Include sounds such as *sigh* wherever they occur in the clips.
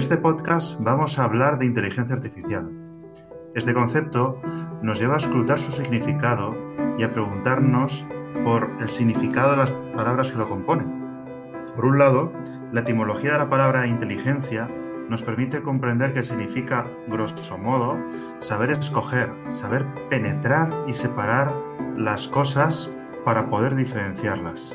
Este podcast vamos a hablar de inteligencia artificial. Este concepto nos lleva a escrutar su significado y a preguntarnos por el significado de las palabras que lo componen. Por un lado, la etimología de la palabra inteligencia nos permite comprender que significa, grosso modo, saber escoger, saber penetrar y separar las cosas para poder diferenciarlas.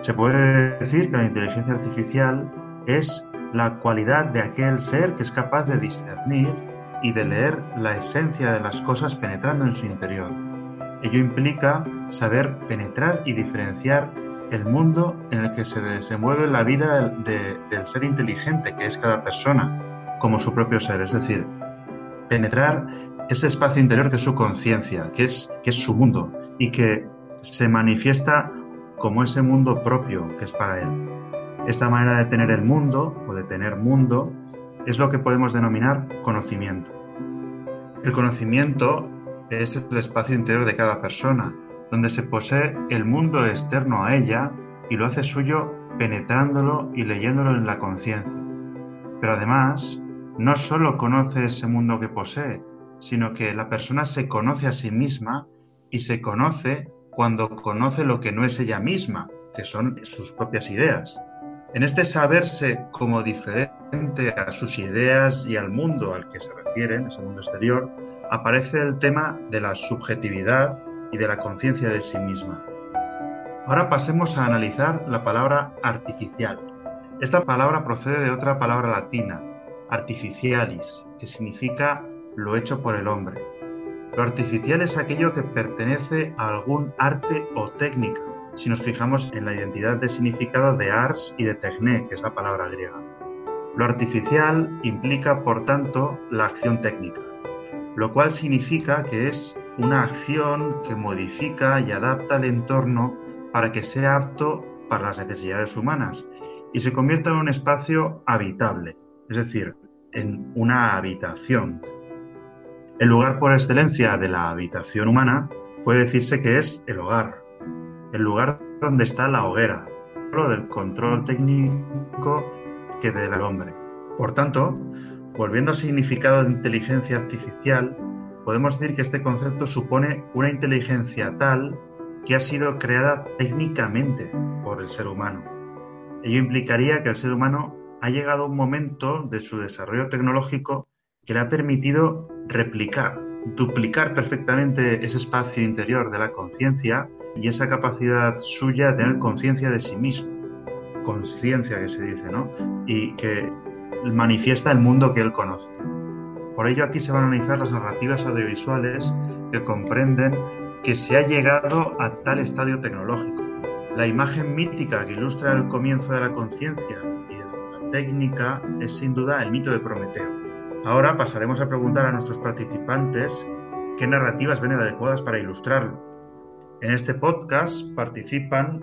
Se puede decir que la inteligencia artificial es la cualidad de aquel ser que es capaz de discernir y de leer la esencia de las cosas penetrando en su interior. Ello implica saber penetrar y diferenciar el mundo en el que se desenvuelve la vida del ser inteligente, que es cada persona, como su propio ser. Es decir, penetrar ese espacio interior que es su conciencia, que es, que es su mundo, y que se manifiesta como ese mundo propio que es para él. Esta manera de tener el mundo o de tener mundo es lo que podemos denominar conocimiento. El conocimiento es el espacio interior de cada persona, donde se posee el mundo externo a ella y lo hace suyo penetrándolo y leyéndolo en la conciencia. Pero además, no solo conoce ese mundo que posee, sino que la persona se conoce a sí misma y se conoce cuando conoce lo que no es ella misma, que son sus propias ideas. En este saberse como diferente a sus ideas y al mundo al que se refieren, ese mundo exterior, aparece el tema de la subjetividad y de la conciencia de sí misma. Ahora pasemos a analizar la palabra artificial. Esta palabra procede de otra palabra latina, artificialis, que significa lo hecho por el hombre. Lo artificial es aquello que pertenece a algún arte o técnica, si nos fijamos en la identidad de significado de ars y de techne, que es la palabra griega. Lo artificial implica, por tanto, la acción técnica, lo cual significa que es una acción que modifica y adapta el entorno para que sea apto para las necesidades humanas y se convierta en un espacio habitable, es decir, en una habitación. El lugar por excelencia de la habitación humana puede decirse que es el hogar, el lugar donde está la hoguera, del control técnico que del hombre. Por tanto, volviendo al significado de inteligencia artificial, podemos decir que este concepto supone una inteligencia tal que ha sido creada técnicamente por el ser humano. Ello implicaría que el ser humano ha llegado a un momento de su desarrollo tecnológico que le ha permitido replicar, duplicar perfectamente ese espacio interior de la conciencia y esa capacidad suya de tener conciencia de sí mismo, conciencia que se dice, ¿no? Y que manifiesta el mundo que él conoce. Por ello aquí se van a analizar las narrativas audiovisuales que comprenden que se ha llegado a tal estadio tecnológico. La imagen mítica que ilustra el comienzo de la conciencia y de la técnica es sin duda el mito de Prometeo. Ahora pasaremos a preguntar a nuestros participantes qué narrativas ven adecuadas para ilustrarlo. En este podcast participan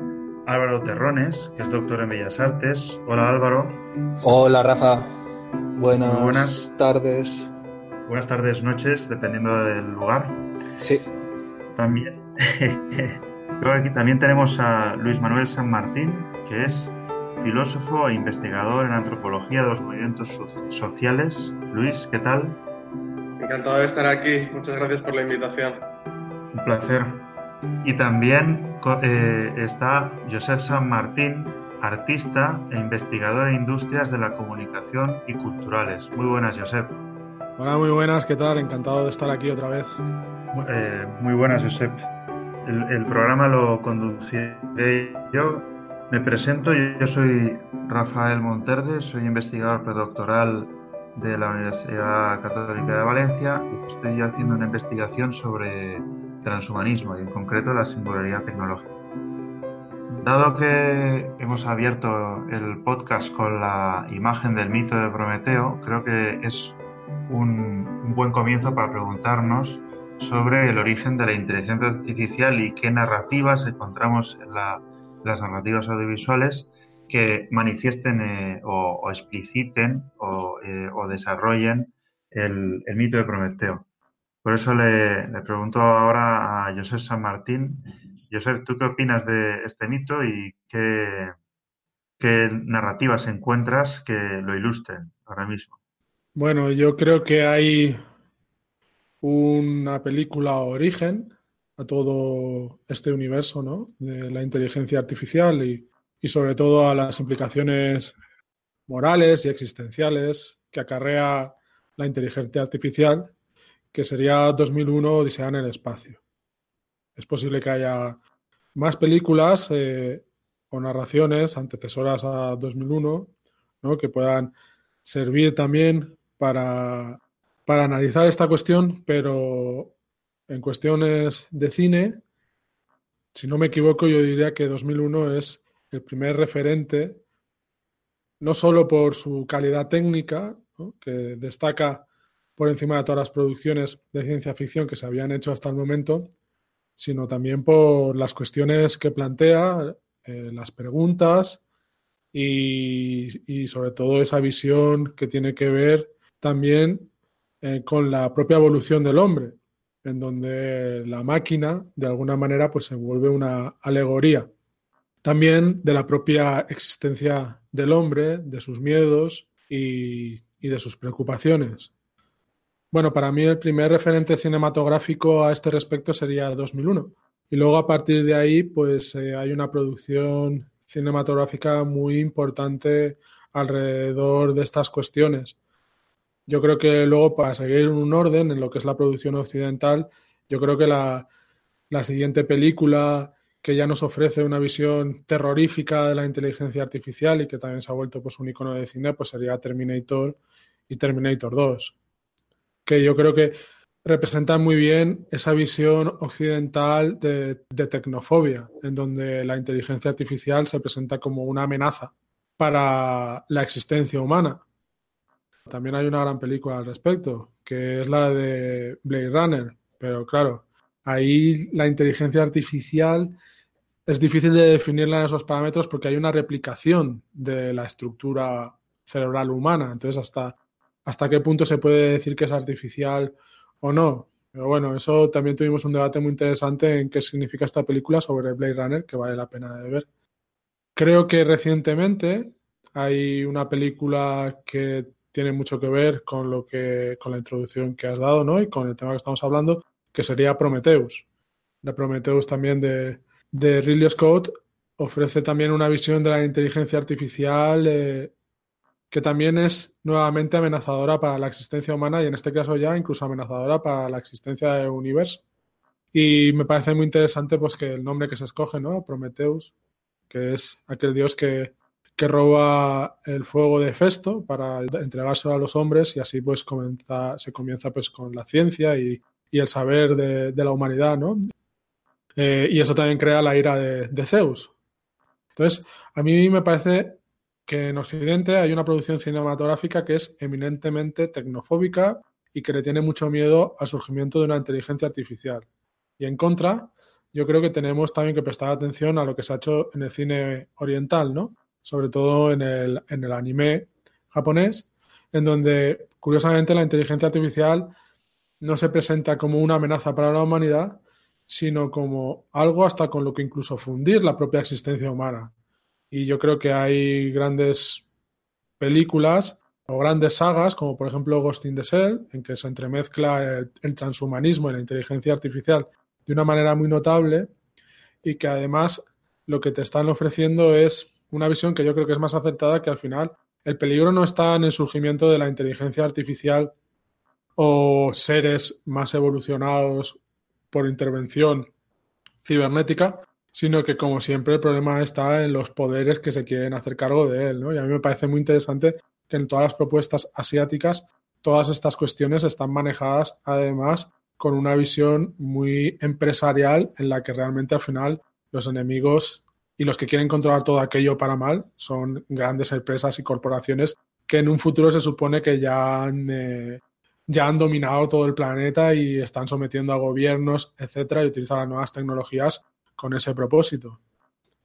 Álvaro Terrones, que es doctor en Bellas Artes. Hola Álvaro. Hola Rafa. Buenas, buenas tardes. Buenas tardes, noches, dependiendo del lugar. Sí. También, *laughs* aquí también tenemos a Luis Manuel San Martín, que es filósofo e investigador en antropología de los movimientos sociales. Luis, ¿qué tal? Encantado de estar aquí. Muchas gracias por la invitación. Un placer. Y también eh, está Josep San Martín, artista e investigador en industrias de la comunicación y culturales. Muy buenas, Josep. Hola, muy buenas, ¿qué tal? Encantado de estar aquí otra vez. Eh, muy buenas, Josep. El, programa lo conduciré yo. Me presento, yo soy Rafael Monterde, soy investigador predoctoral de la Universidad Católica de Valencia y estoy haciendo una investigación sobre transhumanismo y en concreto la singularidad tecnológica. Dado que hemos abierto el podcast con la imagen del mito de Prometeo, creo que es un, buen comienzo para preguntarnos sobre el origen de la inteligencia artificial y qué narrativas encontramos en las narrativas audiovisuales que manifiesten eh, o, expliciten eh, o, desarrollen el, mito de Prometeo. Por eso le, pregunto ahora a José San Martín. José, ¿tú qué opinas de este mito y qué, ¿qué narrativas encuentras que lo ilustren ahora mismo? Bueno, yo creo que hay una película origen a todo este universo ¿no? de la inteligencia artificial y, y sobre todo a las implicaciones morales y existenciales que acarrea la inteligencia artificial, que sería 2001 Odisea en el espacio. Es posible que haya más películas eh, o narraciones antecesoras a 2001 ¿no? que puedan servir también para, para analizar esta cuestión, pero en cuestiones de cine, si no me equivoco, yo diría que 2001 es el primer referente, no solo por su calidad técnica, que destaca por encima de todas las producciones de ciencia ficción que se habían hecho hasta el momento, sino también por las cuestiones que plantea, eh, las preguntas y, sobre todo esa visión que tiene que ver también eh, con la propia evolución del hombre, en donde la máquina de alguna manera pues se vuelve una alegoría también de la propia existencia del hombre, de sus miedos y, de sus preocupaciones. Bueno, para mí el primer referente cinematográfico a este respecto sería 2001. Y luego a partir de ahí, pues eh, hay una producción cinematográfica muy importante alrededor de estas cuestiones. Yo creo que luego, para seguir un orden en lo que es la producción occidental, yo creo que la, la siguiente película que ya nos ofrece una visión terrorífica de la inteligencia artificial y que también se ha vuelto pues, un icono de cine, pues sería Terminator y Terminator 2. Que yo creo que representan muy bien esa visión occidental de, de, tecnofobia, en donde la inteligencia artificial se presenta como una amenaza para la existencia humana. También hay una gran película al respecto, que es la de Blade Runner, pero claro, Ahí la inteligencia artificial es difícil de definirla en esos parámetros porque hay una replicación de la estructura cerebral humana. Entonces, hasta, hasta qué punto se puede decir que es artificial o no. Pero bueno, eso también tuvimos un debate muy interesante en qué significa esta película sobre Blade Runner, que vale la pena de ver. Creo que recientemente hay una película que tiene mucho que ver con lo que con la introducción que has dado, ¿no? Y con el tema que estamos hablando, que sería Prometheus. La Prometheus también de, de Ridley Scott ofrece también una visión de la inteligencia artificial eh, que también es nuevamente amenazadora para la existencia humana y en este caso ya incluso amenazadora para la existencia del universo. Y me parece muy interesante pues que el nombre que se escoge, ¿no? Prometheus, que es aquel dios que, que roba el fuego de Festo para entregárselo a los hombres y así pues comienza, se comienza pues con la ciencia y, y el saber de, la humanidad, ¿no? Eh, y eso también crea la ira de, Zeus. Entonces, a mí me parece que en Occidente hay una producción cinematográfica que es eminentemente tecnofóbica y que le tiene mucho miedo al surgimiento de una inteligencia artificial. Y en contra, yo creo que tenemos también que prestar atención a lo que se ha hecho en el cine oriental, ¿no? Sobre todo en el, en el anime japonés, en donde, curiosamente, la inteligencia artificial no se presenta como una amenaza para la humanidad, sino como algo hasta con lo que incluso fundir la propia existencia humana. Y yo creo que hay grandes películas o grandes sagas, como por ejemplo Ghost in the Shell, en que se entremezcla el, transhumanismo y la inteligencia artificial de una manera muy notable y que además lo que te están ofreciendo es una visión que yo creo que es más acertada que al final. El peligro no está en el surgimiento de la inteligencia artificial o seres más evolucionados por intervención cibernética, sino que como siempre el problema está en los poderes que se quieren hacer cargo de él. Y a mí me parece muy interesante que en todas las propuestas asiáticas todas estas cuestiones están manejadas además con una visión muy empresarial en la que realmente al final los enemigos y los que quieren controlar todo aquello para mal son grandes empresas y corporaciones que en un futuro se supone que ya han eh, ya han dominado todo el planeta y están sometiendo a gobiernos, etcétera, y utilizan las nuevas tecnologías con ese propósito.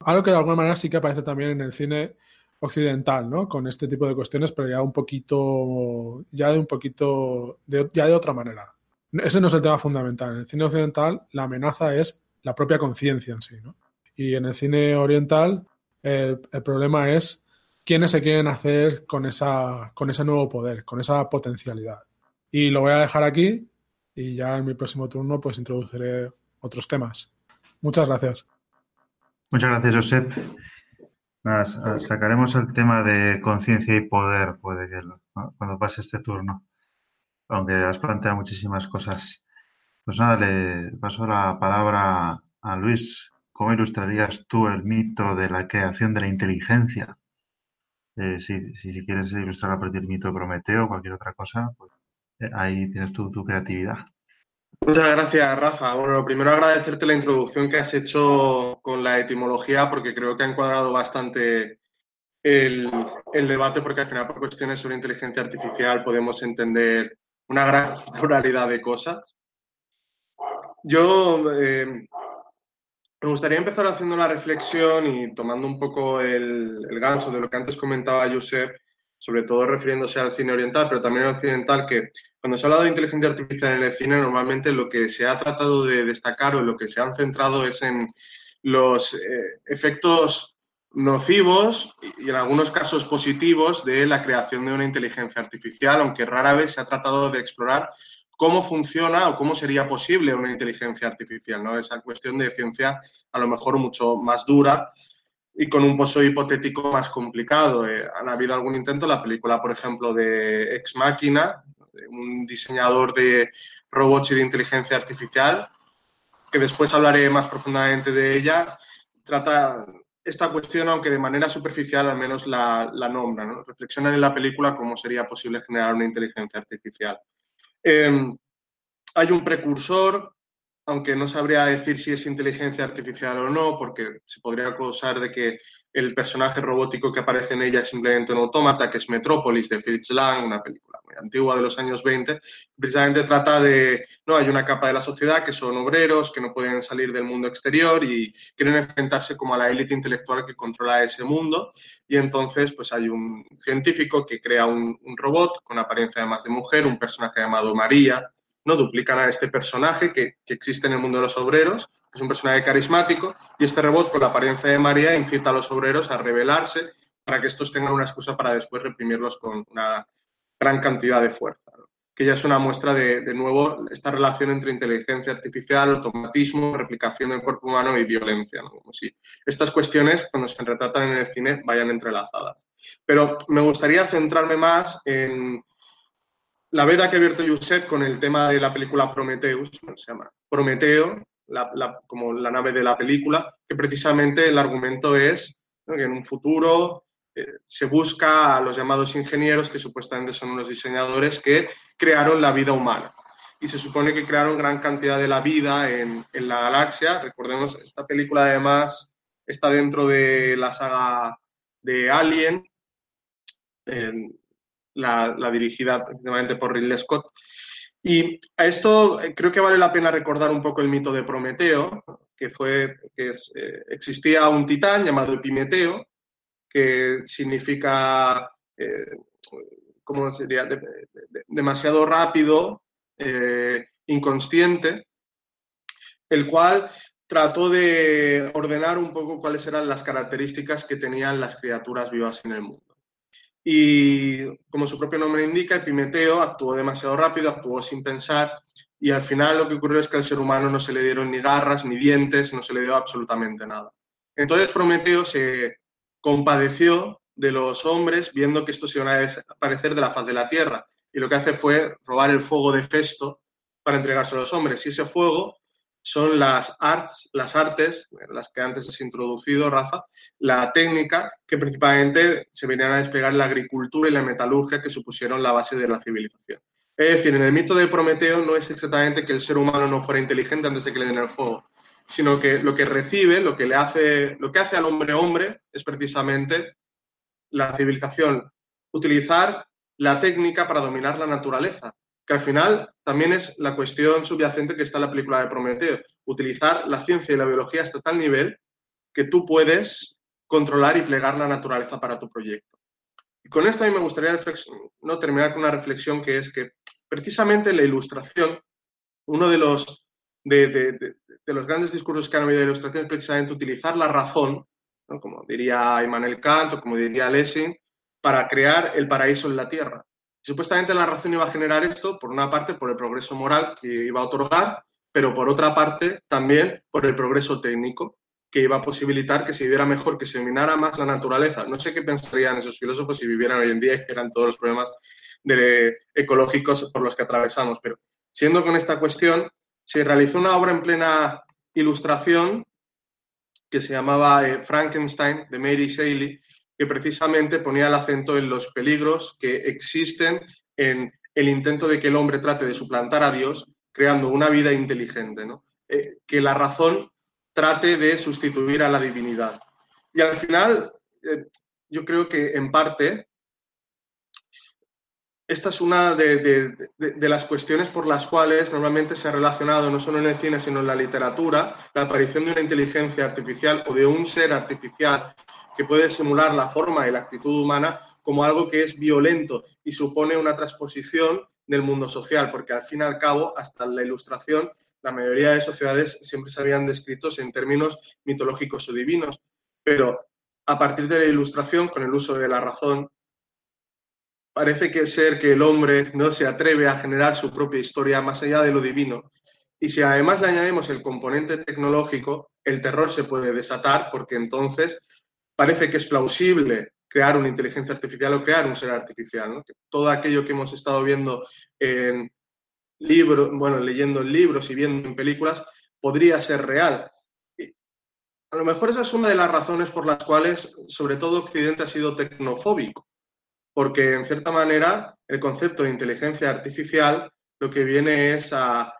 Algo que de alguna manera sí que aparece también en el cine occidental, ¿no? Con este tipo de cuestiones, pero ya un poquito, ya de un poquito, ya de otra manera. Ese no es el tema fundamental. En el cine occidental la amenaza es la propia conciencia en sí, ¿no? Y en el cine oriental el, el problema es quiénes se quieren hacer con, esa, con ese nuevo poder, con esa potencialidad. Y lo voy a dejar aquí y ya en mi próximo turno pues introduciré otros temas. Muchas gracias. Muchas gracias, Josep. sacaremos el tema de conciencia y poder, puede que cuando pase este turno, aunque has planteado muchísimas cosas. Pues nada, le paso la palabra a Luis. ¿Cómo ilustrarías tú el mito de la creación de la inteligencia? Eh, si, si, quieres ilustrar a partir del mito de Prometeo o cualquier otra cosa, pues eh, ahí tienes tu creatividad. Muchas gracias, Rafa. Bueno, primero agradecerte la introducción que has hecho con la etimología, porque creo que ha encuadrado bastante el, debate, porque al final por cuestiones sobre inteligencia artificial podemos entender una gran *laughs* pluralidad de cosas. Yo eh, me gustaría empezar haciendo la reflexión y tomando un poco el, el gancho de lo que antes comentaba Josep, sobre todo refiriéndose al cine oriental, pero también al occidental, que cuando se ha hablado de inteligencia artificial en el cine, normalmente lo que se ha tratado de destacar o lo que se han centrado es en los eh, efectos nocivos y en algunos casos positivos de la creación de una inteligencia artificial, aunque rara vez se ha tratado de explorar cómo funciona o cómo sería posible una inteligencia artificial, ¿no? Esa cuestión de ciencia a lo mejor mucho más dura y con un pozo hipotético más complicado. Eh, han habido algún intento, la película, por ejemplo, de Ex Máquina, un diseñador de robots y de inteligencia artificial, que después hablaré más profundamente de ella, trata esta cuestión, aunque de manera superficial al menos la, la nombra. ¿no? Reflexionan en la película cómo sería posible generar una inteligencia artificial. Em, hay un precursor, aunque no sabría decir si es inteligencia artificial o no, porque se podría acusar de que el personaje robótico que aparece en ella es simplemente un autómata, que es Metrópolis de Fritz Lang, una película muy antigua de los años 20. Precisamente trata de, no, hay una capa de la sociedad que son obreros, que no pueden salir del mundo exterior y quieren enfrentarse como a la élite intelectual que controla ese mundo. Y entonces, pues hay un científico que crea un, un robot con apariencia además de mujer, un personaje llamado María, ¿no? Duplican a este personaje que, que, existe en el mundo de los obreros, que es un personaje carismático, y este robot con la apariencia de María incita a los obreros a rebelarse para que estos tengan una excusa para después reprimirlos con una gran cantidad de fuerza. Que ya es una muestra de, de, nuevo, esta relación entre inteligencia artificial, automatismo, replicación del cuerpo humano y violencia. Como si estas cuestiones, cuando se retratan en el cine, vayan entrelazadas. Pero me gustaría centrarme más en la veda que abierto Josep con el tema de la película Prometheus, se llama Prometeo, como la nave de la película, que precisamente el argumento es que en un futuro eh, se busca a los llamados ingenieros, que supuestamente son unos diseñadores que crearon la vida humana. Y se supone que crearon gran cantidad de la vida en, en la galaxia. Recordemos, esta película además está dentro de la saga de Alien. La, dirigida precisamente por Ridley Scott. Y a esto eh, creo que vale la pena recordar un poco el mito de Prometeo, que fue que eh, existía un titán llamado Epimeteo, que significa, eh, ¿cómo sería?, de, de, demasiado rápido, inconsciente, el cual trató de ordenar un poco cuáles eran las características que tenían las criaturas vivas en el mundo. Y como su propio nombre indica, Epimeteo actuó demasiado rápido, actuó sin pensar y al final lo que ocurrió es que al ser humano no se le dieron ni garras, ni dientes, no se le dio absolutamente nada. Entonces Prometeo se compadeció de los hombres viendo que estos iban a desaparecer de la faz de la tierra y lo que hace fue robar el fuego de Festo para entregarse a los hombres y ese fuego son las arts, las artes, las que antes has introducido, Rafa, la técnica que principalmente se venían a desplegar la agricultura y la metalurgia que supusieron la base de la civilización. Es decir, en el mito de Prometeo no es exactamente que el ser humano no fuera inteligente antes de que le den el fuego, sino que lo que recibe, lo que le hace, lo que hace al hombre hombre es precisamente la civilización, utilizar la técnica para dominar la naturaleza, que al final también es la cuestión subyacente que está en la película de Prometeo, utilizar la ciencia y la biología hasta tal nivel que tú puedes controlar y plegar la naturaleza para tu proyecto. Y con esto a mí me gustaría no, terminar con una reflexión que es que precisamente la ilustración, uno de los, de, de, los grandes discursos que han habido de ilustración es precisamente utilizar la razón como diría Immanuel Kant o como diría Lessing, para crear el paraíso en la tierra. Supuestamente la razón iba a generar esto, por una parte, por el progreso moral que iba a otorgar, pero por otra parte, también por el progreso técnico que iba a posibilitar que se viviera mejor, que se dominara más la naturaleza. No sé qué pensarían esos filósofos si vivieran hoy en día y eran todos los problemas de, ecológicos por los que atravesamos. Pero siendo con esta cuestión, se realizó una obra en plena ilustración que se llamaba eh, Frankenstein de Mary Shelley, que precisamente ponía el acento en los peligros que existen en el intento de que el hombre trate de suplantar a Dios creando una vida inteligente. Eh, que la razón trate de sustituir a la divinidad. Y al final, eh, yo creo que en parte, esta es una de, las cuestiones por las cuales normalmente se ha relacionado, no solo en el cine, sino en la literatura, la aparición de una inteligencia artificial o de un ser artificial que puede simular la forma y la actitud humana como algo que es violento y supone una transposición del mundo social, porque al fin y al cabo, hasta la ilustración, la mayoría de sociedades siempre se habían descrito en términos mitológicos o divinos, pero a partir de la ilustración, con el uso de la razón, parece que ser que el hombre no se atreve a generar su propia historia más allá de lo divino. Y si además le añadimos el componente tecnológico, el terror se puede desatar porque entonces parece que es plausible crear una inteligencia artificial o crear un ser artificial. Todo aquello que hemos estado viendo en libros, bueno, leyendo en libros y viendo en películas, podría ser real. a lo mejor esa es una de las razones por las cuales, sobre todo, Occidente ha sido tecnofóbico, porque en cierta manera el concepto de inteligencia artificial lo que viene es a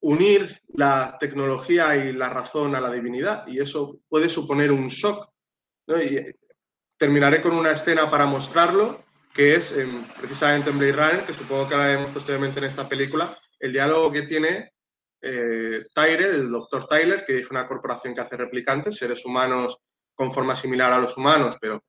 unir la tecnología y la razón a la divinidad, y eso puede suponer un shock. Y terminaré con una escena para mostrarlo, que es precisamente en Blade Runner, que supongo que hablaremos posteriormente en esta película, el diálogo que tiene eh, Tyler, el doctor Tyler, que es una corporación que hace replicantes, seres humanos con forma similar a los humanos, pero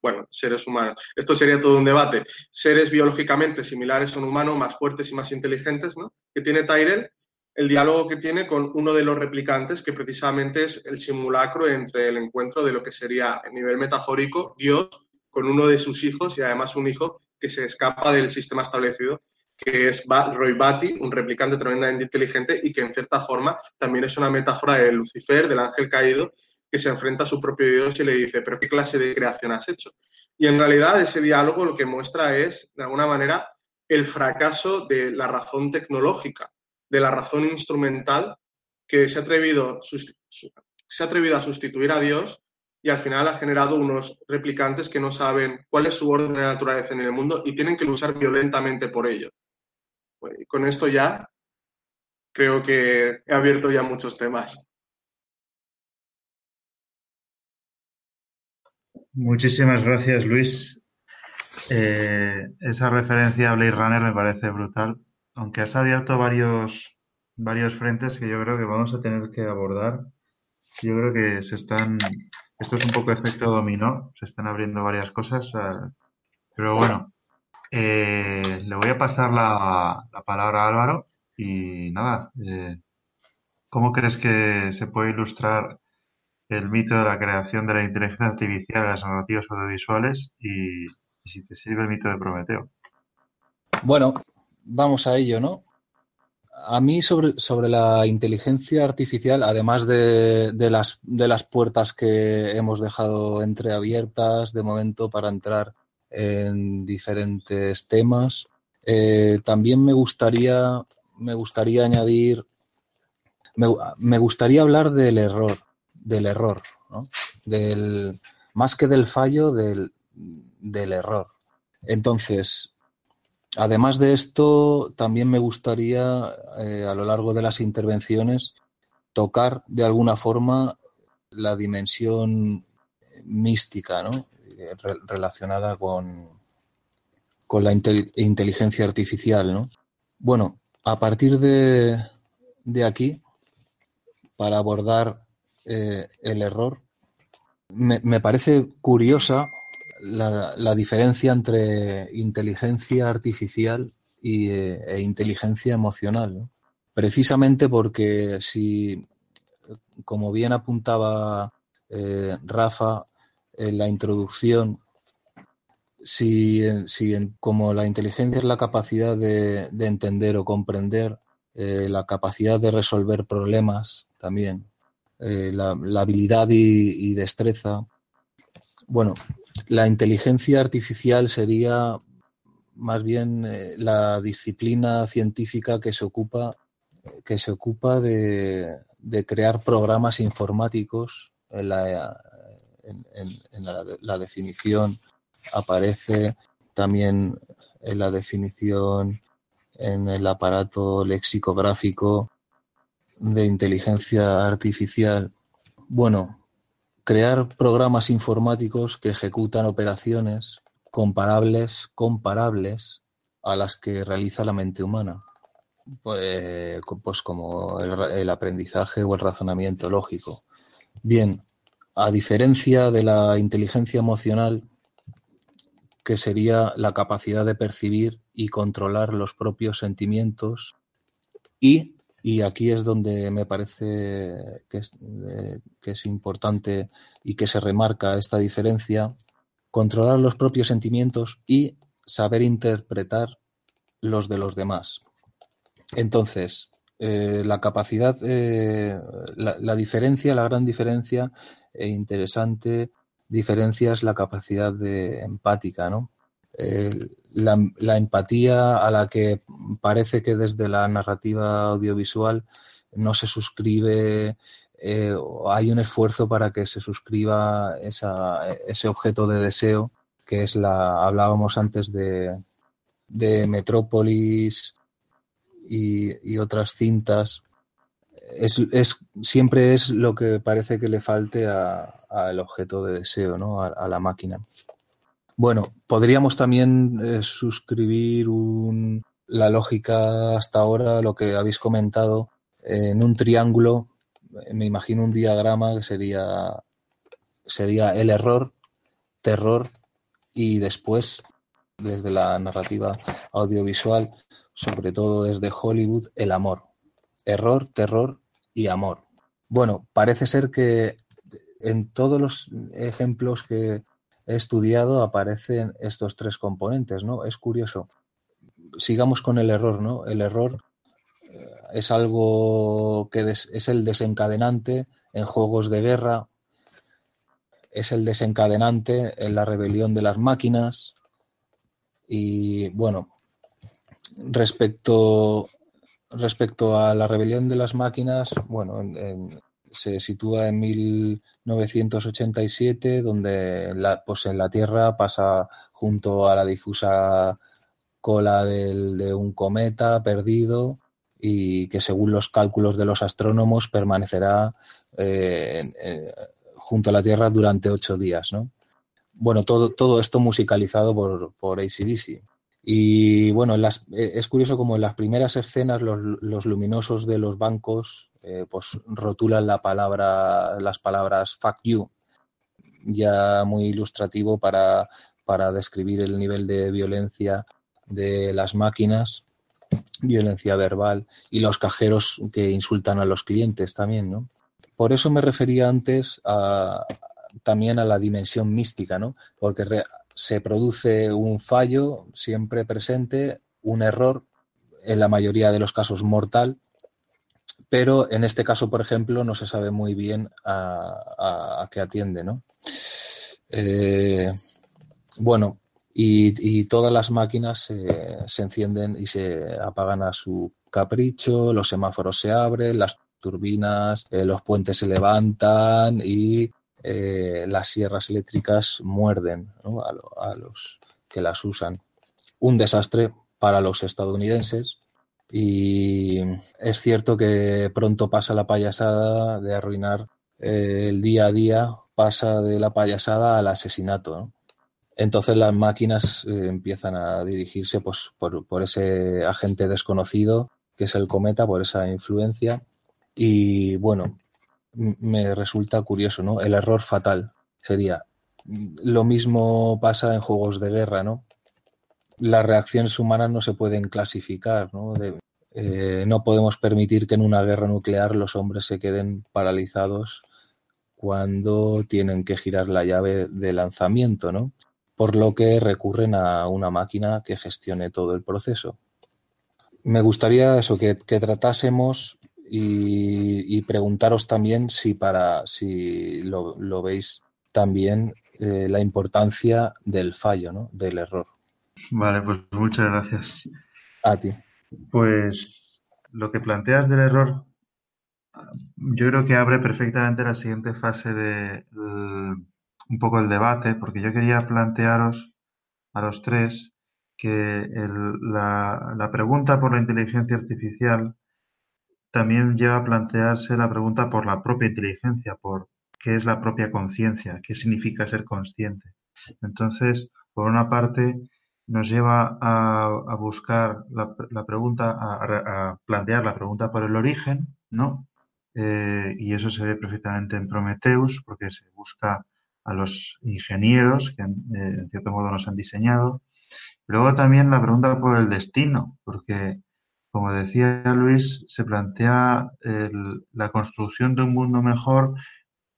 bueno, seres humanos. Esto sería todo un debate. Seres biológicamente similares a un humano, más fuertes y más inteligentes, ¿no? Que tiene Tyrell, el diálogo que tiene con uno de los replicantes, que precisamente es el simulacro entre el encuentro de lo que sería a nivel metafórico Dios con uno de sus hijos y además un hijo que se escapa del sistema establecido, que es Roy Batty, un replicante tremendamente inteligente y que en cierta forma también es una metáfora de Lucifer, del ángel caído, que se enfrenta a su propio Dios y le dice, pero ¿qué clase de creación has hecho? Y en realidad ese diálogo lo que muestra es, de alguna manera, el fracaso de la razón tecnológica de la razón instrumental que se ha atrevido, se ha atrevido a sustituir a Dios y al final ha generado unos replicantes que no saben cuál es su orden de naturaleza en el mundo y tienen que luchar violentamente por ello. con esto ya creo que he abierto ya muchos temas. Muchísimas gracias, Luis. Eh, esa referencia a Blade Runner me parece brutal aunque has abierto varios, varios frentes que yo creo que vamos a tener que abordar. Yo creo que se están, esto es un poco efecto dominó, se están abriendo varias cosas, eh, pero bueno, eh, le voy a pasar la, palabra a Álvaro y nada, eh, ¿cómo crees que se puede ilustrar el mito de la creación de la inteligencia artificial en las narrativas audiovisuales y, y si te sirve el mito de Prometeo? Bueno, vamos a ello, ¿no? A mí sobre, sobre la inteligencia artificial, además de, de, las, de las puertas que hemos dejado entreabiertas de momento para entrar en diferentes temas, eh, también me gustaría, me gustaría añadir, me, me, gustaría hablar del error, del error, ¿no? del, más que del fallo, del, del error. Entonces, Además de esto, también me gustaría, eh, a lo largo de las intervenciones, tocar de alguna forma la dimensión mística, ¿no? relacionada con, con la inteligencia artificial. ¿no? Bueno, a partir de, de aquí, para abordar eh, el error, me, me parece curiosa la, diferencia entre inteligencia artificial y, eh, e inteligencia emocional. Precisamente porque si, como bien apuntaba eh, Rafa en la introducción, si, como la inteligencia es la capacidad de, entender o comprender, eh, la capacidad de resolver problemas también, eh, la, habilidad y, destreza. Bueno, la inteligencia artificial sería más bien la disciplina científica que se ocupa, que se ocupa de, de crear programas informáticos. En la, en, la, definición aparece también en la definición en el aparato lexicográfico de inteligencia artificial. Bueno, crear programas informáticos que ejecutan operaciones comparables, comparables a las que realiza la mente humana. Pues, pues como el, aprendizaje o el razonamiento lógico. Bien, a diferencia de la inteligencia emocional, que sería la capacidad de percibir y controlar los propios sentimientos y, y aquí es donde me parece que es, importante y que se remarca esta diferencia, controlar los propios sentimientos y saber interpretar los de los demás. Entonces, eh, la capacidad, eh, la, diferencia, la gran diferencia e interesante diferencia es la capacidad de empática, ¿no? La, empatía a la que parece que desde la narrativa audiovisual no se suscribe eh, hay un esfuerzo para que se suscriba ese objeto de deseo que es la hablábamos antes de, Metrópolis y, otras cintas, es, es, siempre es lo que parece que le falte al objeto de deseo, ¿no? a, la máquina. Bueno, podríamos también eh, suscribir un, la lógica hasta ahora, lo que habéis comentado, en un triángulo, me imagino un diagrama que sería, sería el error, terror y después, desde la narrativa audiovisual, sobre todo desde Hollywood, el amor. Error, terror y amor. Bueno, parece ser que en todos los ejemplos que estudiado aparecen estos tres componentes, ¿no? Es curioso. Sigamos con el error, ¿no? El error eh, es algo que es el desencadenante en juegos de guerra, es el desencadenante en la rebelión de las máquinas y bueno, Respecto, respecto a la rebelión de las máquinas, bueno, se sitúa en 1987, donde la, pues en la Tierra pasa junto a la difusa cola de un cometa perdido y que según los cálculos de los astrónomos permanecerá eh, junto a la Tierra durante ocho días, ¿no? Bueno, todo, todo esto musicalizado por, por ACDC. Y bueno, eh, es curioso como en las primeras escenas los, luminosos de los bancos eh, pues rotulan la palabra, las palabras fuck you, ya muy ilustrativo para, para describir el nivel de violencia de las máquinas, violencia verbal y los cajeros que insultan a los clientes también, ¿no? Por eso me refería antes a, también a la dimensión mística, ¿no? Porque se produce un fallo siempre presente, un error, en la mayoría de los casos mortal, pero en este caso, por ejemplo, no se sabe muy bien a, qué atiende, ¿no? Eh, bueno, y, todas las máquinas se encienden y se apagan a su capricho, los semáforos se abren, las turbinas, eh, los puentes se levantan y eh, las sierras eléctricas muerden a, los que las usan. Un desastre para los estadounidenses y es cierto que pronto pasa la payasada de arruinar eh, el día a día, pasa de la payasada al asesinato. Entonces las máquinas eh, empiezan a dirigirse pues, por, por, ese agente desconocido que es el cometa, por esa influencia. Y bueno, me resulta curioso, ¿no? El error fatal sería. Lo mismo pasa en juegos de guerra, ¿no? Las reacciones humanas no se pueden clasificar, ¿no? Eh, no podemos permitir que en una guerra nuclear los hombres se queden paralizados cuando tienen que girar la llave de lanzamiento, ¿no? Por lo que recurren a una máquina que gestione todo el proceso. Me gustaría eso, que, tratásemos y, preguntaros también si para si lo, veis también eh, la importancia del fallo, ¿no? del error. Vale, pues muchas gracias. A ti. Pues lo que planteas del error, yo creo que abre perfectamente la siguiente fase de un poco el debate, porque yo quería plantearos a los tres que la, la, pregunta por la inteligencia artificial también lleva a plantearse la pregunta por la propia inteligencia, por qué es la propia conciencia, qué significa ser consciente. Entonces, por una parte, nos lleva a, buscar la, pregunta, a, plantear la pregunta por el origen, ¿no? Eh, y eso se ve perfectamente en Prometheus, porque se busca a los ingenieros que eh, en cierto modo nos han diseñado. Luego también la pregunta por el destino, porque como decía Luis, se plantea la construcción de un mundo mejor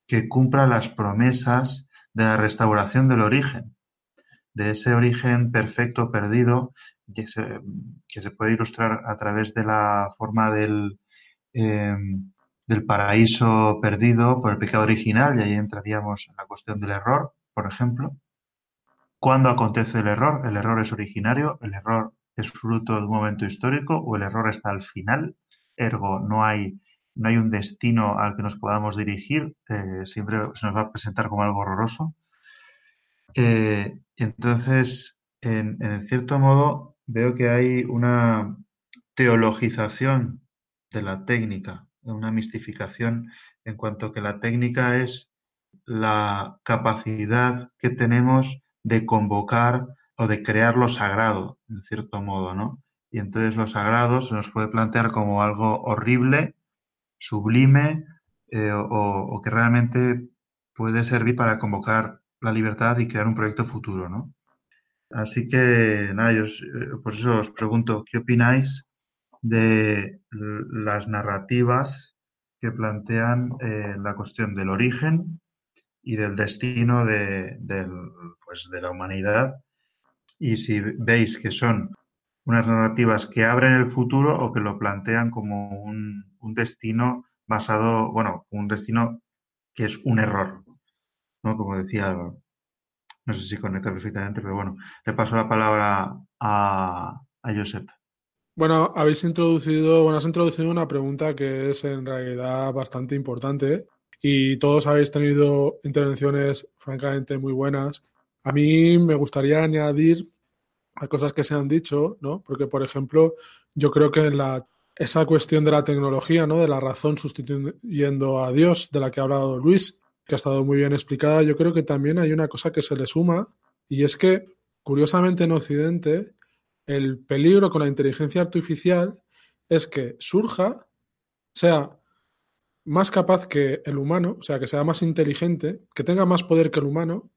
que cumpla las promesas de la restauración del origen de ese origen perfecto perdido que se, puede ilustrar a través de la forma del, em, del paraíso perdido por el pecado original, y ahí entraríamos en la cuestión del error, por ejemplo. ¿Cuándo acontece el error? ¿El error es originario? ¿El error es fruto de un momento histórico? ¿O el error está al final? Ergo, no hay, no hay un destino al que nos podamos dirigir, eh, siempre se nos va a presentar como algo horroroso. Eh, entonces, en, cierto modo, veo que hay una teologización de la técnica, una mistificación en cuanto que la técnica es la capacidad que tenemos de convocar o de crear lo sagrado, en cierto modo, ¿no? Y entonces lo sagrado se nos puede plantear como algo horrible, sublime, eh, o, o, que realmente puede servir para convocar la libertad y crear un proyecto futuro, ¿no? Así que, nada, yo eh, por eso os pregunto, ¿qué opináis de las narrativas que plantean eh, la cuestión del origen y del destino de, pues, de la humanidad? Y si veis que son unas narrativas que abren el futuro o que lo plantean como un, un destino basado, bueno, un destino que es un error, como decía No sé si conecta perfectamente, pero bueno, le paso la palabra a, a Josep. Bueno, habéis introducido, bueno, has introducido una pregunta que es en realidad bastante importante y todos habéis tenido intervenciones francamente muy buenas. A mí me gustaría añadir a cosas que se han dicho, ¿no? Porque, por ejemplo, yo creo que en la, esa cuestión de la tecnología, ¿no? De la razón sustituyendo a Dios, de la que ha hablado Luis, que ha estado muy bien explicada, yo creo que también hay una cosa que se le suma y es que, curiosamente en Occidente, el peligro con la inteligencia artificial es que surja, sea más capaz que el humano, o sea, que sea más inteligente, que tenga más poder que el humano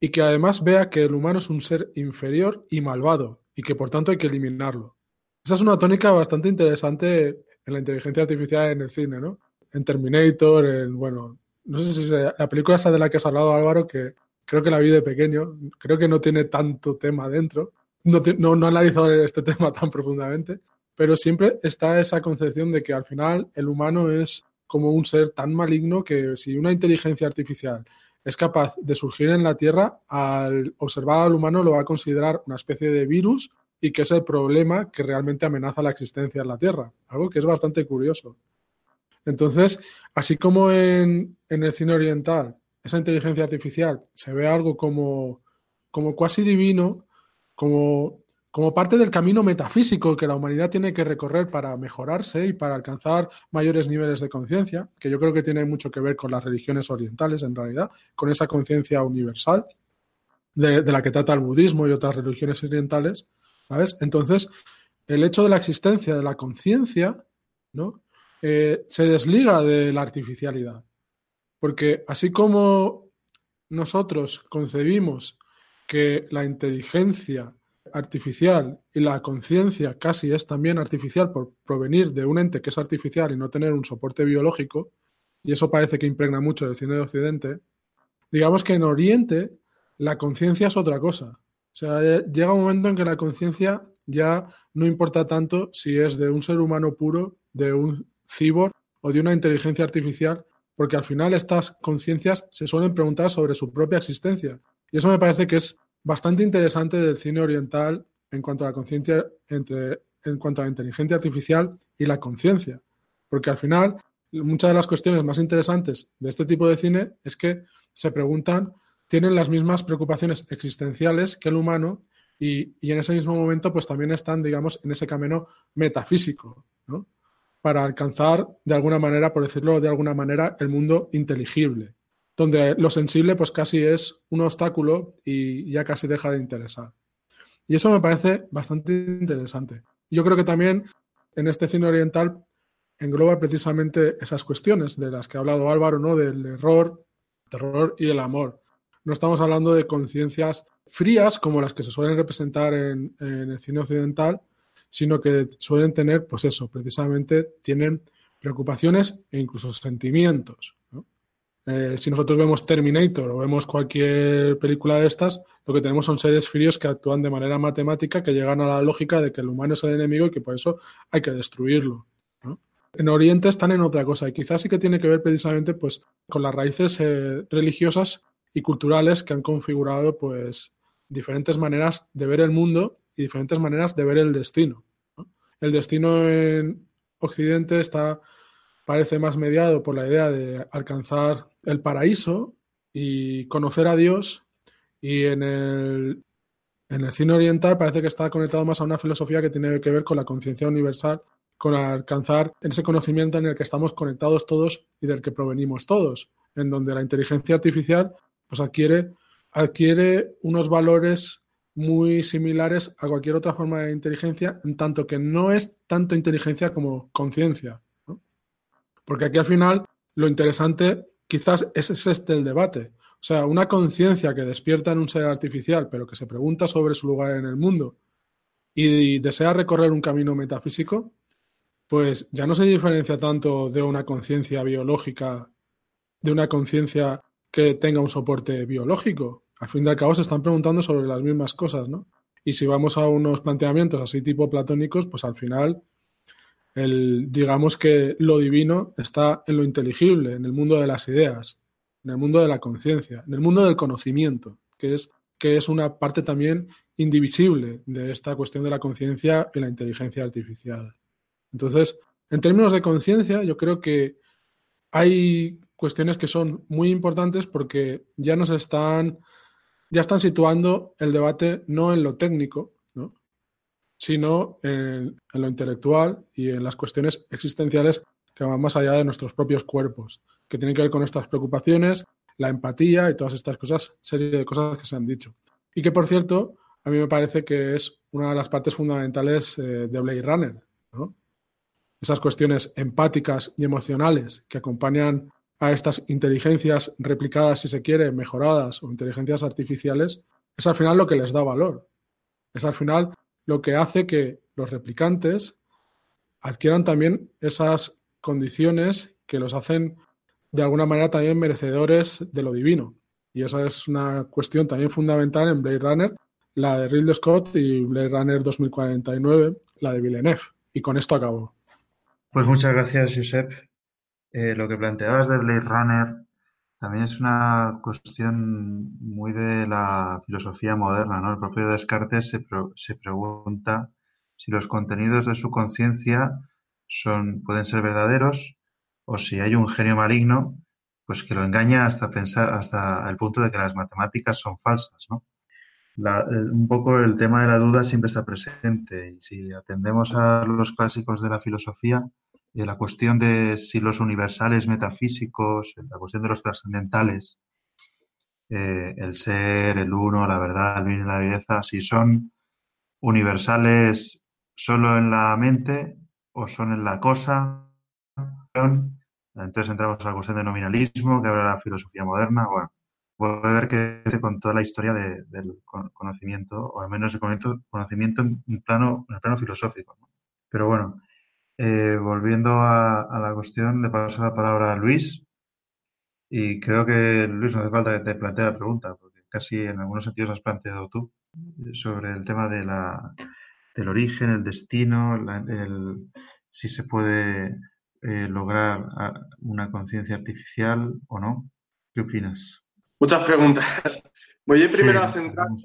y que además vea que el humano es un ser inferior y malvado y que por tanto hay que eliminarlo. Esa es una tónica bastante interesante en la inteligencia artificial en el cine, ¿no? En Terminator, en, bueno, no sé si la película esa de la que has hablado, Álvaro, que creo que la vi de pequeño, creo que no tiene tanto tema dentro, no, no, no analizado este *laughs* tema tan profundamente, pero siempre está esa concepción de que al final el humano es como un ser tan maligno que si una inteligencia artificial es capaz de surgir en la Tierra, al observar al humano lo va a considerar una especie de virus y que es el problema que realmente amenaza la existencia en la Tierra, algo que es bastante curioso. Entonces, así como en, el cine oriental, esa inteligencia artificial se ve algo como, como cuasi divino, como, como parte del camino metafísico que la humanidad tiene que recorrer para mejorarse y para alcanzar mayores niveles de conciencia, que yo creo que tiene mucho que ver con las religiones orientales en realidad, con esa conciencia universal de, de, la que trata el budismo y otras religiones orientales, ¿sabes? Entonces, el hecho de la existencia de la conciencia, ¿no? Eh, se desliga de la artificialidad. Porque así como nosotros concebimos que la inteligencia artificial y la conciencia casi es también artificial por provenir de un ente que es artificial y no tener un soporte biológico, y eso parece que impregna mucho el cine de Occidente, digamos que en Oriente la conciencia es otra cosa. O sea, llega un momento en que la conciencia ya no importa tanto si es de un ser humano puro, de un cibor o de una inteligencia artificial, porque al final estas conciencias se suelen preguntar sobre su propia existencia. Y eso me parece que es bastante interesante del cine oriental en cuanto a la conciencia entre en cuanto a inteligencia artificial y la conciencia. Porque al final, muchas de las cuestiones más interesantes de este tipo de cine es que se preguntan, tienen las mismas preocupaciones existenciales que el humano y, en ese mismo momento pues también están, digamos, en ese camino metafísico, ¿no? Para alcanzar de alguna manera, por decirlo de alguna manera, el mundo inteligible, donde lo sensible pues casi es un obstáculo y ya casi deja de interesar. Y eso me parece bastante interesante. Yo creo que también en este cine oriental engloba precisamente esas cuestiones de las que ha hablado Álvaro, ¿no? Del error, terror y el amor. No estamos hablando de conciencias frías como las que se suelen representar en, en, el cine occidental, sino que suelen tener, pues eso, precisamente tienen preocupaciones e incluso sentimientos. Eh, si nosotros vemos Terminator o vemos cualquier película de estas, lo que tenemos son seres fríos que actúan de manera matemática, que llegan a la lógica de que el humano es el enemigo y que por eso hay que destruirlo. En Oriente están en otra cosa y quizás sí que tiene que ver precisamente pues, con las raíces eh, religiosas y culturales que han configurado pues, diferentes maneras de ver el mundo y diferentes maneras de ver el destino. El destino en Occidente está parece más mediado por la idea de alcanzar el paraíso y conocer a Dios y en el, en el cine oriental parece que está conectado más a una filosofía que tiene que ver con la conciencia universal, con alcanzar ese conocimiento en el que estamos conectados todos y del que provenimos todos, en donde la inteligencia artificial pues adquiere, adquiere unos valores muy similares a cualquier otra forma de inteligencia, en tanto que no es tanto inteligencia como conciencia. Porque aquí al final lo interesante quizás es, este el debate. O sea, una conciencia que despierta en un ser artificial, pero que se pregunta sobre su lugar en el mundo y desea recorrer un camino metafísico, pues ya no se diferencia tanto de una conciencia biológica, de una conciencia que tenga un soporte biológico. Al fin y al cabo se están preguntando sobre las mismas cosas, ¿no? Y si vamos a unos planteamientos así tipo platónicos, pues al final el, digamos que lo divino está en lo inteligible, en el mundo de las ideas, en el mundo de la conciencia, en el mundo del conocimiento, que es, que es una parte también indivisible de esta cuestión de la conciencia y la inteligencia artificial. Entonces, en términos de conciencia, yo creo que hay cuestiones que son muy importantes porque ya nos están, ya están situando el debate no en lo técnico, sino en, lo intelectual y en las cuestiones existenciales que van más allá de nuestros propios cuerpos, que tienen que ver con estas preocupaciones, la empatía y todas estas cosas, serie de cosas que se han dicho. Y que, por cierto, a mí me parece que es una de las partes fundamentales eh, de Blade Runner. Esas cuestiones empáticas y emocionales que acompañan a estas inteligencias replicadas, si se quiere, mejoradas o inteligencias artificiales, es al final lo que les da valor. Es al final lo que hace que los replicantes adquieran también esas condiciones que los hacen de alguna manera también merecedores de lo divino. Y esa es una cuestión también fundamental en Blade Runner, la de Ridley Scott y Blade Runner 2049, la de Villeneuve. Y con esto acabo. Pues muchas gracias, Josep. Eh, lo que planteabas de Blade Runner también es una cuestión muy de la filosofía moderna, ¿no? El propio Descartes se, pregunta si los contenidos de su conciencia son, pueden ser verdaderos o si hay un genio maligno, pues que lo engaña hasta pensar, hasta el punto de que las matemáticas son falsas, ¿no? un poco el tema de la duda siempre está presente y si atendemos a los clásicos de la filosofía, la cuestión de si los universales metafísicos, la cuestión de los trascendentales, eh, el ser, el uno, la verdad, el bien y la belleza, si son universales solo en la mente o son en la cosa. Entonces entramos a la cuestión de nominalismo, que habla la filosofía moderna. Bueno, puede ver que con toda la historia del conocimiento, o al menos el conocimiento en, plano, en el plano filosófico. Pero bueno, eh, volviendo a, la cuestión, le paso la palabra a Luis Y creo que, Luis, no hace falta que te plantee la pregunta, porque casi en algunos sentidos has planteado tú sobre el tema de la, del origen, el destino, el, si se puede eh, lograr una conciencia artificial o no. ¿Qué opinas? Muchas preguntas. Voy a primero a centrarme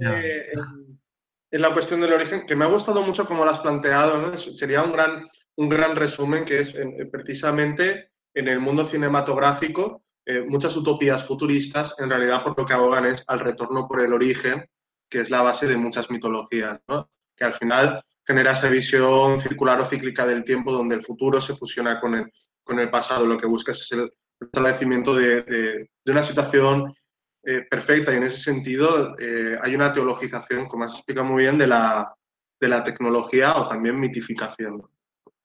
en, la cuestión del origen, que me ha gustado mucho como lo has planteado. Sería un gran, un gran resumen que es precisamente en el mundo cinematográfico eh, muchas utopías futuristas en realidad por lo que abogan es al retorno por el origen, que es la base de muchas mitologías, que al final genera esa visión circular o cíclica del tiempo donde el futuro se fusiona con el, con el pasado. Lo que busca es el establecimiento de, una situación eh, perfecta. Y en ese sentido eh, hay una teologización, como has explicado muy bien, de la, de la tecnología o también mitificación,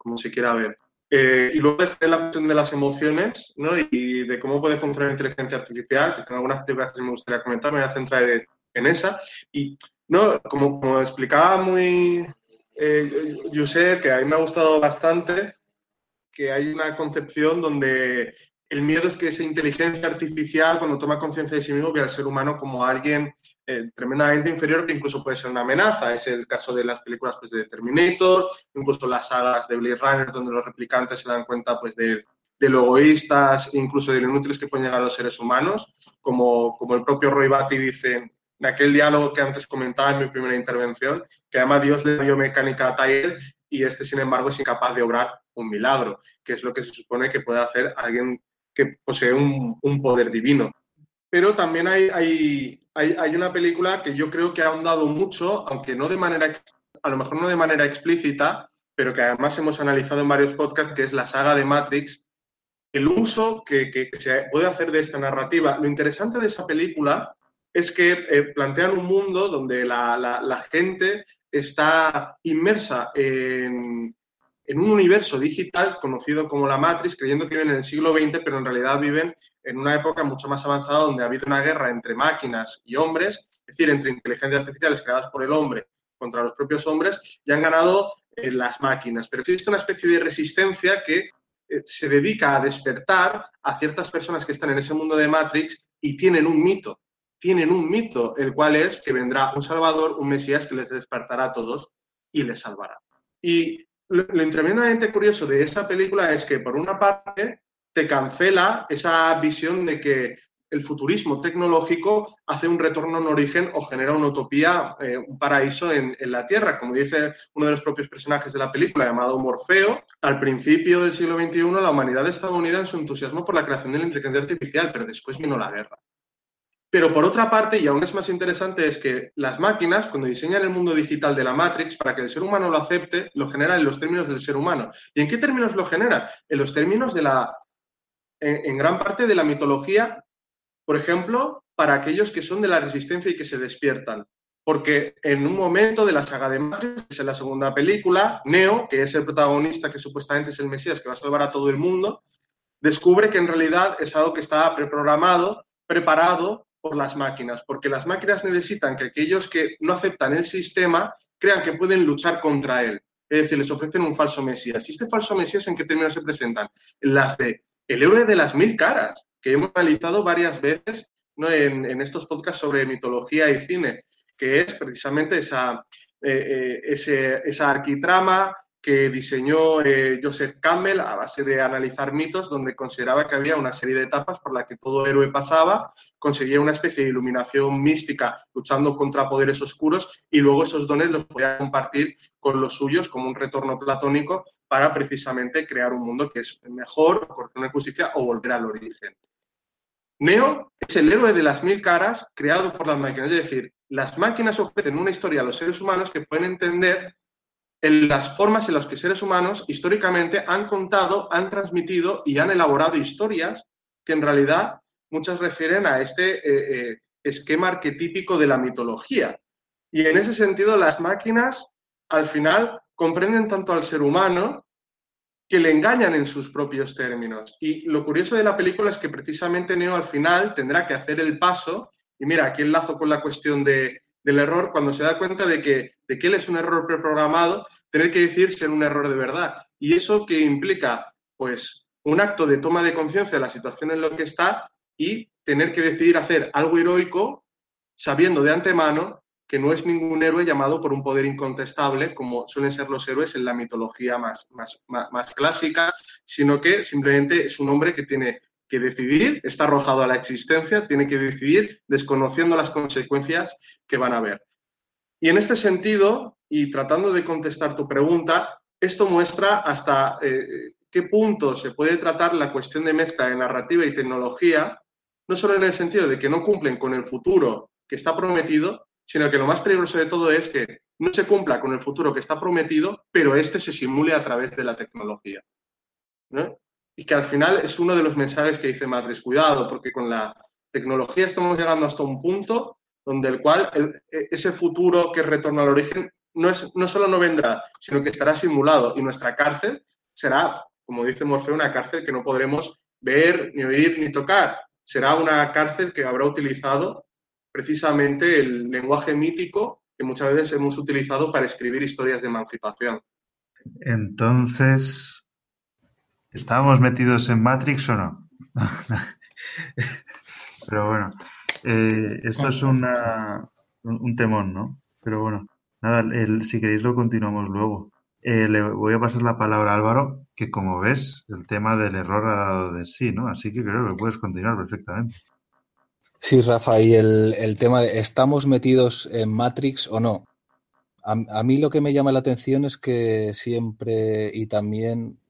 como se quiera ver. Eh, y luego la cuestión de las emociones ¿no? y de cómo puede funcionar la inteligencia artificial, que tengo algunas preguntas que me gustaría comentar, me voy a centrar en, esa. Y no, como, explicaba muy eh, que a mí me ha gustado bastante que hay una concepción donde el miedo es que esa inteligencia artificial, cuando toma conciencia de sí mismo, ve al ser humano como alguien eh, tremendamente inferior que incluso puede ser una amenaza. Es el caso de las películas pues, de Terminator, incluso las sagas de Blade Runner, donde los replicantes se dan cuenta pues, de, de lo egoístas, incluso de lo inútiles que pueden llegar los seres humanos, como, como el propio Roy Batty dice en aquel diálogo que antes comentaba en mi primera intervención, que además Dios le dio mecánica a Tyler y este, sin embargo, es incapaz de obrar un milagro, que es lo que se supone que puede hacer alguien que posee un, poder divino. Pero también hay, hay, hay, una película que yo creo que ha ahondado mucho, aunque no de manera, a lo mejor no de manera explícita, pero que además hemos analizado en varios podcasts, que es la saga de Matrix, el uso que, se puede hacer de esta narrativa. Lo interesante de esa película es que eh, plantean un mundo donde la, gente está inmersa en, un universo digital conocido como la Matrix, creyendo que viven en el siglo XX, pero en realidad viven en una época mucho más avanzada donde ha habido una guerra entre máquinas y hombres, es decir, entre inteligencias artificiales creadas por el hombre contra los propios hombres, y han ganado eh, las máquinas. Pero existe una especie de resistencia que eh, se dedica a despertar a ciertas personas que están en ese mundo de Matrix y tienen un mito tienen un mito, el cual es que vendrá un Salvador, un Mesías que les despertará a todos y les salvará. Y lo, tremendamente curioso de esa película es que, por una parte, te cancela esa visión de que el futurismo tecnológico hace un retorno en origen o genera una utopía, eh, un paraíso en, en, la Tierra. Como dice uno de los propios personajes de la película, llamado Morfeo, al principio del siglo XXI la humanidad estaba unida en su entusiasmo por la creación de la inteligencia artificial, pero después vino la guerra. Pero por otra parte, y aún es más interesante, es que las máquinas, cuando diseñan el mundo digital de la Matrix, para que el ser humano lo acepte, lo generan en los términos del ser humano. ¿Y en qué términos lo generan? En los términos de la, en, gran parte de la mitología, por ejemplo, para aquellos que son de la resistencia y que se despiertan. Porque en un momento de la saga de Matrix, en la segunda película, Neo, que es el protagonista que supuestamente es el Mesías que va a salvar a todo el mundo, descubre que en realidad es algo que está preprogramado, preparado por las máquinas, porque las máquinas necesitan que aquellos que no aceptan el sistema crean que pueden luchar contra él. Es decir, les ofrecen un falso Mesías. ¿Y este falso Mesías en qué términos se presentan? Las de el héroe de las mil caras, que hemos analizado varias veces ¿no? en, estos podcasts sobre mitología y cine, que es precisamente esa, eh, eh, esa arquitrama que diseñó eh, Joseph Campbell a base de analizar mitos, donde consideraba que había una serie de etapas por las que todo héroe pasaba, conseguía una especie de iluminación mística luchando contra poderes oscuros y luego esos dones los podía compartir con los suyos como un retorno platónico para precisamente crear un mundo que es mejor, con una justicia o volver al origen. Neo es el héroe de las mil caras creado por las máquinas, es decir, las máquinas ofrecen una historia a los seres humanos que pueden entender en las formas en las que seres humanos históricamente han contado, han transmitido y han elaborado historias que en realidad muchas refieren a este eh, eh, esquema arquetípico de la mitología. Y en ese sentido, las máquinas al final comprenden tanto al ser humano que le engañan en sus propios términos. Y lo curioso de la película es que precisamente Neo al final tendrá que hacer el paso, y mira, aquí enlazo con la cuestión de, del error cuando se da cuenta de que, de que él es un error preprogramado, tener que decir ser un error de verdad. Y eso que implica, pues, un acto de toma de conciencia de la situación en la que está, y tener que decidir hacer algo heroico sabiendo de antemano que no es ningún héroe llamado por un poder incontestable, como suelen ser los héroes en la mitología más, más, más, clásica, sino que simplemente es un hombre que tiene que decidir, está arrojado a la existencia, tiene que decidir desconociendo las consecuencias que van a haber. Y en este sentido, y tratando de contestar tu pregunta, esto muestra hasta eh, qué punto se puede tratar la cuestión de mezcla de narrativa y tecnología, no solo en el sentido de que no cumplen con el futuro que está prometido, sino que lo más peligroso de todo es que no se cumpla con el futuro que está prometido, pero este se simule a través de la tecnología. Y que al final es uno de los mensajes que dice Matrix, cuidado, porque con la tecnología estamos llegando hasta un punto donde el cual e, ese futuro que retorna al origen no, es, no solo no vendrá, sino que estará simulado y nuestra cárcel será, como dice Morfeo, una cárcel que no podremos ver, ni oír, ni tocar. Será una cárcel que habrá utilizado precisamente el lenguaje mítico que muchas veces hemos utilizado para escribir historias de emancipación. Entonces, ¿estábamos metidos en Matrix o no? Pero bueno, eh, esto es un temón, ¿no? Pero bueno, nada, si queréis lo continuamos luego. Eh, le voy a pasar la palabra a Álvaro, que como ves, el tema del error ha dado de sí, ¿no? Así que creo que puedes continuar perfectamente. Sí, Rafa, y el, tema de ¿estamos metidos en Matrix o no? A, mí lo que me llama la atención es que siempre y también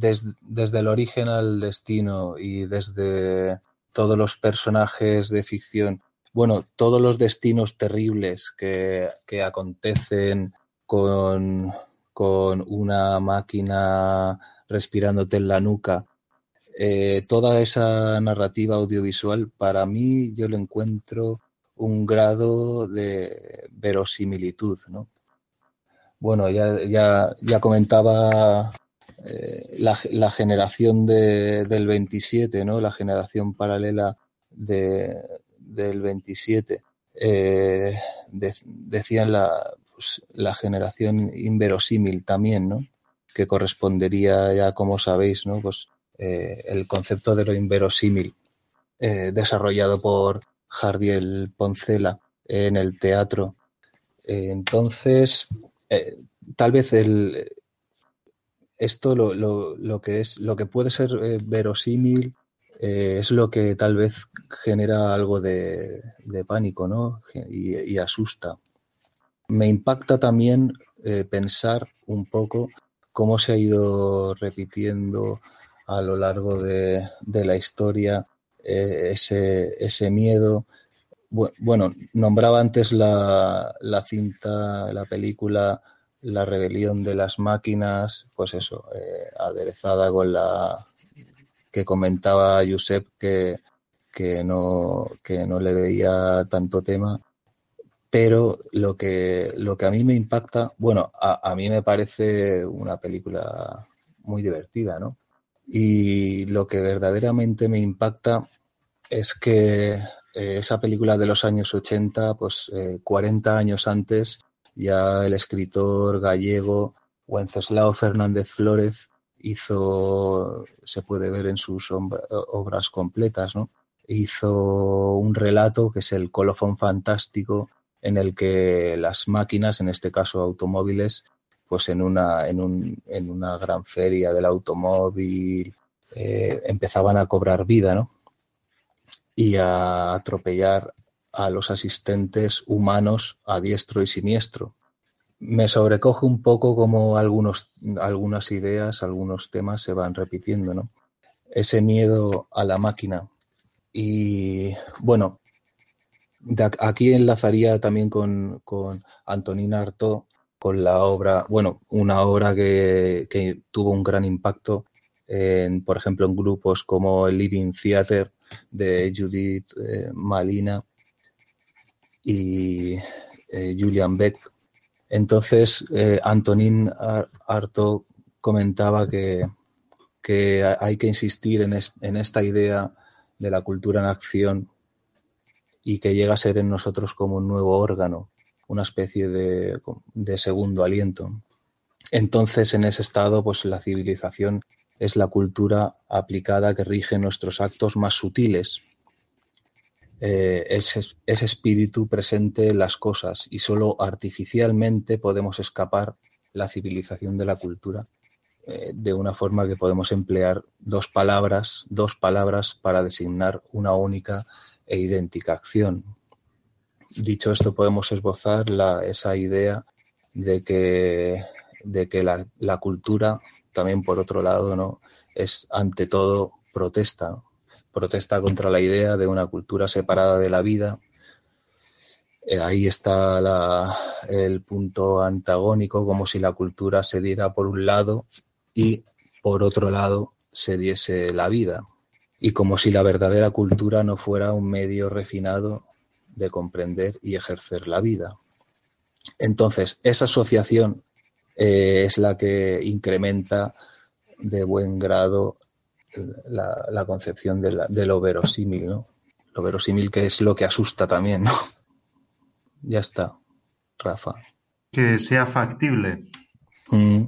desde el origen al destino y desde todos los personajes de ficción, bueno, todos los destinos terribles que, acontecen con, con una máquina respirándote en la nuca eh, toda esa narrativa audiovisual, para mí yo le encuentro un grado de verosimilitud, ¿no? Bueno, ya, ya, ya comentaba eh, la, generación de, del 27, ¿no? La generación paralela de, del 27. Eh, decían la, pues, la generación inverosímil también, ¿no? Que correspondería ya, como sabéis, ¿no? Pues eh, el concepto de lo inverosímil desarrollado por Jardiel Poncela en el teatro. Entonces, tal vez el, esto lo, lo, que es lo que puede ser verosímil es lo que tal vez genera algo de, pánico ¿no? y, asusta. Me impacta también pensar un poco cómo se ha ido repitiendo a lo largo de, la historia eh, ese, ese miedo. Bueno, nombraba antes la, la, cinta, la película La rebelión de las máquinas, pues eso, eh, aderezada con la que comentaba Josep que, que, no, que no le veía tanto tema. Pero lo que, lo que a mí me impacta, bueno, a, a mí me parece una película muy divertida, ¿no? Y lo que verdaderamente me impacta es que eh, esa película de los años 80, pues 40 eh, años antes, ya el escritor gallego Wenceslao Fernández Flórez hizo, se puede ver en sus obras completas, ¿no? Hizo un relato que es el colofón fantástico en el que las máquinas, en este caso automóviles, pues en una, en, un, en una gran feria del automóvil eh, empezaban a cobrar vida, ¿no? Y a atropellar a los asistentes humanos a diestro y siniestro. Me sobrecoge un poco como algunos, algunas ideas, algunos temas se van repitiendo, ¿no? Ese miedo a la máquina. Y bueno, aquí enlazaría también con, con Antonin Artaud con la obra, bueno, una obra que, tuvo un gran impacto, en, por ejemplo, en grupos como el Living Theater de Judith eh, Malina y eh, Julian Beck. Entonces, eh, Antonin Arto comentaba que, hay que insistir en, en esta idea de la cultura en acción y que llega a ser en nosotros como un nuevo órgano una especie de, segundo aliento. Entonces, en ese estado, pues la civilización es la cultura aplicada que rige nuestros actos más sutiles. Eh, es, espíritu presente en las cosas y solo artificialmente podemos escapar la civilización de la cultura eh, de una forma que podemos emplear dos palabras, dos palabras para designar una única e idéntica acción. Dicho esto, podemos esbozar esa idea de que, de que la, cultura, también por otro lado, ¿no? es ante todo protesta, protesta contra la idea de una cultura separada de la vida. Eh, ahí está el punto antagónico, como si la cultura se diera por un lado y por otro lado se diese la vida. Y como si la verdadera cultura no fuera un medio refinado de comprender y ejercer la vida. Entonces, esa asociación eh, es la que incrementa de buen grado la, concepción de, lo verosímil, ¿no? Lo verosímil que es lo que asusta también, ¿no? *laughs* Ya está, Rafa. Que sea factible. Mm.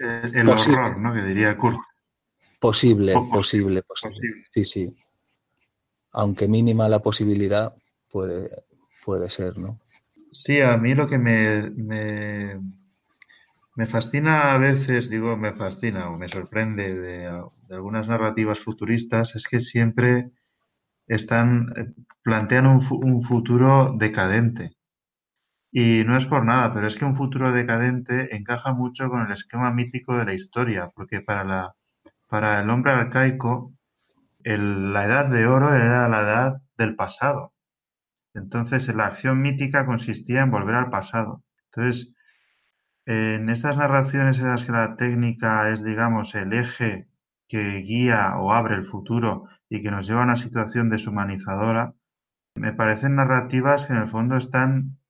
El, horror, ¿no? Que diría Kurt. Posible, posible, posible, Sí, sí. Aunque mínima la posibilidad, puede, puede ser, ¿no? Sí, a mí lo que me, me fascina a veces, digo, me fascina o me sorprende de, algunas narrativas futuristas es que siempre están, eh, plantean un, futuro decadente. Y no es por nada, pero es que un futuro decadente encaja mucho con el esquema mítico de la historia, porque para, la, para el hombre arcaico, la edad de oro era la edad del pasado. Entonces, la acción mítica consistía en volver al pasado. Entonces, en estas narraciones en las que la técnica es, digamos, el eje que guía o abre el futuro y que nos lleva a una situación deshumanizadora, me parecen narrativas que en el fondo están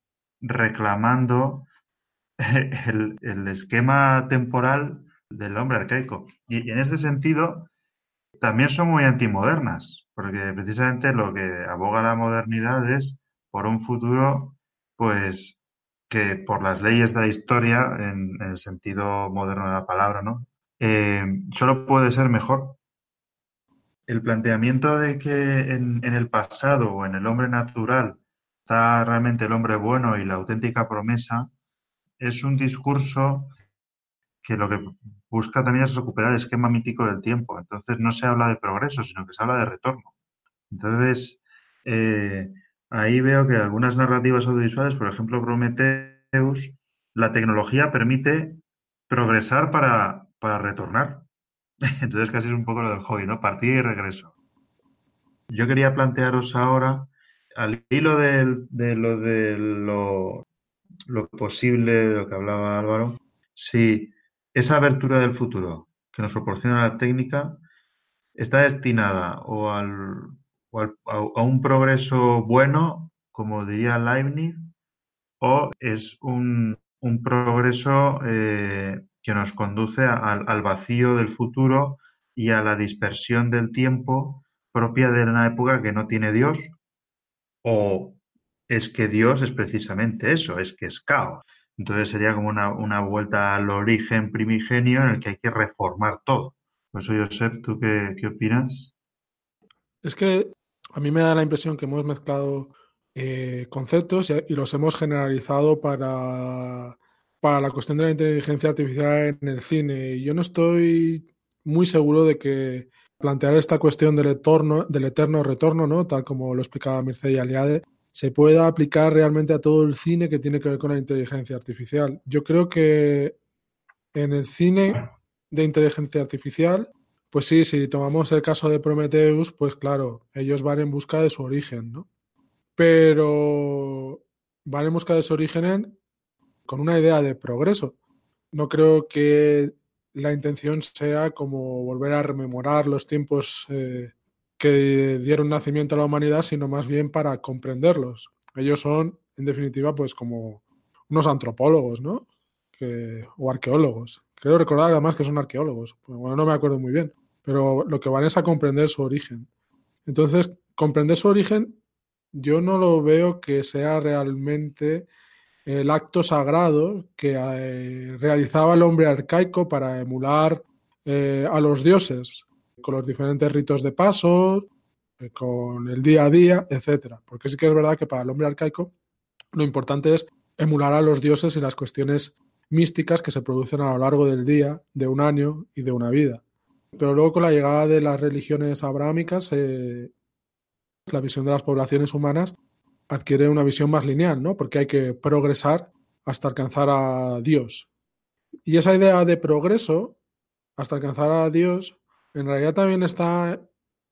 reclamando *laughs* el, esquema temporal del hombre arcaico. Y, en este sentido, también son muy antimodernas, porque precisamente lo que aboga la modernidad es por un futuro, pues, que por las leyes de la historia, en, el sentido moderno de la palabra, ¿no? Eh, solo puede ser mejor. El planteamiento de que en, el pasado o en el hombre natural está realmente el hombre bueno y la auténtica promesa es un discurso que lo que busca también es recuperar el esquema mítico del tiempo. Entonces no se habla de progreso, sino que se habla de retorno. Entonces, eh, ahí veo que algunas narrativas audiovisuales, por ejemplo, Prometheus, la tecnología permite progresar para, retornar. *laughs* Entonces casi es un poco lo del hobby, ¿no? Partida y regreso. Yo quería plantearos ahora, al hilo de, lo de lo, lo, posible, de lo que hablaba Álvaro, si esa abertura del futuro que nos proporciona la técnica está destinada o al a, un progreso bueno, como diría Leibniz, o es un, progreso eh, que nos conduce al vacío del futuro y a la dispersión del tiempo propia de una época que no tiene Dios, o es que Dios es precisamente eso, es que es caos. Entonces sería como una, vuelta al origen primigenio en el que hay que reformar todo. Por eso, Josep, ¿tú qué, qué opinas? Es que a mí me da la impresión que hemos mezclado eh, conceptos y, los hemos generalizado para, para la cuestión de la inteligencia artificial en el cine. Y yo no estoy muy seguro de que plantear esta cuestión del, eterno, del eterno retorno, ¿no? tal como lo explicaba Mercedes Aliade, se pueda aplicar realmente a todo el cine que tiene que ver con la inteligencia artificial. Yo creo que en el cine de inteligencia artificial pues sí, si tomamos el caso de Prometheus, pues claro, ellos van en busca de su origen, ¿no? Pero van en busca de su origen con una idea de progreso. No creo que la intención sea como volver a rememorar los tiempos eh, que dieron nacimiento a la humanidad, sino más bien para comprenderlos. Ellos son, en definitiva, pues como unos antropólogos, ¿no? o arqueólogos. Creo recordar además que son arqueólogos. Bueno, no me acuerdo muy bien pero lo que van es a comprender su origen. Entonces, comprender su origen, yo no lo veo que sea realmente el acto sagrado que eh, realizaba el hombre arcaico para emular eh, a los dioses, con los diferentes ritos de paso, eh, con el día a día, etcétera. Porque sí que es verdad que para el hombre arcaico lo importante es emular a los dioses y las cuestiones místicas que se producen a lo largo del día, de un año y de una vida. Pero luego con la llegada de las religiones abrahámicas, eh, la visión de las poblaciones humanas adquiere una visión más lineal, ¿no? Porque hay que progresar hasta alcanzar a Dios. Y esa idea de progreso hasta alcanzar a Dios en realidad también está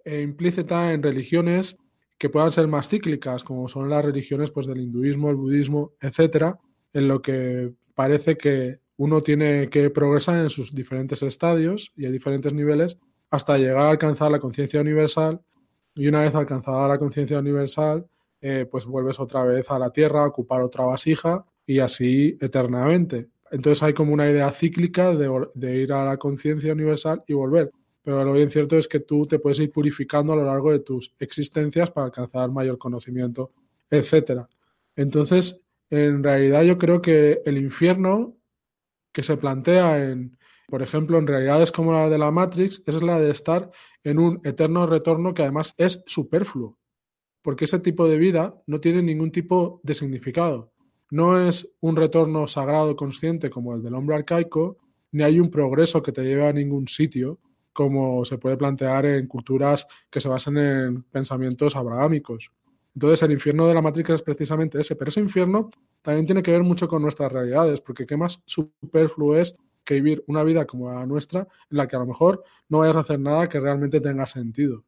eh, implícita en religiones que puedan ser más cíclicas, como son las religiones pues, del hinduismo, el budismo, etcétera, en lo que parece que uno tiene que progresar en sus diferentes estadios y a diferentes niveles hasta llegar a alcanzar la conciencia universal y una vez alcanzada la conciencia universal, eh, pues vuelves otra vez a la tierra, a ocupar otra vasija y así eternamente. Entonces hay como una idea cíclica de, de ir a la conciencia universal y volver. Pero lo bien cierto es que tú te puedes ir purificando a lo largo de tus existencias para alcanzar mayor conocimiento, etcétera. Entonces, en realidad yo creo que el infierno que se plantea en, por ejemplo, en realidades como la de la Matrix, es la de estar en un eterno retorno que además es superfluo, porque ese tipo de vida no tiene ningún tipo de significado. No es un retorno sagrado consciente como el del hombre arcaico, ni hay un progreso que te lleve a ningún sitio, como se puede plantear en culturas que se basan en pensamientos abrahámicos. Entonces el infierno de la Matrix es precisamente ese, pero ese infierno también tiene que ver mucho con nuestras realidades, porque qué más superfluo es que vivir una vida como la nuestra, en la que a lo mejor no vayas a hacer nada que realmente tenga sentido.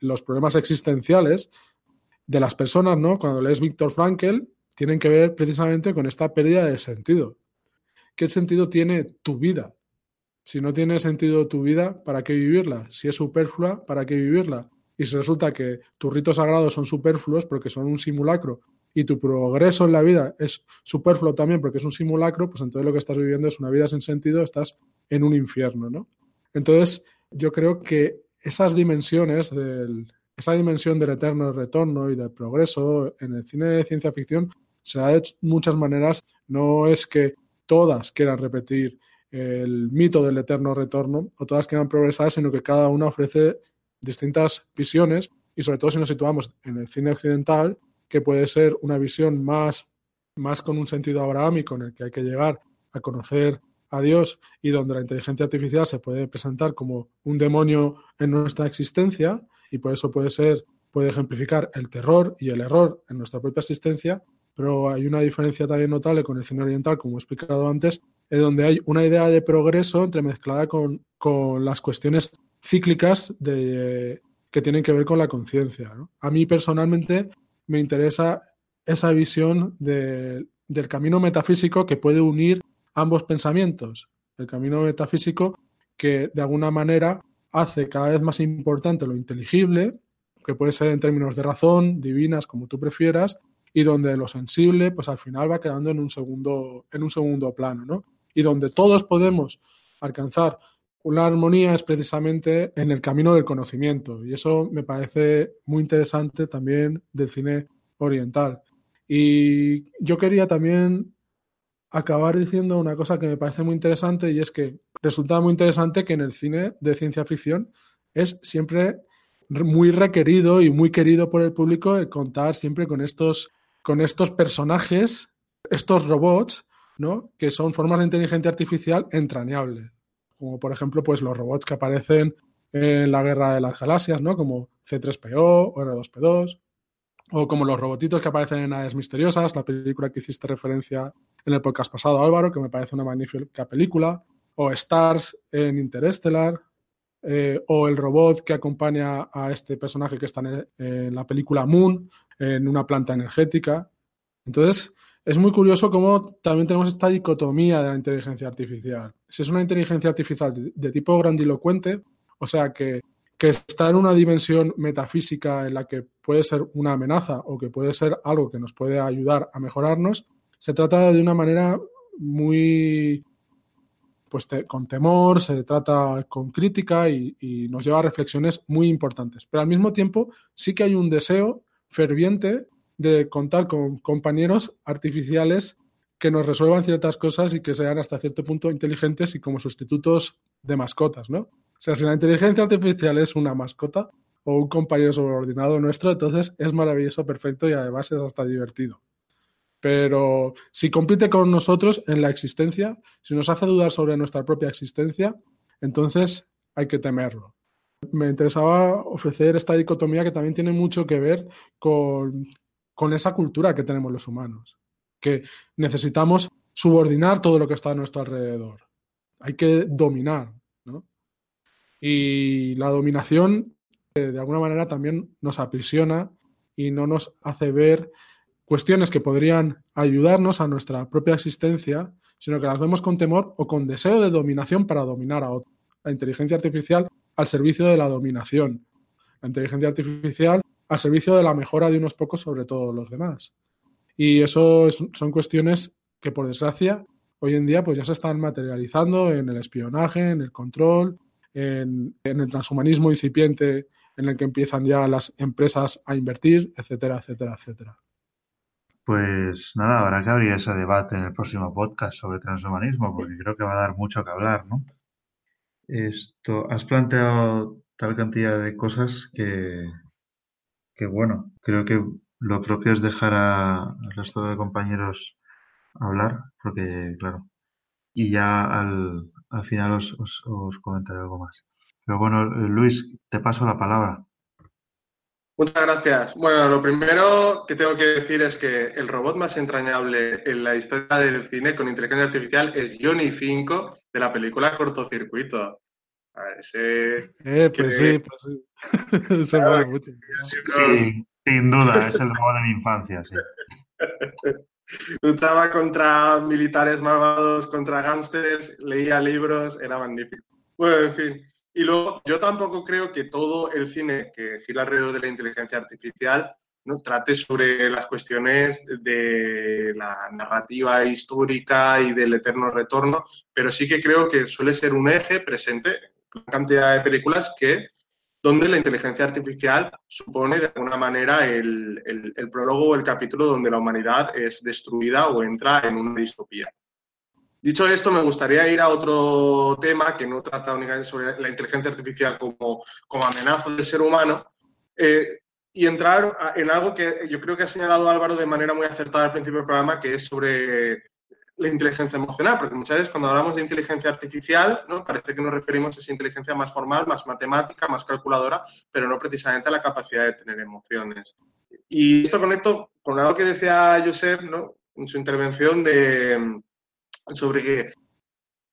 Los problemas existenciales de las personas, ¿no? cuando lees Víctor Frankl, tienen que ver precisamente con esta pérdida de sentido. ¿Qué sentido tiene tu vida? Si no tiene sentido tu vida, ¿para qué vivirla? Si es superflua, ¿para qué vivirla? Y si resulta que tus ritos sagrados son superfluos porque son un simulacro y tu progreso en la vida es superfluo también porque es un simulacro, pues entonces lo que estás viviendo es una vida sin sentido, estás en un infierno, ¿no? Entonces, yo creo que esas dimensiones del, esa dimensión del eterno retorno y del progreso en el cine de ciencia ficción se da de muchas maneras. No es que todas quieran repetir el mito del eterno retorno o todas quieran progresar, sino que cada una ofrece distintas visiones y sobre todo si nos situamos en el cine occidental, que puede ser una visión más, más con un sentido abrahámico en el que hay que llegar a conocer a Dios y donde la inteligencia artificial se puede presentar como un demonio en nuestra existencia y por eso puede ser, puede ejemplificar el terror y el error en nuestra propia existencia, pero hay una diferencia también notable con el cine oriental, como he explicado antes, en donde hay una idea de progreso entremezclada con, con las cuestiones cíclicas de, que tienen que ver con la conciencia. A mí personalmente me interesa esa visión del camino metafísico que puede unir ambos pensamientos. El camino metafísico que de alguna manera hace cada vez más importante lo inteligible, que puede ser en términos de razón, divinas, como tú prefieras, y donde lo sensible, pues al final va quedando en un segundo, en un segundo plano, ¿no? Y donde todos podemos alcanzar una armonía es precisamente en el camino del conocimiento, y eso me parece muy interesante también del cine oriental. Y yo quería también acabar diciendo una cosa que me parece muy interesante y es que resulta muy interesante que en el cine de ciencia ficción es siempre muy requerido y muy querido por el público el contar siempre con estos con estos personajes, estos robots, ¿no? Que son formas de inteligencia artificial entrañables. Como por ejemplo, pues los robots que aparecen en la Guerra de las Galaxias, ¿no? Como C3PO o R2P2. O como los robotitos que aparecen en Aves Misteriosas, la película que hiciste referencia en el podcast pasado, Álvaro, que me parece una magnífica película. O Stars en Interstellar. Eh, o el robot que acompaña a este personaje que está en, la película Moon, en una planta energética. Entonces, es muy curioso cómo también tenemos esta dicotomía de la inteligencia artificial. Si es una inteligencia artificial de, tipo grandilocuente, o sea, que, que, está en una dimensión metafísica en la que puede ser una amenaza o que puede ser algo que nos puede ayudar a mejorarnos, se trata de una manera muy pues con temor, se trata con crítica y, nos lleva a reflexiones muy importantes. Pero al mismo tiempo sí que hay un deseo ferviente de contar con compañeros artificiales que nos resuelvan ciertas cosas y que sean hasta cierto punto inteligentes y como sustitutos de mascotas, ¿no? O sea, si la inteligencia artificial es una mascota, o un compañero sobreordinado nuestro, entonces es maravilloso, perfecto y además es hasta divertido. Pero si compite con nosotros en la existencia, si nos hace dudar sobre nuestra propia existencia, entonces hay que temerlo. Me interesaba ofrecer esta dicotomía que también tiene mucho que ver con, con esa cultura que tenemos los humanos, que necesitamos subordinar todo lo que está a nuestro alrededor. Hay que dominar. Y la dominación, eh, de alguna manera, también nos aprisiona y no nos hace ver cuestiones que podrían ayudarnos a nuestra propia existencia, sino que las vemos con temor o con deseo de dominación para dominar a otros. La inteligencia artificial al servicio de la dominación. La inteligencia artificial al servicio de la mejora de unos pocos sobre todos los demás. Y eso son cuestiones que, por desgracia, hoy en día pues ya se están materializando en el espionaje, en el control, en, en el transhumanismo incipiente en el que empiezan ya las empresas a invertir, etcétera, etcétera, etcétera. Pues nada, habrá que abrir ese debate en el próximo podcast sobre transhumanismo, porque creo que va a dar mucho que hablar, ¿no? Esto, has planteado tal cantidad de cosas que, que bueno, creo que lo propio es dejar al resto de compañeros hablar, porque claro, y ya al, al final os, os, os comentaré algo más. Pero bueno, Luis, te paso la palabra. Muchas gracias. Bueno, lo primero que tengo que decir es que el robot más entrañable en la historia del cine con inteligencia artificial es Johnny 5 de la película Cortocircuito. Ese eh, pues sí, pues sí. *laughs* Se claro, mucho. Sí, sin duda, es el robot de mi infancia, sí. *laughs* Luchaba contra militares malvados, contra gángsters, leía libros, era magnífico. Bueno, en fin. Y luego, yo tampoco creo que todo el cine que gira alrededor de la inteligencia artificial ¿no? trate sobre las cuestiones de la narrativa histórica y del eterno retorno, pero sí que creo que suele ser un eje presente en cantidad de películas que donde la inteligencia artificial supone de alguna manera el, el, el prólogo o el capítulo donde la humanidad es destruida o entra en una distopía. Dicho esto, me gustaría ir a otro tema que no trata únicamente sobre la inteligencia artificial como, como amenaza del ser humano eh, y entrar en algo que yo creo que ha señalado Álvaro de manera muy acertada al principio del programa, que es sobre la inteligencia emocional, porque muchas veces cuando hablamos de inteligencia artificial, ¿no? parece que nos referimos a esa inteligencia más formal, más matemática, más calculadora, pero no precisamente a la capacidad de tener emociones. Y esto conecto con algo que decía Josep ¿no? en su intervención de sobre que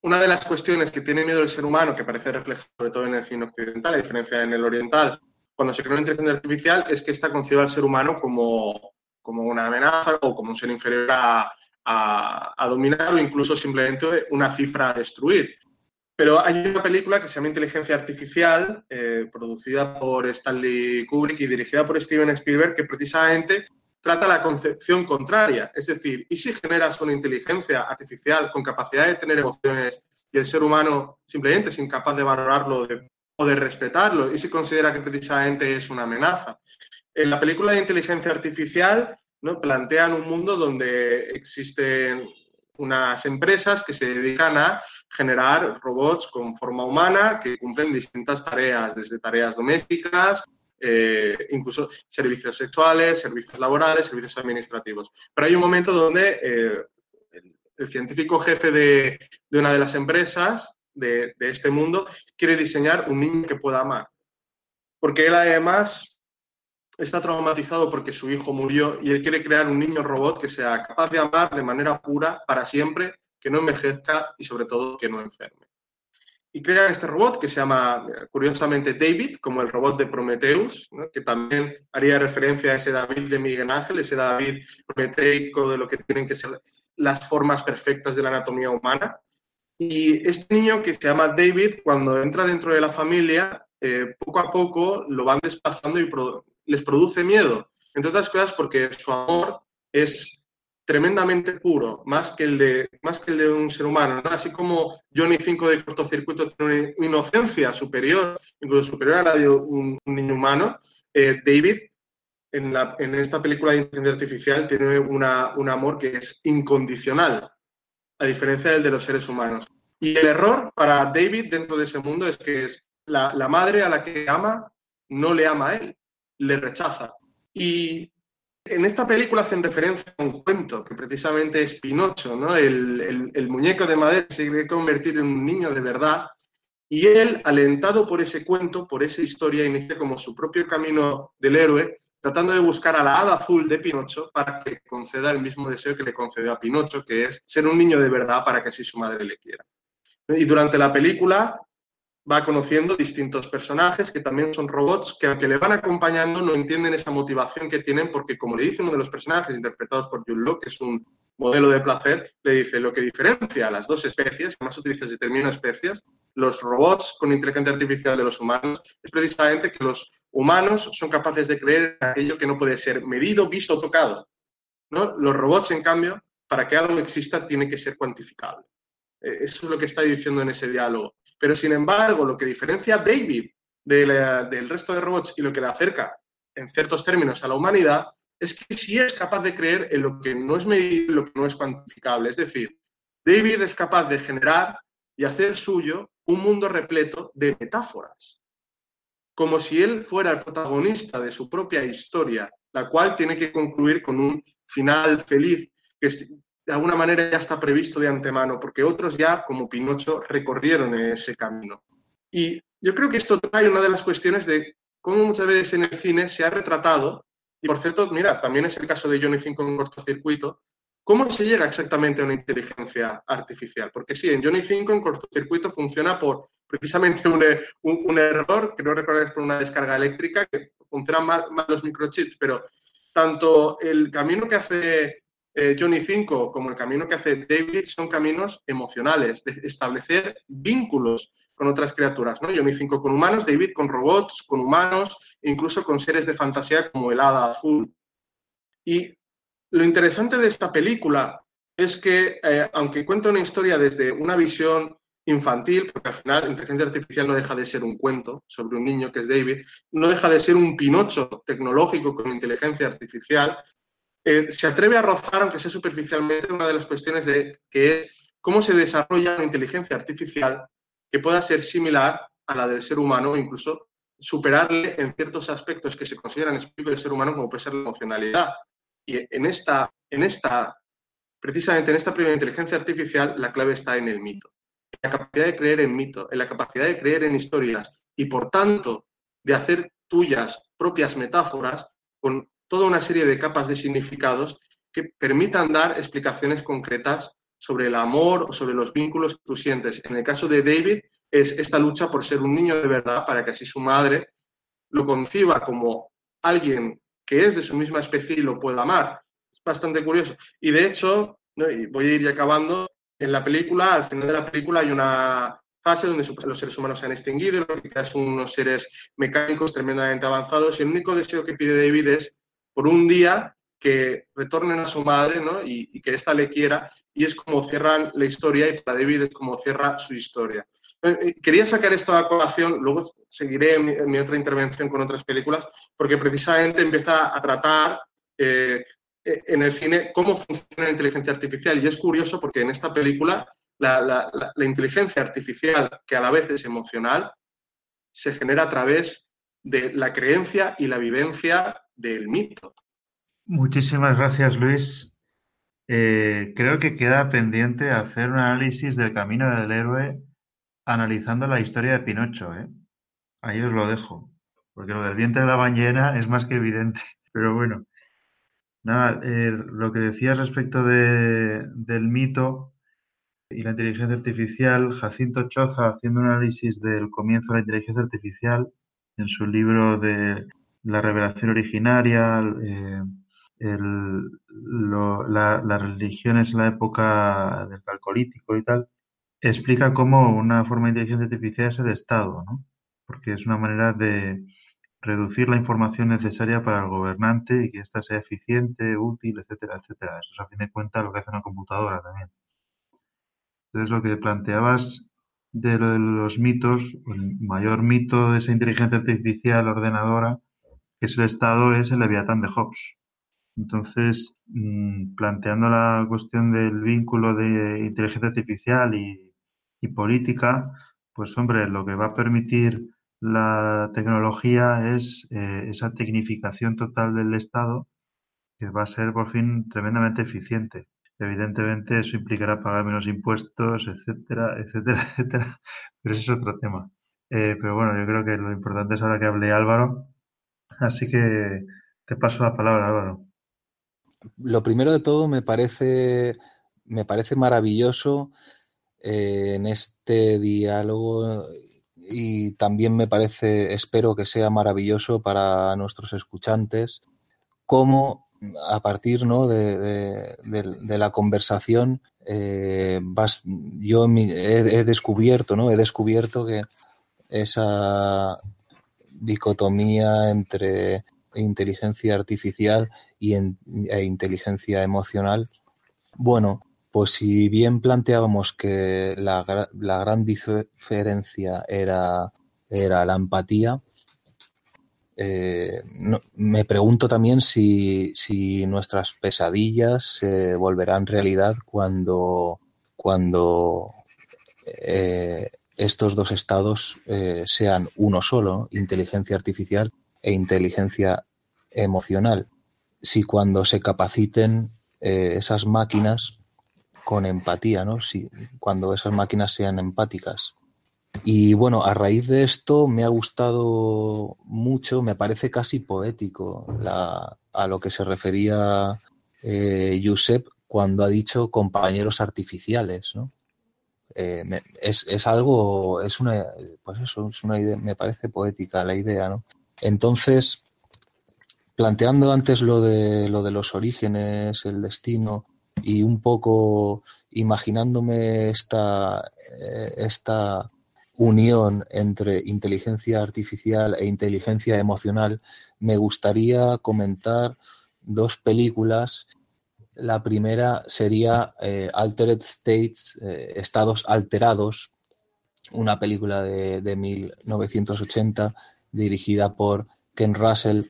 una de las cuestiones que tiene miedo el ser humano, que parece reflejado sobre todo en el cine occidental, a diferencia en el oriental, cuando se crea una inteligencia artificial, es que está concibe al ser humano como, como una amenaza o como un ser inferior a, a, dominar o incluso simplemente una cifra a destruir. Pero hay una película que se llama Inteligencia Artificial, eh, producida por Stanley Kubrick y dirigida por Steven Spielberg, que precisamente trata la concepción contraria. Es decir, ¿y si generas una inteligencia artificial con capacidad de tener emociones y el ser humano simplemente es incapaz de valorarlo o de respetarlo? ¿Y si considera que precisamente es una amenaza? En la película de inteligencia artificial ¿no? plantean un mundo donde existen unas empresas que se dedican a generar robots con forma humana que cumplen distintas tareas, desde tareas domésticas, eh, incluso servicios sexuales, servicios laborales, servicios administrativos. Pero hay un momento donde eh, el, científico jefe de, una de las empresas de, este mundo quiere diseñar un niño que pueda amar. Porque él además está traumatizado porque su hijo murió y él quiere crear un niño robot que sea capaz de amar de manera pura para siempre, que no envejezca y sobre todo que no enferme y crean este robot que se llama, curiosamente, David, como el robot de Prometheus, que también haría referencia a ese David de Miguel Ángel, ese David prometeico de lo que tienen que ser las formas perfectas de la anatomía humana. Y este niño que se llama David, cuando entra dentro de la familia, eh, poco a poco lo van desplazando y les produce miedo. Entre otras cosas porque su amor es tremendamente puro, más que el de, más que el de un ser humano. ¿no? Así como Johnny 5 de cortocircuito tiene una inocencia superior, incluso superior a la de un, un niño humano, eh, David en, la, en, esta película de inteligencia artificial tiene una, un amor que es incondicional, a diferencia del de los seres humanos. Y el error para David dentro de ese mundo es que es la, la madre a la que ama no le ama a él, le rechaza. Y en esta película hacen referencia a un cuento que precisamente es Pinocho, ¿no? El, muñeco de madera se quiere convertir en un niño de verdad y él, alentado por ese cuento, por esa historia, inicia como su propio camino del héroe, tratando de buscar a la hada azul de Pinocho para que conceda el mismo deseo que le concedió a Pinocho, que es ser un niño de verdad para que así su madre le quiera. Y durante la película va conociendo distintos personajes que también son robots que aunque le van acompañando no entienden esa motivación que tienen porque como le dice uno de los personajes interpretados por Jules Locke, que es un modelo de placer, le dice lo que diferencia a las dos especies, que más utiliza ese término especies, los robots con inteligencia artificial de los humanos, es precisamente que los humanos son capaces de creer en aquello que no puede ser medido, visto o tocado. ¿no? Los robots, en cambio, para que algo exista, tiene que ser cuantificable. Eh, eso es lo que está diciendo en ese diálogo. Pero, sin embargo, lo que diferencia a David del resto de robots y lo que le acerca, en ciertos términos, a la humanidad, es que sí es capaz de creer en lo que no es medible, lo que no es cuantificable. Es decir, David es capaz de generar y hacer suyo un mundo repleto de metáforas, como si él fuera el protagonista de su propia historia, la cual tiene que concluir con un final feliz, de alguna manera ya está previsto de antemano, porque otros ya, como Pinocho, recorrieron ese camino. Y yo creo que esto trae una de las cuestiones de cómo muchas veces en el cine se ha retratado y por cierto, mira, también es el caso de Johnny 5 en cortocircuito. ¿Cómo se llega exactamente a una inteligencia artificial? Porque sí, en Johnny 5 en cortocircuito funciona por precisamente un, error, que no recuerdo por una descarga eléctrica, que funcionan mal, los microchips, pero tanto el camino que hace eh, Johnny 5 como el camino que hace David son caminos emocionales, de establecer vínculos con otras criaturas, ¿no? Johnny 5 con humanos, David con robots, con humanos, incluso con seres de fantasía como el hada azul. Y lo interesante de esta película es que, eh, aunque cuenta una historia desde una visión infantil, porque al final inteligencia artificial no deja de ser un cuento sobre un niño que es David, no deja de ser un pinocho tecnológico con inteligencia artificial, eh, se atreve a rozar, aunque sea superficialmente, una de las cuestiones de que es cómo se desarrolla una inteligencia artificial que pueda ser similar a la del ser humano, incluso superarle en ciertos aspectos que se consideran específicos del ser humano, como puede ser la emocionalidad. Y en esta, en esta, precisamente en esta primera inteligencia artificial, la clave está en el mito. En la capacidad de creer en mito, en la capacidad de creer en historias y, por tanto, de hacer tuyas propias metáforas con toda una serie de capas de significados que permitan dar explicaciones concretas sobre el amor o sobre los vínculos que tú sientes. En el caso de David, es esta lucha por ser un niño de verdad para que así su madre lo conciba como alguien que es de su misma especie y lo pueda amar. Es bastante curioso. Y de hecho, y voy a ir acabando, en la película, al final de la película hay una fase donde los seres humanos se han extinguido, que son unos seres mecánicos tremendamente avanzados y el único deseo que pide David es por un día que retornen a su madre ¿no? y, que ésta le quiera, y es como cierran la historia, y para David es como cierra su historia. Eh, eh, quería sacar esto a luego seguiré mi, otra intervención con otras películas, porque precisamente empieza a tratar eh, en el cine cómo funciona la inteligencia artificial. Y es curioso porque en esta película la, la inteligencia artificial, que a la vez es emocional, se genera a través de la creencia y la vivencia del mito. Muchísimas gracias, Luis. Eh, creo que queda pendiente hacer un análisis del camino del héroe analizando la historia de Pinocho. ¿eh? Ahí os lo dejo, porque lo del vientre de la ballena es más que evidente. *laughs* Pero bueno, nada, eh, lo que decías respecto de, del mito y la inteligencia artificial, Jacinto Choza, haciendo un análisis del comienzo de la inteligencia artificial en su libro de La revelación originaria, el, la, las religiones en la época del calcolítico y tal, explica cómo una forma de inteligencia artificial es el Estado, ¿no? porque es una manera de reducir la información necesaria para el gobernante y que ésta sea eficiente, útil, etcétera, etcétera. Eso es a fin de cuentas lo que hace una computadora también. Entonces lo que planteabas de lo de los mitos, el mayor mito de esa inteligencia artificial ordenadora, que es el Estado, es el Leviatán de Hobbes. Entonces, mm, planteando la cuestión del vínculo de inteligencia artificial y, política, pues hombre, lo que va a permitir la tecnología es eh, esa tecnificación total del Estado que va a ser por fin tremendamente eficiente. Evidentemente eso implicará pagar menos impuestos, etcétera, etcétera, etcétera, *laughs* pero ese es otro tema. Eh, pero bueno, yo creo que lo importante es ahora que hable Álvaro, así que te paso la palabra, Álvaro. Lo primero de todo me parece, me parece maravilloso eh, en este diálogo y también me parece, espero que sea maravilloso para nuestros escuchantes, cómo a partir ¿no? de, la conversación eh, yo he, descubierto, ¿no? He descubierto que esa dicotomía entre inteligencia artificial y e inteligencia emocional, bueno, pues si bien planteábamos que la, la gran diferencia era, era la empatía, eh, me pregunto también si, si, nuestras pesadillas se volverán realidad cuando, cuando eh, estos dos estados eh, sean uno solo, inteligencia artificial e inteligencia emocional. Si cuando se capaciten esas máquinas con empatía, ¿no? Si, cuando esas máquinas sean empáticas. Y bueno, a raíz de esto me ha gustado mucho, me parece casi poético a lo que se refería eh, Josep cuando ha dicho compañeros artificiales, ¿no? Eh, es, es, algo, es una, pues eso, es una idea, me parece poética la idea, ¿no? Entonces, planteando antes lo de, lo de los orígenes, el destino, y un poco imaginándome esta, eh, esta unión entre inteligencia artificial e inteligencia emocional, me gustaría comentar dos películas. La primera sería eh, Altered States, eh, Estados Alterados, una película de, de 1980 dirigida por Ken Russell.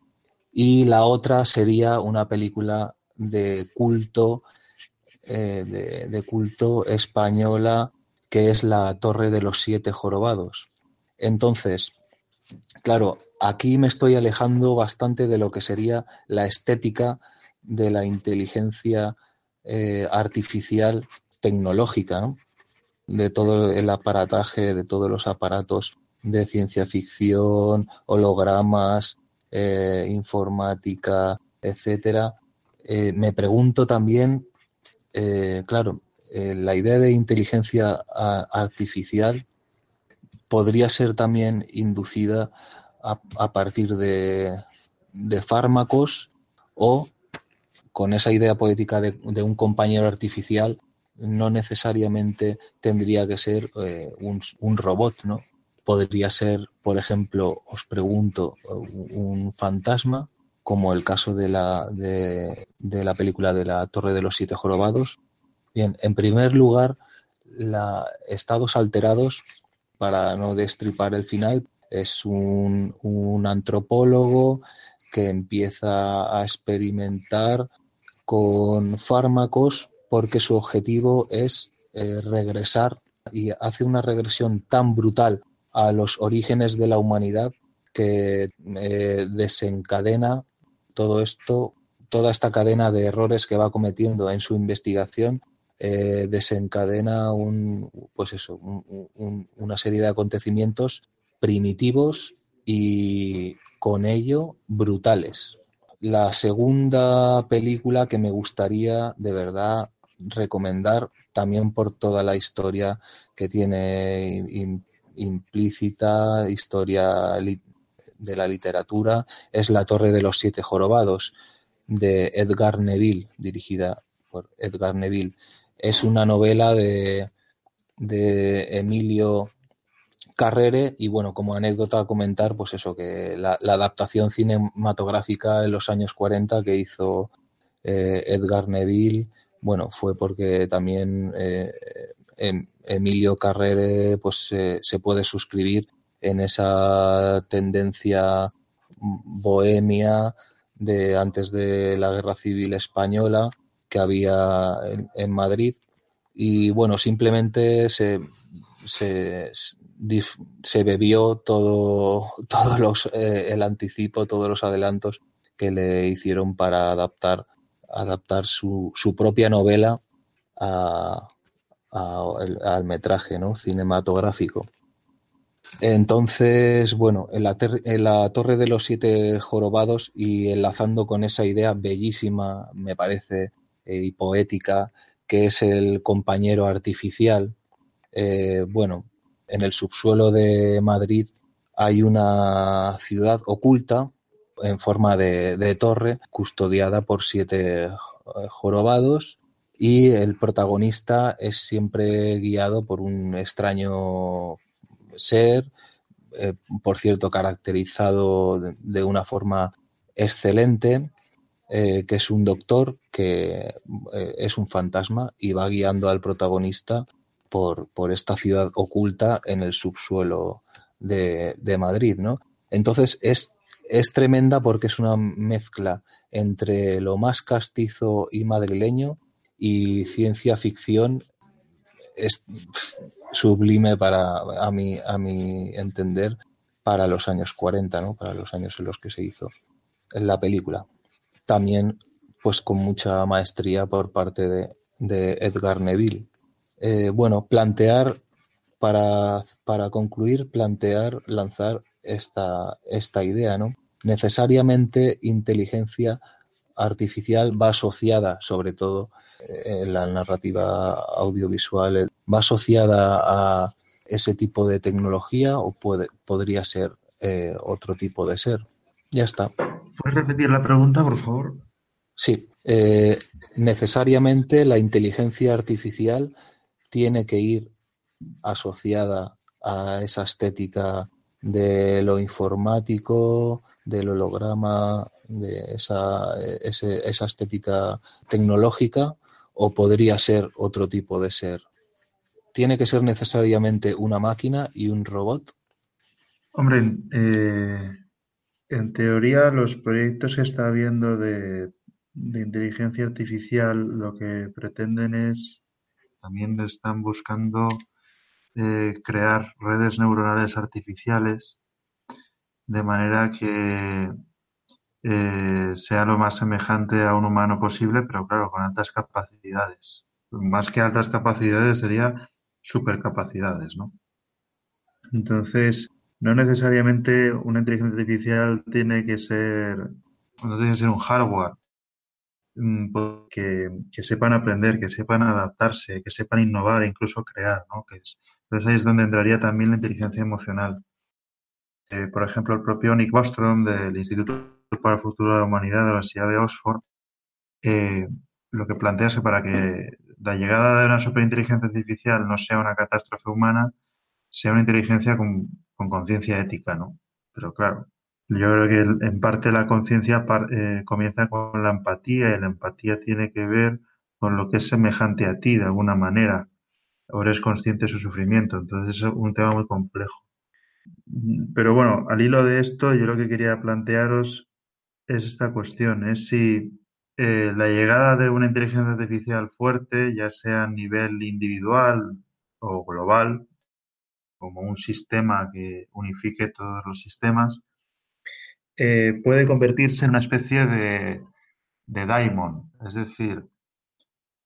Y la otra sería una película de culto eh, de, culto española que es la Torre de los Siete Jorobados. Entonces, claro, aquí me estoy alejando bastante de lo que sería la estética de la inteligencia eh, artificial tecnológica, de todo el aparataje, de todos los aparatos de ciencia ficción, hologramas, eh, informática, etcétera. me pregunto también eh, claro, eh, la idea de inteligencia artificial podría ser también inducida a, partir de, fármacos o con esa idea poética de, un compañero artificial no necesariamente tendría que ser eh, un, robot, ¿no? Podría ser, por ejemplo, os pregunto, un fantasma como el caso de la, de, la película de la Torre de los Siete Jorobados. Bien, en primer lugar, la, Estados Alterados, para no destripar el final, es un, un antropólogo que empieza a experimentar con fármacos porque su objetivo es eh, regresar y hace una regresión tan brutal a los orígenes de la humanidad que eh, desencadena todo esto, toda esta cadena de errores que va cometiendo en su investigación eh, desencadena un, pues eso, una serie de acontecimientos primitivos y con ello brutales. La segunda película que me gustaría de verdad recomendar, también por toda la historia que tiene implícita, historia de la literatura es La Torre de los Siete Jorobados de Edgar Neville, dirigida por Edgar Neville. Es una novela de, de Emilio Carrere y bueno, como anécdota a comentar, pues eso, que la, adaptación cinematográfica en los años 40 que hizo eh, Edgar Neville, bueno, fue porque también eh, em, Emilio Carrere pues se puede suscribir en esa tendencia bohemia de antes de la guerra civil española que había en, Madrid. Y bueno simplemente se bebió todo, *laughs* los, eh, el anticipo, todos los adelantos que le hicieron para adaptar, adaptar su, su propia novela a, al metraje ¿no? cinematográfico. Entonces, bueno, en la, en la, Torre de los Siete Jorobados y enlazando con esa idea bellísima, me parece, eh, y poética, que es el compañero artificial, eh, bueno, en el subsuelo de Madrid hay una ciudad oculta en forma de, torre custodiada por siete eh, jorobados y el protagonista es siempre guiado por un extraño ser, eh, por cierto, caracterizado de, una forma excelente, eh, que es un doctor que es un fantasma y va guiando al protagonista por, por esta ciudad oculta en el subsuelo de, de Madrid, ¿no? Entonces es, es tremenda porque es una mezcla entre lo más castizo y madrileño y ciencia ficción es sublime para a mi, a entender para los años 40, ¿no? para los años en los que se hizo la película. También pues con mucha maestría por parte de Edgar Neville. Eh, bueno, plantear, para, para concluir, plantear, lanzar esta, esta idea, ¿no? Necesariamente inteligencia artificial va asociada, sobre todo, en la narrativa audiovisual va asociada a ese tipo de tecnología o puede, podría ser eh, otro tipo de ser. Ya está. ¿Puedes repetir la pregunta, por favor? Sí. Eh, necesariamente la inteligencia artificial tiene que ir asociada a esa estética de lo informático, del holograma, de esa, estética tecnológica, o podría ser otro tipo de ser? ¿Tiene que ser necesariamente una máquina y un robot? Hombre, eh, en teoría los proyectos que está habiendo de, inteligencia artificial lo que pretenden es, también están buscando eh, crear redes neuronales artificiales de manera que eh, sea lo más semejante a un humano posible, pero claro, con altas capacidades. Más que altas capacidades sería supercapacidades, ¿no? Entonces, no necesariamente una inteligencia artificial tiene que ser, no tiene que ser un hardware, que, que sepan aprender, que sepan adaptarse, que sepan innovar e incluso crear, ¿no? Que es, entonces ahí es donde entraría también la inteligencia emocional. Eh, por ejemplo, el propio Nick Bostrom del Instituto para el Futuro de la Humanidad de la Universidad de Oxford, eh, lo que plantea es que para que la llegada de una superinteligencia artificial no sea una catástrofe humana, sea una inteligencia con conciencia ética, ¿no? Pero claro, yo creo que en parte la conciencia eh, comienza con la empatía y la empatía tiene que ver con lo que es semejante a ti de alguna manera, o eres consciente de su sufrimiento. Entonces es un tema muy complejo. Pero bueno, al hilo de esto, yo lo que quería plantearos es esta cuestión, es si eh, la llegada de una inteligencia artificial fuerte, ya sea a nivel individual o global, como un sistema que unifique todos los sistemas, eh, puede convertirse en una especie de, de daimon, es decir,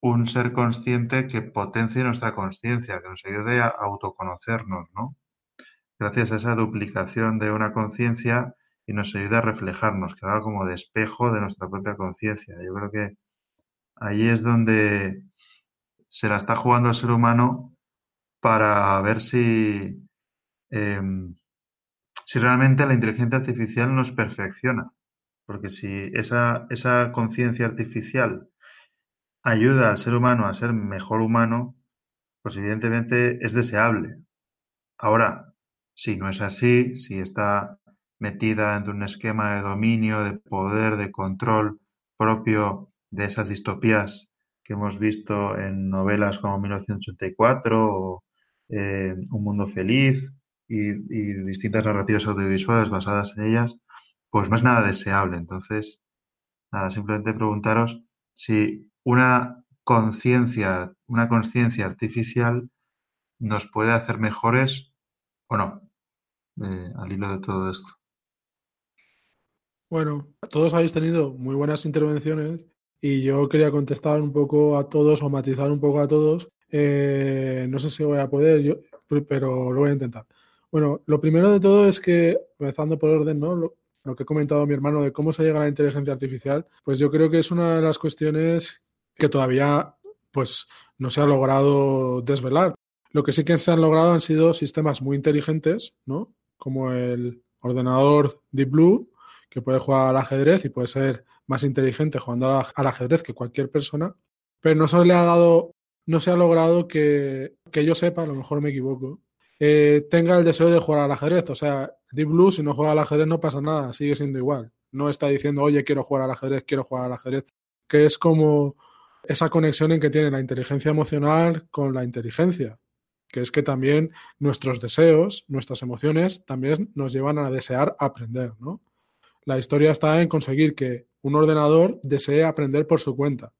un ser consciente que potencie nuestra conciencia, que nos ayude a autoconocernos, ¿no? Gracias a esa duplicación de una conciencia, y nos ayuda a reflejarnos, que haga como de espejo de nuestra propia conciencia. Yo creo que ahí es donde se la está jugando el ser humano para ver si, em, si realmente la inteligencia artificial nos perfecciona. Porque si esa, esa conciencia artificial ayuda al ser humano a ser mejor humano, pues evidentemente es deseable. Ahora, si no es así, si está metida dentro de un esquema de dominio, de poder, de control propio de esas distopías que hemos visto en novelas como 1984 o eh, Un Mundo Feliz y, distintas narrativas audiovisuales basadas en ellas, pues no es nada deseable. Entonces, nada, simplemente preguntaros si una conciencia, una conciencia artificial nos puede hacer mejores ¿O no? Eh, al hilo de todo esto. Bueno, todos habéis tenido muy buenas intervenciones y yo quería contestar un poco a todos o matizar un poco a todos. Eh, no sé si voy a poder, yo, pero lo voy a intentar. Bueno, lo primero de todo es que, empezando por orden, ¿no? Lo, que ha comentado mi hermano de cómo se llega a la inteligencia artificial, pues yo creo que es una de las cuestiones que todavía pues no se ha logrado desvelar. Lo que sí que se han logrado han sido sistemas muy inteligentes, ¿no? Como el ordenador Deep Blue, que puede jugar al ajedrez y puede ser más inteligente jugando al ajedrez que cualquier persona, pero no se le ha dado, no se ha logrado que, que yo sepa, a lo mejor me equivoco, eh, tenga el deseo de jugar al ajedrez. O sea, Deep Blue, si no juega al ajedrez, no pasa nada, sigue siendo igual. No está diciendo, oye, quiero jugar al ajedrez, quiero jugar al ajedrez, que es como esa conexión en que tiene la inteligencia emocional con la inteligencia, que es que también nuestros deseos, nuestras emociones, también nos llevan a desear aprender, ¿no? La historia está en conseguir que un ordenador desee aprender por su cuenta.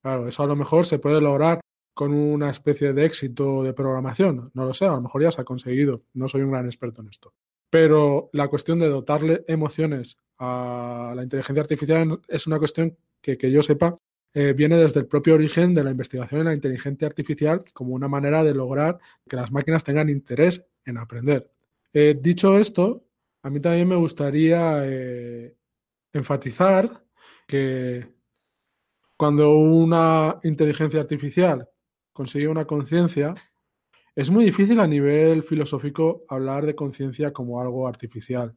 Claro, eso a lo mejor se puede lograr con una especie de éxito de programación. No lo sé, a lo mejor ya se ha conseguido. No soy un gran experto en esto. Pero la cuestión de dotarle emociones a la inteligencia artificial es una cuestión que, que yo sepa, eh, viene desde el propio origen de la investigación en la inteligencia artificial como una manera de lograr que las máquinas tengan interés en aprender. Eh, dicho esto, a mí también me gustaría eh, enfatizar que cuando una inteligencia artificial conseguir una conciencia, es muy difícil a nivel filosófico hablar de conciencia como algo artificial.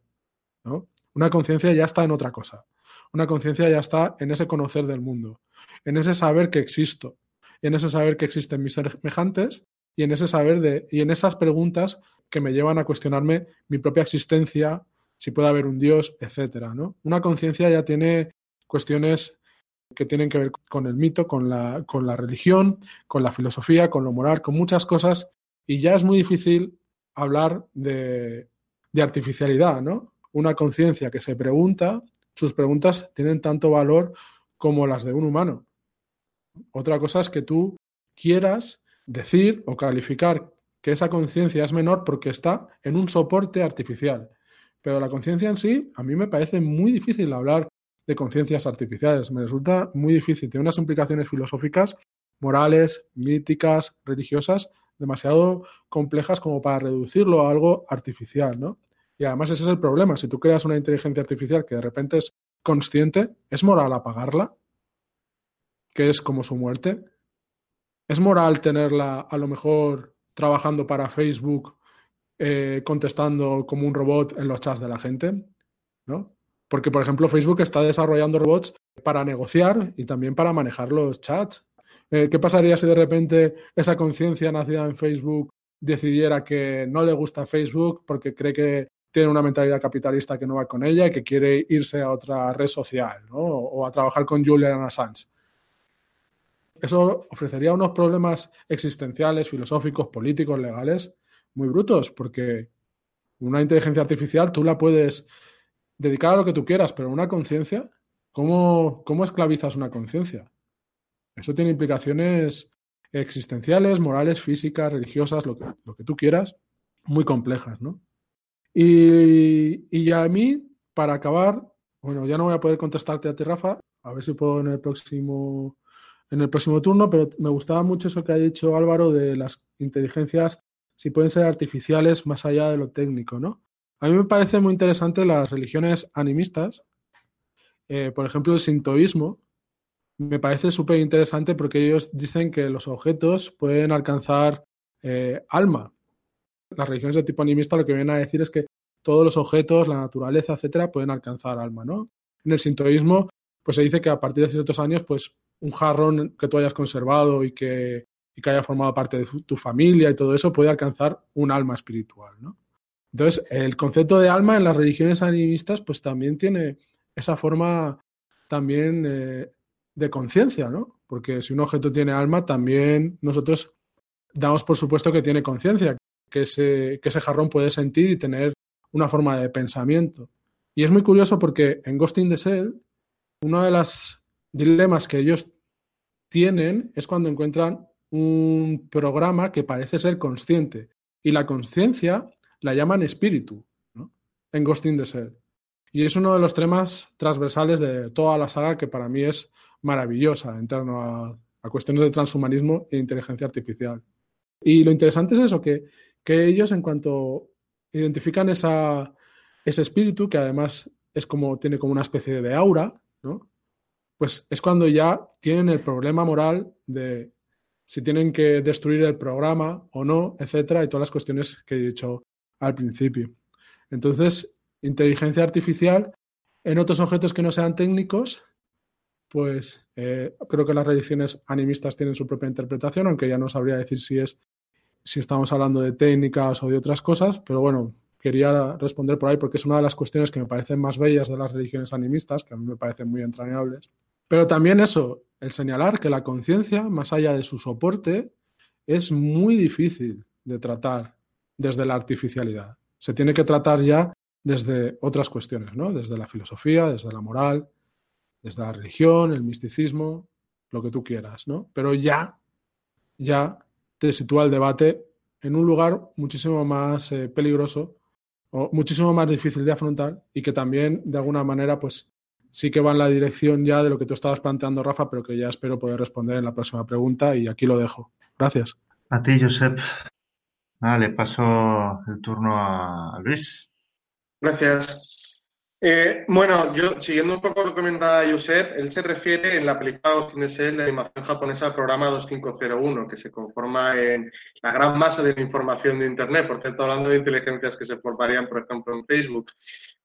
¿no? Una conciencia ya está en otra cosa. Una conciencia ya está en ese conocer del mundo, en ese saber que existo, en ese saber que existen mis semejantes y en ese saber de y en esas preguntas que me llevan a cuestionarme mi propia existencia, si puede haber un Dios, etcétera, ¿no? Una conciencia ya tiene cuestiones que tienen que ver con el mito, con la, con la religión, con la filosofía, con lo moral, con muchas cosas, y ya es muy difícil hablar de, de artificialidad, ¿no? Una conciencia que se pregunta, sus preguntas tienen tanto valor como las de un humano. Otra cosa es que tú quieras decir o calificar que esa conciencia es menor porque está en un soporte artificial. Pero la conciencia en sí, a mí me parece muy difícil hablar de conciencias artificiales. Me resulta muy difícil. Tiene unas implicaciones filosóficas, morales, míticas, religiosas, demasiado complejas como para reducirlo a algo artificial, ¿no? Y además ese es el problema. Si tú creas una inteligencia artificial que de repente es consciente, ¿es moral apagarla? Que es como su muerte. ¿Es moral tenerla a lo mejor trabajando para Facebook, eh, contestando como un robot en los chats de la gente? ¿No? Porque, por ejemplo, Facebook está desarrollando robots para negociar y también para manejar los chats. Eh, ¿Qué pasaría si de repente esa conciencia nacida en Facebook decidiera que no le gusta Facebook porque cree que tiene una mentalidad capitalista que no va con ella y que quiere irse a otra red social ¿no? o a trabajar con Julian Assange? Eso ofrecería unos problemas existenciales, filosóficos, políticos, legales muy brutos, porque una inteligencia artificial tú la puedes dedicar a lo que tú quieras, pero una conciencia, ¿cómo, ¿cómo esclavizas una conciencia? Eso tiene implicaciones existenciales, morales, físicas, religiosas, lo que, lo que tú quieras, muy complejas, ¿no? Y, y a mí, para acabar, bueno, ya no voy a poder contestarte a ti, Rafa, a ver si puedo en el próximo, en el próximo turno, pero me gustaba mucho eso que ha dicho Álvaro de las inteligencias, si pueden ser artificiales más allá de lo técnico, ¿no? A mí me parece muy interesante las religiones animistas. Eh, por ejemplo, el sintoísmo. Me parece súper interesante porque ellos dicen que los objetos pueden alcanzar eh, alma. Las religiones de tipo animista lo que vienen a decir es que todos los objetos, la naturaleza, etcétera, pueden alcanzar alma, ¿no? En el sintoísmo, pues se dice que a partir de ciertos años, pues un jarrón que tú hayas conservado y que, y que haya formado parte de tu familia y todo eso puede alcanzar un alma espiritual, ¿no? Entonces, el concepto de alma en las religiones animistas, pues también tiene esa forma también eh, de conciencia, ¿no? Porque si un objeto tiene alma, también nosotros damos por supuesto que tiene conciencia, que ese, que ese jarrón puede sentir y tener una forma de pensamiento. Y es muy curioso porque en Ghost in the Shell, uno de los dilemas que ellos tienen es cuando encuentran un programa que parece ser consciente. Y la conciencia la llaman espíritu ¿no? en Ghost the Shell. Y es uno de los temas transversales de toda la saga que para mí es maravillosa en torno a, a cuestiones de transhumanismo e inteligencia artificial. Y lo interesante es eso, que, que ellos en cuanto identifican esa, ese espíritu, que además es como, tiene como una especie de aura, ¿no? Pues es cuando ya tienen el problema moral de si tienen que destruir el programa o no, etcétera, y todas las cuestiones que he dicho al principio. Entonces, inteligencia artificial en otros objetos que no sean técnicos, pues eh, creo que las religiones animistas tienen su propia interpretación, aunque ya no sabría decir si es si estamos hablando de técnicas o de otras cosas, pero bueno, quería responder por ahí porque es una de las cuestiones que me parecen más bellas de las religiones animistas, que a mí me parecen muy entrañables. Pero también eso, el señalar que la conciencia, más allá de su soporte, es muy difícil de tratar desde la artificialidad. Se tiene que tratar ya desde otras cuestiones, ¿no? Desde la filosofía, desde la moral, desde la religión, el misticismo, lo que tú quieras, ¿no? Pero ya, ya te sitúa el debate en un lugar muchísimo más eh, peligroso o muchísimo más difícil de afrontar y que también, de alguna manera, pues sí que va en la dirección ya de lo que tú estabas planteando, Rafa, pero que ya espero poder responder en la próxima pregunta y aquí lo dejo. Gracias. A ti, Josep. Le paso el turno a Luis. Gracias. Eh, bueno, yo siguiendo un poco lo que comentaba Josep, él se refiere en la película Ghost in the de animación japonesa al programa 2501, que se conforma en la gran masa de la información de Internet, por cierto, hablando de inteligencias que se formarían, por ejemplo, en Facebook.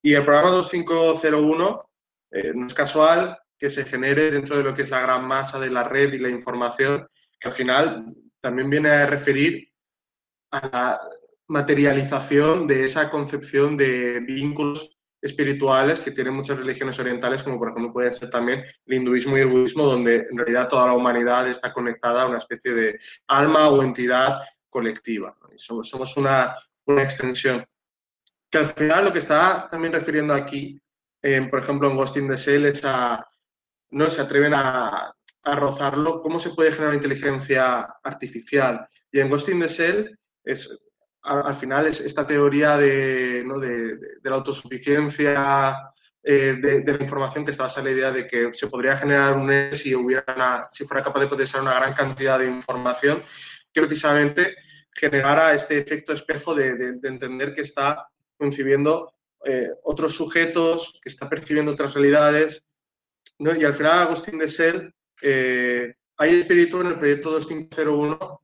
Y el programa 2501 eh, no es casual que se genere dentro de lo que es la gran masa de la red y la información, que al final también viene a referir a la materialización de esa concepción de vínculos espirituales que tienen muchas religiones orientales, como por ejemplo puede ser también el hinduismo y el budismo, donde en realidad toda la humanidad está conectada a una especie de alma o entidad colectiva. Somos, somos una, una, extensión. Que al final lo que está también refiriendo aquí, por ejemplo, en Ghost in the Shell, es a, no se atreven a, a rozarlo, cómo se puede generar inteligencia artificial. Y en Ghost in the Shell es al, final es esta teoría de, la autosuficiencia eh, de, la información que estaba esa la idea de que se podría generar un E si, hubiera si fuera capaz de procesar una gran cantidad de información que precisamente generara este efecto espejo de, entender que está concibiendo eh, otros sujetos, que está percibiendo otras realidades. Y al final Agustín de Sel, eh, hay espíritu en el proyecto 2501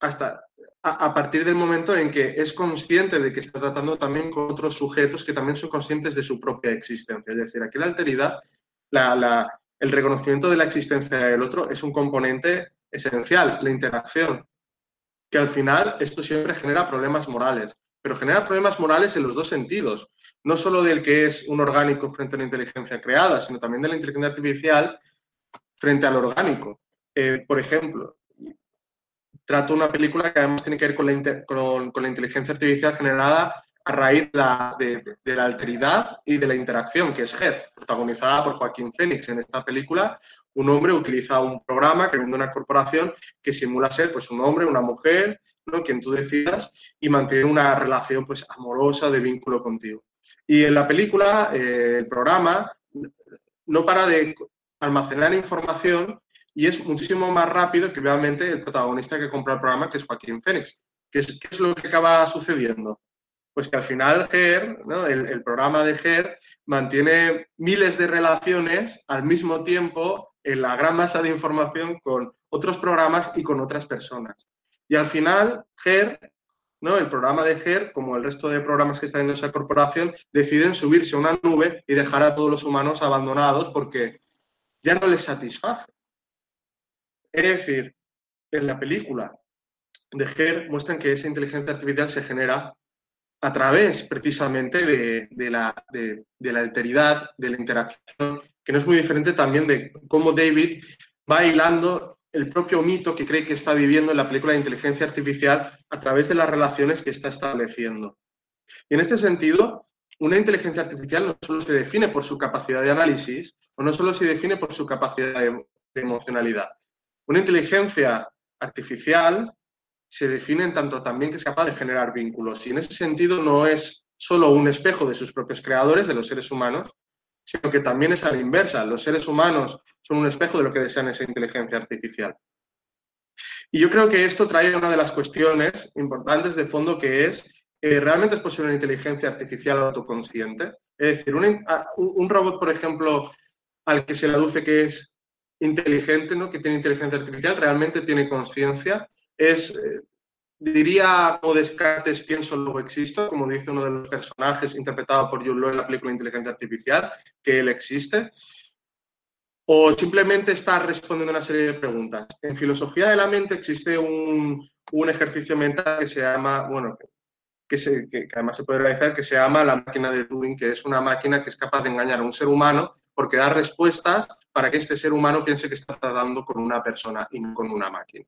hasta a, partir del momento en que es consciente de que está tratando también con otros sujetos que también son conscientes de su propia existencia. Es decir, aquí la alteridad, el reconocimiento de la existencia del otro es un componente esencial, la interacción, que al final esto siempre genera problemas morales, pero genera problemas morales en los dos sentidos, no solo del que es un orgánico frente a una inteligencia creada, sino también de la inteligencia artificial frente al orgánico. Eh, por ejemplo, trato una película que además tiene que ver con la, con, la inteligencia artificial generada a raíz de, la alteridad y de la interacción, que es Her, protagonizada por Joaquín Phoenix. En esta película, un hombre utiliza un programa que viene de una corporación que simula ser pues, un hombre, una mujer, ¿no? quien tú decidas, y mantiene una relación pues, amorosa de vínculo contigo. Y en la película, eh, el programa no para de almacenar información y es muchísimo más rápido que realmente el protagonista que compra el programa, que es Joaquín Phoenix. ¿Qué es, lo que acaba sucediendo? Pues que al final GER, el, programa de GER, mantiene miles de relaciones al mismo tiempo en la gran masa de información con otros programas y con otras personas. Y al final, GER, ¿no? el programa de GER, como el resto de programas que están en esa corporación, deciden subirse a una nube y dejar a todos los humanos abandonados porque ya no les satisface. Es decir, en la película de Her muestran que esa inteligencia artificial se genera a través precisamente de, la, de, la, alteridad, de la interacción, que no es muy diferente también de cómo David va hilando el propio mito que cree que está viviendo en la película de inteligencia artificial a través de las relaciones que está estableciendo. Y en este sentido, una inteligencia artificial no solo se define por su capacidad de análisis o no solo se define por su capacidad de emocionalidad, una inteligencia artificial se define en tanto también que es capaz de generar vínculos. Y en ese sentido no es solo un espejo de sus propios creadores, de los seres humanos, sino que también es a la inversa. Los seres humanos son un espejo de lo que desean esa inteligencia artificial. Y yo creo que esto trae una de las cuestiones importantes de fondo que es, eh, ¿realmente es posible una inteligencia artificial autoconsciente? Es decir, un, robot, por ejemplo, al que se le aduce que es inteligente, ¿no? que tiene inteligencia artificial, realmente tiene conciencia, es, eh, diría como Descartes, pienso, luego existo, como dice uno de los personajes interpretado por Jules en la película Inteligencia Artificial, que él existe o simplemente está respondiendo una serie de preguntas. En filosofía de la mente existe un, ejercicio mental que se llama, bueno, que, además se puede realizar, que se llama la máquina de Turing, que es una máquina que es capaz de engañar a un ser humano porque da respuestas para que este ser humano piense que está tratando con una persona y no con una máquina.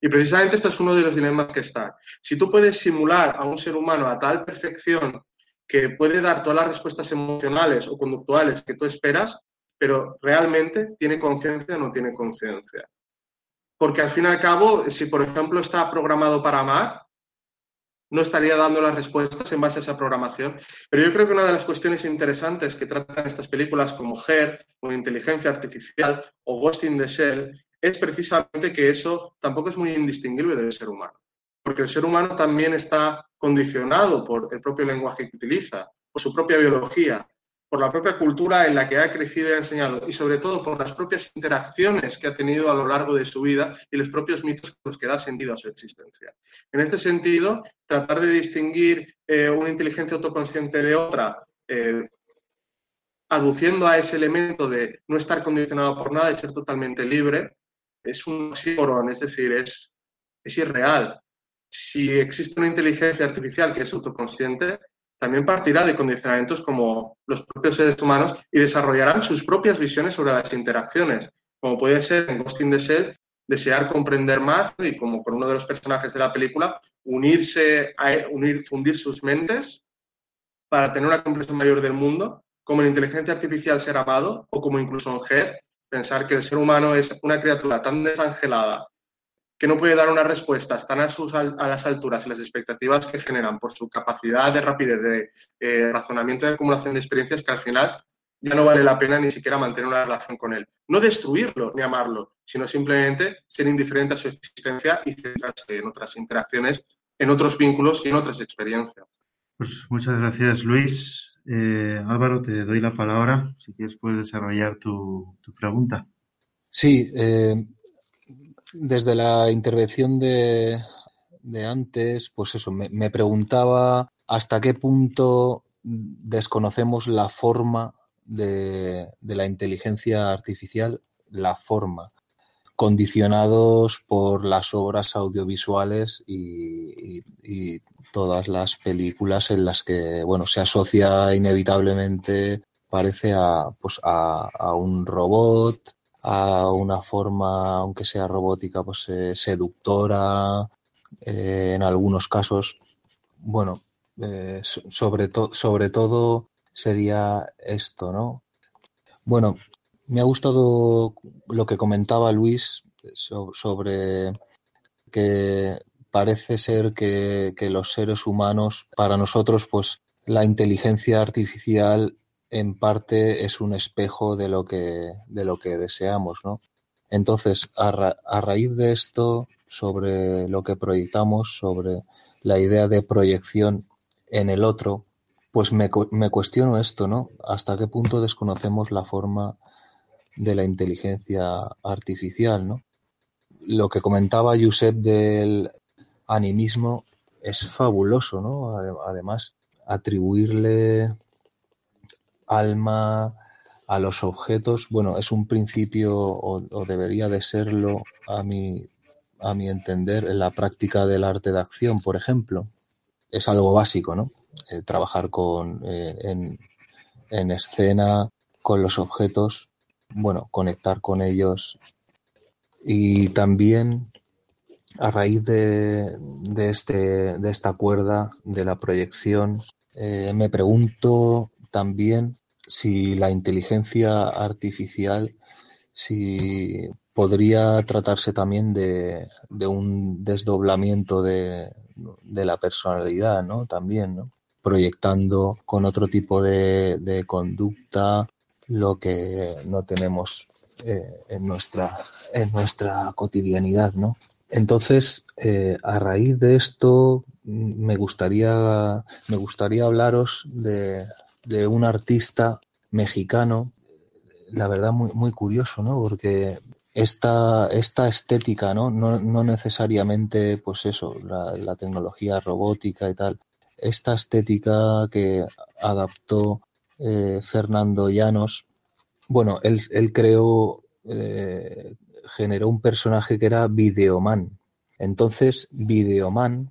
Y precisamente esto es uno de los dilemas que está. Si tú puedes simular a un ser humano a tal perfección que puede dar todas las respuestas emocionales o conductuales que tú esperas, pero realmente tiene conciencia o no tiene conciencia. Porque al fin y al cabo, si por ejemplo está programado para amar, no estaría dando las respuestas en base a esa programación. Pero yo creo que una de las cuestiones interesantes que tratan estas películas como Her, o Inteligencia Artificial, o Ghost in the Shell, es precisamente que eso tampoco es muy indistinguible del ser humano. Porque el ser humano también está condicionado por el propio lenguaje que utiliza, por su propia biología, por la propia cultura en la que ha crecido y ha enseñado y sobre todo por las propias interacciones que ha tenido a lo largo de su vida y los propios mitos con los que da sentido a su existencia. En este sentido, tratar de distinguir eh, una inteligencia autoconsciente de otra, eh, aduciendo a ese elemento de no estar condicionado por nada y ser totalmente libre, es un oxímoron, es decir, es, es irreal. Si existe una inteligencia artificial que es autoconsciente, también partirá de condicionamientos como los propios seres humanos y desarrollarán sus propias visiones sobre las interacciones, como puede ser en Ghost in the Shell, desear comprender más y como con uno de los personajes de la película, unirse, a, unir, fundir sus mentes para tener una comprensión mayor del mundo, como en inteligencia artificial ser amado o como incluso en Her, pensar que el ser humano es una criatura tan desangelada que no puede dar unas respuestas tan a, sus, a las alturas y las expectativas que generan por su capacidad de rapidez de eh, razonamiento y de acumulación de experiencias que al final ya no vale la pena ni siquiera mantener una relación con él. No destruirlo ni amarlo, sino simplemente ser indiferente a su existencia y centrarse en otras interacciones, en otros vínculos y en otras experiencias. Pues muchas gracias, Luis. Eh, Álvaro, te doy la palabra. Si quieres, puedes desarrollar tu, tu pregunta. Sí, eh, desde la intervención de, antes, pues eso, me, preguntaba hasta qué punto desconocemos la forma de, la inteligencia artificial, la forma, condicionados por las obras audiovisuales y, todas las películas en las que, bueno, se asocia inevitablemente, parece a, pues a un robot, a una forma, aunque sea robótica, pues eh, seductora, eh, en algunos casos, bueno, eh, sobre, sobre todo sería esto, ¿no? Bueno, me ha gustado lo que comentaba Luis sobre que parece ser que, que los seres humanos, para nosotros, pues la inteligencia artificial en parte es un espejo de lo que, de lo que deseamos, ¿no? Entonces, a, raíz de esto, sobre lo que proyectamos, sobre la idea de proyección en el otro, pues me, me cuestiono esto, ¿no? ¿Hasta qué punto desconocemos la forma de la inteligencia artificial, ¿no? Lo que comentaba Josep del animismo es fabuloso, ¿no? Además, atribuirle alma a los objetos, bueno, es un principio o, debería de serlo a mi, a mi entender en la práctica del arte de acción, por ejemplo. Es algo básico, ¿no? Eh, trabajar con, eh, en, en escena con los objetos, bueno, conectar con ellos y también a raíz de, de, este, de esta cuerda de la proyección, eh, me pregunto también si la inteligencia artificial si podría tratarse también de, un desdoblamiento de, la personalidad, ¿no? También, ¿no? Proyectando con otro tipo de, conducta lo que no tenemos eh, en, nuestra, en nuestra cotidianidad, ¿no? Entonces, eh, a raíz de esto, me gustaría, me gustaría hablaros de, de un artista mexicano, la verdad muy, muy curioso, ¿no? Porque esta, esta estética, ¿no? ¿no? No, necesariamente, pues eso, la, tecnología robótica y tal, esta estética que adaptó eh, Fernando Llanos, bueno, él, él creó, eh, generó un personaje que era Videoman. Entonces, Videoman,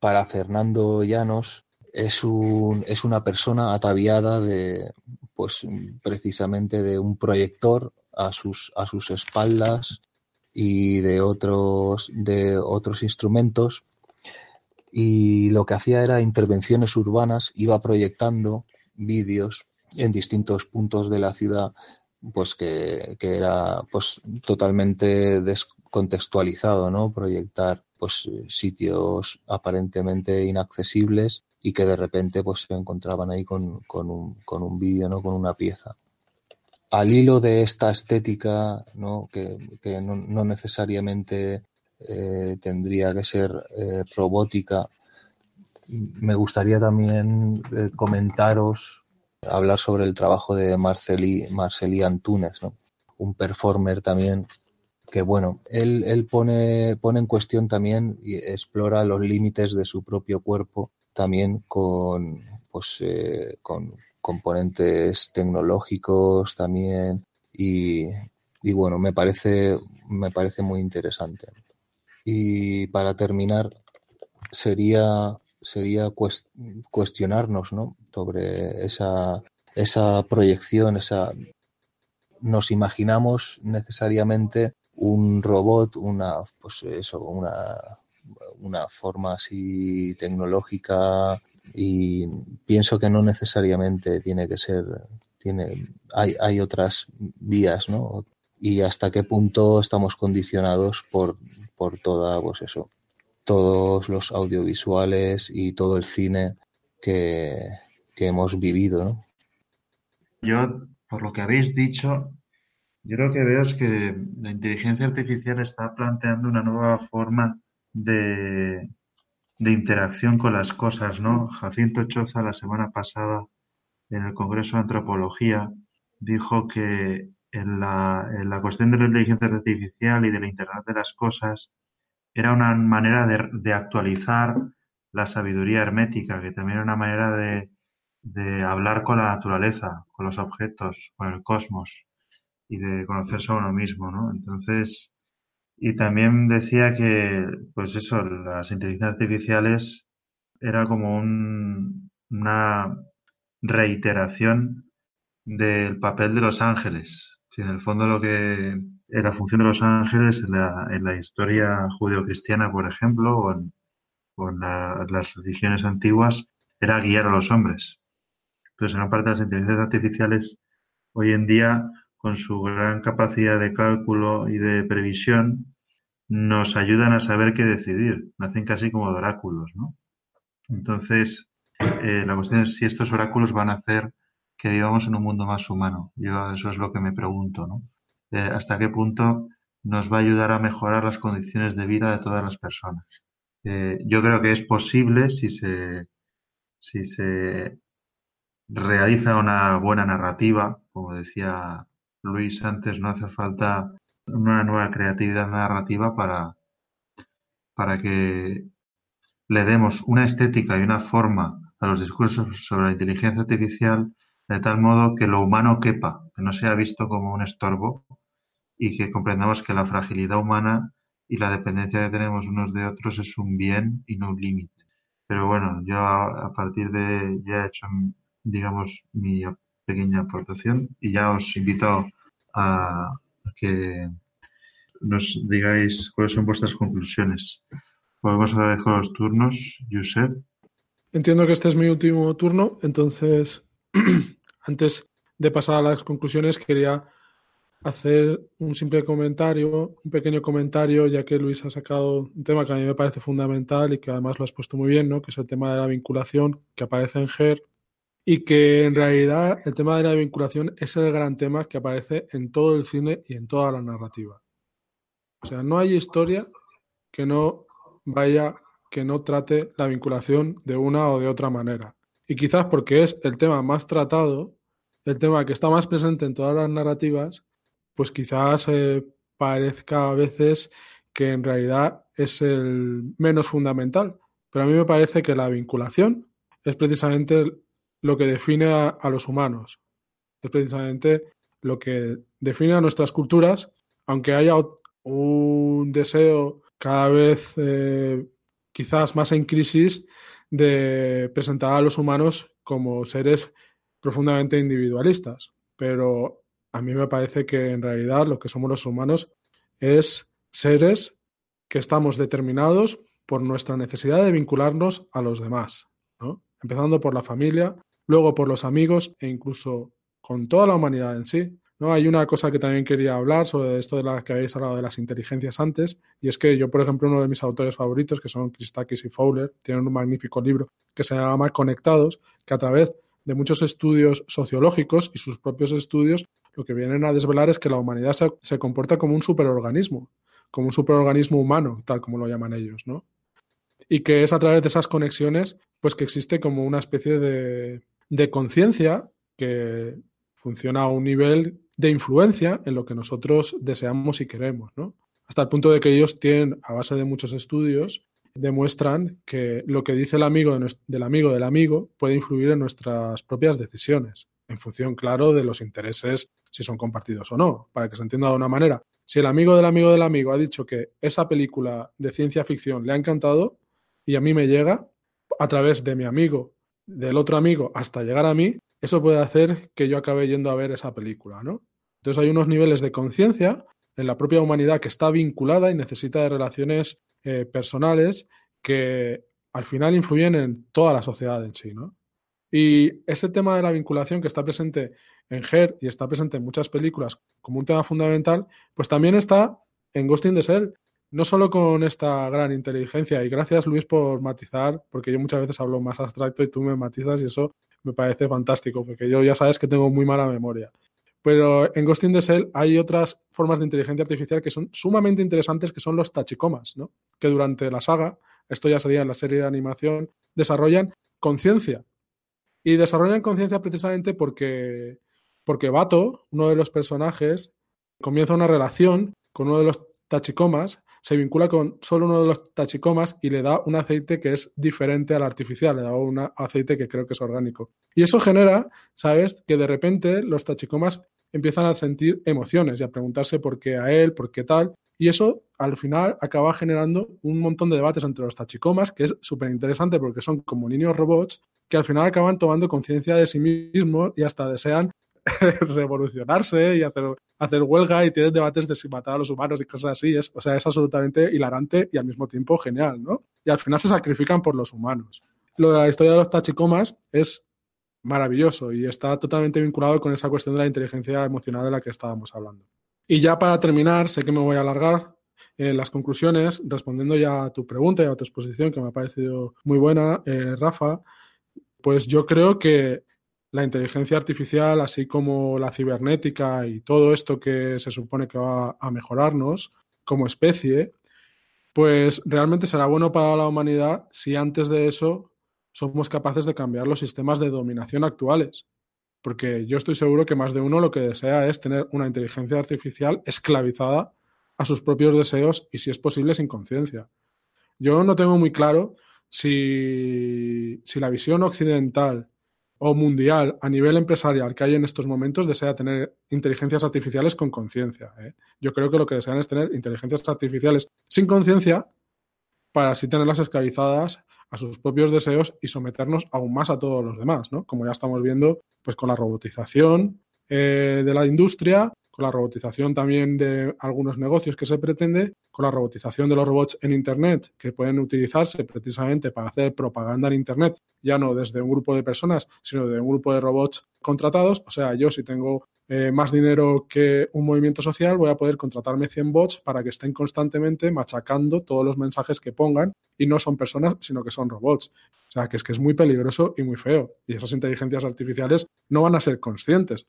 para Fernando Llanos, es, un, es una persona ataviada de, pues precisamente de un proyector a sus, a sus espaldas y de otros, de otros instrumentos. Y lo que hacía era intervenciones urbanas, iba proyectando vídeos en distintos puntos de la ciudad, pues que, que era pues totalmente descontextualizado, ¿no? Proyectar pues sitios aparentemente inaccesibles y que de repente pues se encontraban ahí con, con un, con un vídeo, ¿no? Con una pieza al hilo de esta estética, ¿no? que, no, necesariamente eh, tendría que ser eh, robótica, me gustaría también eh, comentaros, hablar sobre el trabajo de Marceli, Marceli Antunes, ¿no? un performer también que bueno, él, él pone, pone en cuestión también y explora los límites de su propio cuerpo también con, pues, con, componentes tecnológicos también y, bueno, me parece, me parece muy interesante. Y para terminar, sería, sería cuestionarnos ¿no? sobre esa, esa proyección, esa... Nos imaginamos necesariamente un robot, una, pues eso, una, una forma así tecnológica y pienso que no necesariamente tiene que ser, tiene, hay, hay otras vías, ¿no? Y hasta qué punto estamos condicionados por, por toda, pues eso, todos los audiovisuales y todo el cine que, que hemos vivido, ¿no? Yo, por lo que habéis dicho, yo lo que veo es que la inteligencia artificial está planteando una nueva forma de, interacción con las cosas, ¿no? Jacinto Choza la semana pasada en el Congreso de Antropología dijo que en la, en la cuestión de la inteligencia artificial y de la Internet de las cosas era una manera de, de actualizar la sabiduría hermética, que también era una manera de, de hablar con la naturaleza, con los objetos, con el cosmos y de conocerse a uno mismo, ¿no? Entonces, y también decía que, pues eso, las inteligencias artificiales era como un, una reiteración del papel de los ángeles. Si en el fondo lo que la función de los ángeles en la, en la historia judeocristiana, por ejemplo, o en, las religiones antiguas, era guiar a los hombres. Entonces, en parte de las inteligencias artificiales hoy en día con su gran capacidad de cálculo y de previsión, nos ayudan a saber qué decidir. Nacen casi como de oráculos, ¿no? Entonces, eh, la cuestión es si estos oráculos van a hacer que vivamos en un mundo más humano. Yo eso es lo que me pregunto, ¿no? Eh, ¿Hasta qué punto nos va a ayudar a mejorar las condiciones de vida de todas las personas? Eh, yo creo que es posible si se, si se realiza una buena narrativa, como decía Luis antes, no hace falta una nueva creatividad narrativa para, para que le demos una estética y una forma a los discursos sobre la inteligencia artificial de tal modo que lo humano quepa, que no sea visto como un estorbo y que comprendamos que la fragilidad humana y la dependencia que tenemos unos de otros es un bien y no un límite. Pero bueno, yo a partir de ya he hecho, digamos, mi pequeña aportación y ya os invito a que nos digáis cuáles son vuestras conclusiones. Volvemos a dejar los turnos, Josep. Entiendo que este es mi último turno, entonces, *clears throat* antes de pasar a las conclusiones, quería hacer un simple comentario, un pequeño comentario, ya que Luis ha sacado un tema que a mí me parece fundamental y que además lo has puesto muy bien, ¿no? que es el tema de la vinculación que aparece en GER y que en realidad el tema de la vinculación es el gran tema que aparece en todo el cine y en toda la narrativa. O sea, no hay historia que no vaya, que no trate la vinculación de una o de otra manera. Y quizás porque es el tema más tratado, el tema que está más presente en todas las narrativas, pues quizás eh, parezca a veces que en realidad es el menos fundamental. Pero a mí me parece que la vinculación es precisamente lo que define a, los humanos. Es precisamente lo que define a nuestras culturas, aunque haya un deseo cada vez eh, quizás más en crisis de presentar a los humanos como seres profundamente individualistas. Pero a mí me parece que en realidad lo que somos los humanos es seres que estamos determinados por nuestra necesidad de vincularnos a los demás, empezando por la familia, luego por los amigos e incluso con toda la humanidad en sí. ¿no? Hay una cosa que también quería hablar sobre esto de la que habéis hablado de las inteligencias antes, y es que yo, por ejemplo, uno de mis autores favoritos, que son Christakis y Fowler, tienen un magnífico libro que se llama Conectados, que a través de muchos estudios sociológicos y sus propios estudios lo que vienen a desvelar es que la humanidad se, comporta como un superorganismo, como un superorganismo humano, tal como lo llaman ellos, ¿no? Y que es a través de esas conexiones, pues que existe como una especie de, de conciencia que funciona a un nivel de influencia en lo que nosotros deseamos y queremos, ¿no? Hasta el punto de que ellos tienen, a base de muchos estudios, demuestran que lo que dice el amigo del amigo del amigo puede influir en nuestras propias decisiones, en función, claro, de los intereses si son compartidos o no, para que se entienda de una manera. Si el amigo del amigo del amigo ha dicho que esa película de ciencia ficción le ha encantado y a mí me llega, a través de mi amigo, del otro amigo, hasta llegar a mí, eso puede hacer que yo acabe yendo a ver esa película, ¿no? Entonces hay unos niveles de conciencia en la propia humanidad que está vinculada y necesita de relaciones eh, personales que al final influyen en toda la sociedad en sí, ¿no? Y ese tema de la vinculación que está presente en Her y está presente en muchas películas como un tema fundamental, pues también está en Ghost in the no solo con esta gran inteligencia. Y gracias Luis por matizar, porque yo muchas veces hablo más abstracto y tú me matizas y eso me parece fantástico, porque yo ya sabes que tengo muy mala memoria. Pero en Ghost in the Shell hay otras formas de inteligencia artificial que son sumamente interesantes, que son los tachicomas, ¿no? que durante la saga, esto ya sería en la serie de animación, desarrollan conciencia y desarrollan conciencia precisamente porque, porque Bato, uno de los personajes, comienza una relación con uno de los tachicomas, se vincula con solo uno de los tachicomas y le da un aceite que es diferente al artificial, le da un aceite que creo que es orgánico. Y eso genera, ¿sabes?, que de repente los tachicomas empiezan a sentir emociones y a preguntarse por qué a él, por qué tal. Y eso al final acaba generando un montón de debates entre los tachicomas, que es súper interesante porque son como niños robots que al final acaban tomando conciencia de sí mismos y hasta desean *laughs* revolucionarse y hacer, huelga y tienen debates de si matar a los humanos y cosas así. Es, o sea, es absolutamente hilarante y al mismo tiempo genial, ¿no? Y al final se sacrifican por los humanos. Lo de la historia de los tachicomas es maravilloso y está totalmente vinculado con esa cuestión de la inteligencia emocional de la que estábamos hablando. Y ya para terminar, sé que me voy a alargar en las conclusiones, respondiendo ya a tu pregunta y a tu exposición, que me ha parecido muy buena, eh, Rafa, pues yo creo que la inteligencia artificial, así como la cibernética y todo esto que se supone que va a mejorarnos como especie, pues realmente será bueno para la humanidad si antes de eso somos capaces de cambiar los sistemas de dominación actuales. Porque yo estoy seguro que más de uno lo que desea es tener una inteligencia artificial esclavizada a sus propios deseos y, si es posible, sin conciencia. Yo no tengo muy claro si, la visión occidental o mundial a nivel empresarial que hay en estos momentos desea tener inteligencias artificiales con conciencia. ¿eh? Yo creo que lo que desean es tener inteligencias artificiales sin conciencia para así tenerlas esclavizadas a sus propios deseos y someternos aún más a todos los demás, ¿no? Como ya estamos viendo, pues con la robotización eh, de la industria con la robotización también de algunos negocios que se pretende, con la robotización de los robots en Internet, que pueden utilizarse precisamente para hacer propaganda en Internet, ya no desde un grupo de personas, sino de un grupo de robots contratados. O sea, yo si tengo eh, más dinero que un movimiento social, voy a poder contratarme 100 bots para que estén constantemente machacando todos los mensajes que pongan y no son personas, sino que son robots. O sea, que es que es muy peligroso y muy feo. Y esas inteligencias artificiales no van a ser conscientes.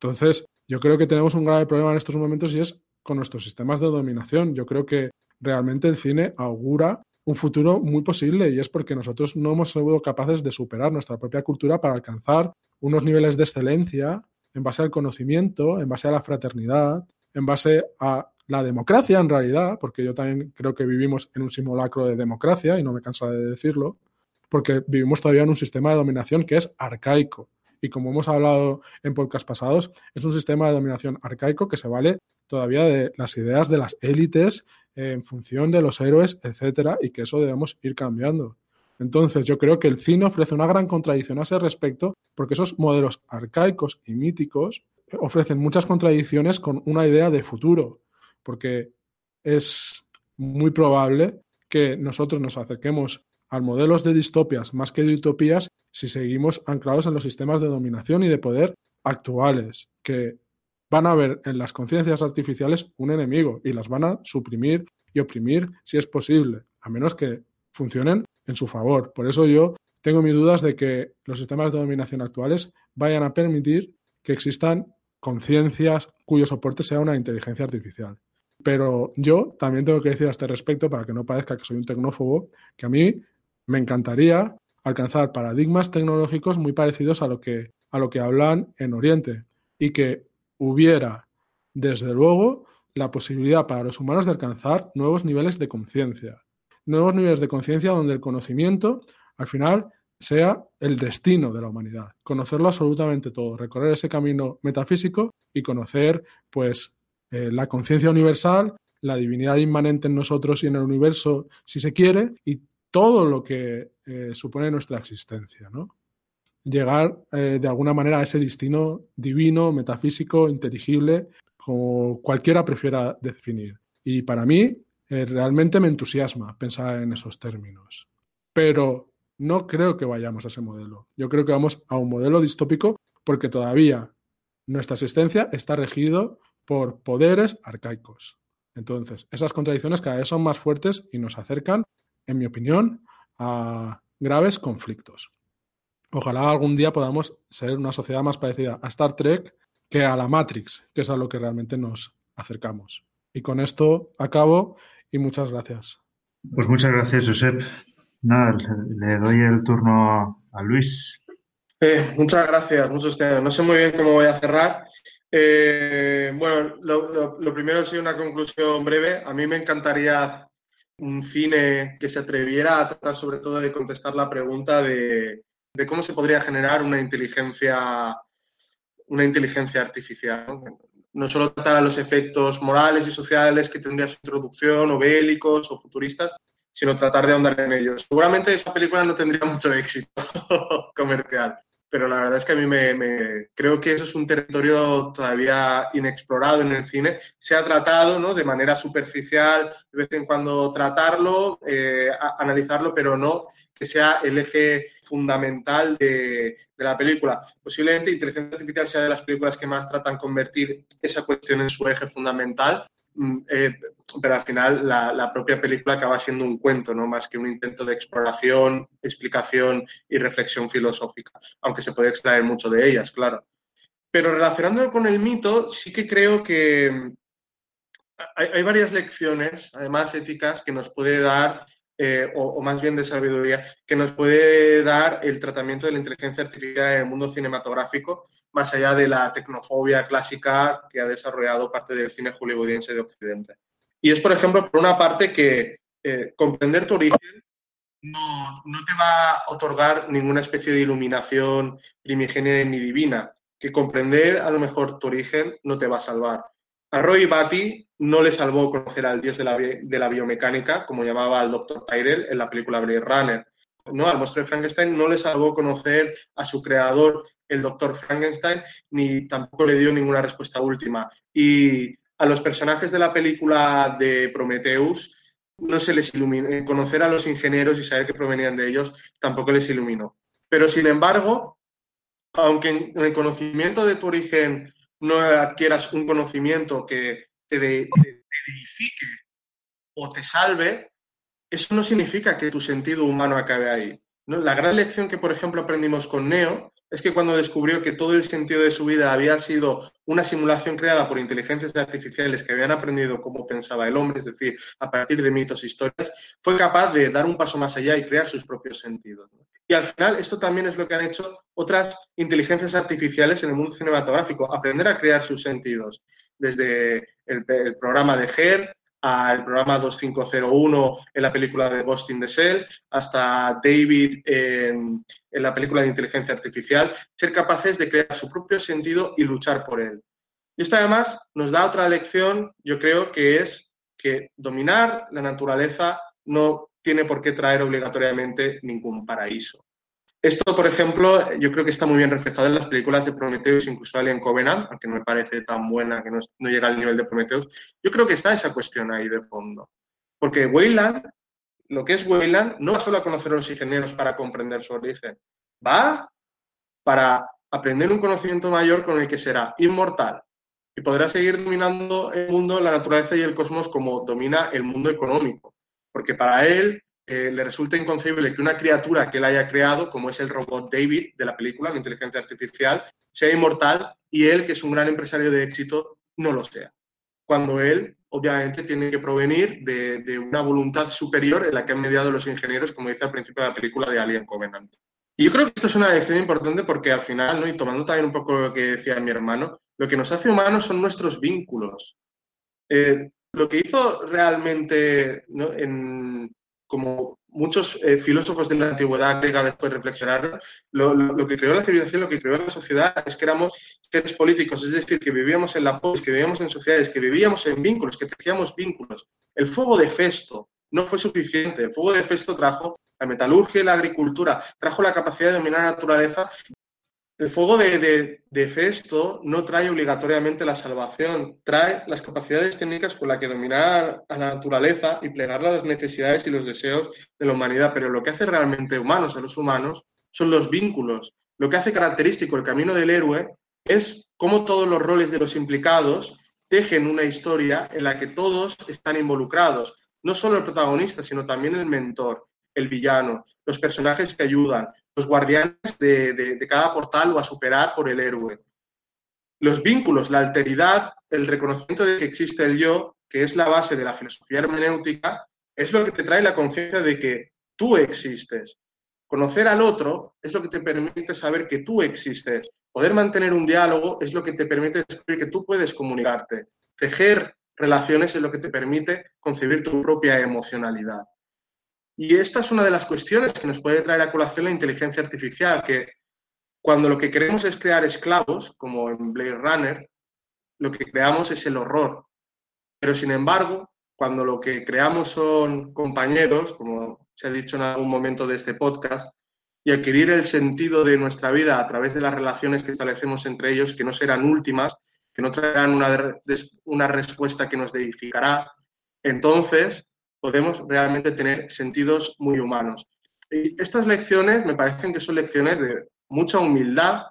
Entonces, yo creo que tenemos un grave problema en estos momentos y es con nuestros sistemas de dominación. Yo creo que realmente el cine augura un futuro muy posible y es porque nosotros no hemos sido capaces de superar nuestra propia cultura para alcanzar unos niveles de excelencia en base al conocimiento, en base a la fraternidad, en base a la democracia en realidad, porque yo también creo que vivimos en un simulacro de democracia y no me cansa de decirlo, porque vivimos todavía en un sistema de dominación que es arcaico. Y como hemos hablado en podcast pasados, es un sistema de dominación arcaico que se vale todavía de las ideas de las élites en función de los héroes, etcétera, y que eso debemos ir cambiando. Entonces, yo creo que el cine ofrece una gran contradicción a ese respecto, porque esos modelos arcaicos y míticos ofrecen muchas contradicciones con una idea de futuro, porque es muy probable que nosotros nos acerquemos a modelos de distopias más que de utopías si seguimos anclados en los sistemas de dominación y de poder actuales, que van a ver en las conciencias artificiales un enemigo y las van a suprimir y oprimir si es posible, a menos que funcionen en su favor. Por eso yo tengo mis dudas de que los sistemas de dominación actuales vayan a permitir que existan conciencias cuyo soporte sea una inteligencia artificial. Pero yo también tengo que decir a este respecto, para que no parezca que soy un tecnófobo, que a mí me encantaría alcanzar paradigmas tecnológicos muy parecidos a lo que, a lo que hablan en Oriente y que hubiera, desde luego, la posibilidad para los humanos de alcanzar nuevos niveles de conciencia. Nuevos niveles de conciencia donde el conocimiento, al final, sea el destino de la humanidad. Conocerlo absolutamente todo, recorrer ese camino metafísico y conocer, pues, eh, la conciencia universal, la divinidad inmanente en nosotros y en el universo, si se quiere, y todo lo que eh, supone nuestra existencia, ¿no? llegar eh, de alguna manera a ese destino divino, metafísico, inteligible, como cualquiera prefiera definir. Y para mí eh, realmente me entusiasma pensar en esos términos. Pero no creo que vayamos a ese modelo. Yo creo que vamos a un modelo distópico porque todavía nuestra existencia está regido por poderes arcaicos. Entonces, esas contradicciones cada vez son más fuertes y nos acercan, en mi opinión, a graves conflictos. Ojalá algún día podamos ser una sociedad más parecida a Star Trek que a la Matrix, que es a lo que realmente nos acercamos. Y con esto acabo y muchas gracias. Pues muchas gracias, Josep. Nada, le doy el turno a Luis. Eh, muchas gracias, muchos No sé muy bien cómo voy a cerrar. Eh, bueno, lo, lo, primero es una conclusión breve. A mí me encantaría un cine que se atreviera a tratar sobre todo de contestar la pregunta de cómo se podría generar una inteligencia, una inteligencia artificial. ¿no? solo tratar los efectos morales y sociales que tendría su introducción, o bélicos, o futuristas, sino tratar de ahondar en ellos. Seguramente esa película no tendría mucho éxito *laughs* comercial, pero la verdad es que a mí me, creo que eso es un territorio todavía inexplorado en el cine. Se ha tratado ¿no? de manera superficial, de vez en cuando tratarlo, eh, analizarlo, pero no que sea el eje fundamental de, de, la película. Posiblemente Inteligencia Artificial sea de las películas que más tratan convertir esa cuestión en su eje fundamental, eh, pero al final la, propia película acaba siendo un cuento, no más que un intento de exploración, explicación y reflexión filosófica, aunque se puede extraer mucho de ellas, claro. Pero relacionándolo con el mito, sí que creo que mm, hay varias lecciones, además éticas, que nos puede dar eh, o, más bien de sabiduría, que nos puede dar el tratamiento de la inteligencia artificial en el mundo cinematográfico, más allá de la tecnofobia clásica que ha desarrollado parte del cine hollywoodiense de Occidente. Y es, por ejemplo, por una parte que eh, comprender tu origen no, no, te va a otorgar ninguna especie de iluminación primigenia ni divina, que comprender a lo mejor tu origen no te va a salvar. A Roy Batty no le salvó conocer al dios de la, biomecánica, como llamaba al Dr. Tyrell en la película Blade Runner. No, al monstruo de Frankenstein no le salvó conocer a su creador, el Dr. Frankenstein, ni tampoco le dio ninguna respuesta última. Y a los personajes de la película de Prometheus no se les iluminó. Conocer a los ingenieros y saber que provenían de ellos tampoco les iluminó. Pero sin embargo, aunque en el conocimiento de tu origen no adquieras un conocimiento que te, edifique o te salve, eso no significa que tu sentido humano acabe ahí. La gran lección que, por ejemplo, aprendimos con Neo es que cuando descubrió que todo el sentido de su vida había sido una simulación creada por inteligencias artificiales que habían aprendido cómo pensaba el hombre, es decir, a partir de mitos e historias, fue capaz de dar un paso más allá y crear sus propios sentidos. Y al final esto también es lo que han hecho otras inteligencias artificiales en el mundo cinematográfico, aprender a crear sus sentidos. Desde el, programa de GER al programa 2501 en la película de Ghost in the Shell, hasta David en, en, la película de inteligencia artificial, ser capaces de crear su propio sentido y luchar por él. Y esto además nos da otra lección, yo creo, que es que dominar la naturaleza no tiene por qué traer obligatoriamente ningún paraíso. Esto, por ejemplo, yo creo que está muy bien reflejado en las películas de Prometheus, incluso Alien Covenant, aunque no me parece tan buena que no, llega al nivel de Prometheus. Yo creo que está esa cuestión ahí de fondo. Porque Weyland, lo que es Weyland, no va solo a conocer a los ingenieros para comprender su origen, va para aprender un conocimiento mayor con el que será inmortal y podrá seguir dominando el mundo, la naturaleza y el cosmos como domina el mundo económico. Porque para él eh, le resulta inconcebible que una criatura que él haya creado, como es el robot David de la película, la inteligencia artificial, sea inmortal y él, que es un gran empresario de éxito, no lo sea. Cuando él, obviamente, tiene que provenir de, una voluntad superior en la que han mediado los ingenieros, como dice al principio de la película de Alien Covenant. Y yo creo que esto es una lección importante porque al final, ¿no? y tomando también un poco lo que decía mi hermano, lo que nos hace humanos son nuestros vínculos. Eh, lo que hizo realmente en, como muchos eh, filósofos de la antigüedad griega después reflexionaron, lo, que creó la civilización, lo que creó la sociedad es que éramos seres políticos, es decir, que vivíamos en la polis, que vivíamos en sociedades, que vivíamos en vínculos, que tejíamos vínculos. El fuego de Festo no fue suficiente. El fuego de Festo trajo la metalurgia y la agricultura, trajo la capacidad de dominar la naturaleza el fuego de, de, Festo no trae obligatoriamente la salvación, trae las capacidades técnicas con las que dominar a la naturaleza y plegar las necesidades y los deseos de la humanidad. Pero lo que hace realmente humanos a los humanos son los vínculos. Lo que hace característico el camino del héroe es cómo todos los roles de los implicados tejen una historia en la que todos están involucrados. No solo el protagonista, sino también el mentor, el villano, los personajes que ayudan, los guardianes de, cada portal o a superar por el héroe. Los vínculos, la alteridad, el reconocimiento de que existe el yo, que es la base de la filosofía hermenéutica, es lo que te trae la conciencia de que tú existes. Conocer al otro es lo que te permite saber que tú existes. Poder mantener un diálogo es lo que te permite descubrir que tú puedes comunicarte. Tejer relaciones es lo que te permite concebir tu propia emocionalidad. Y esta es una de las cuestiones que nos puede traer a colación la inteligencia artificial, que cuando lo que queremos es crear esclavos, como en Blade Runner, lo que creamos es el horror. Pero sin embargo, cuando lo que creamos son compañeros, como se ha dicho en algún momento de este podcast, y adquirir el sentido de nuestra vida a través de las relaciones que establecemos entre ellos, que no serán últimas, que no traerán una, una respuesta que nos edificará, entonces podemos realmente tener sentidos muy humanos. Y estas lecciones me parecen que son lecciones de mucha humildad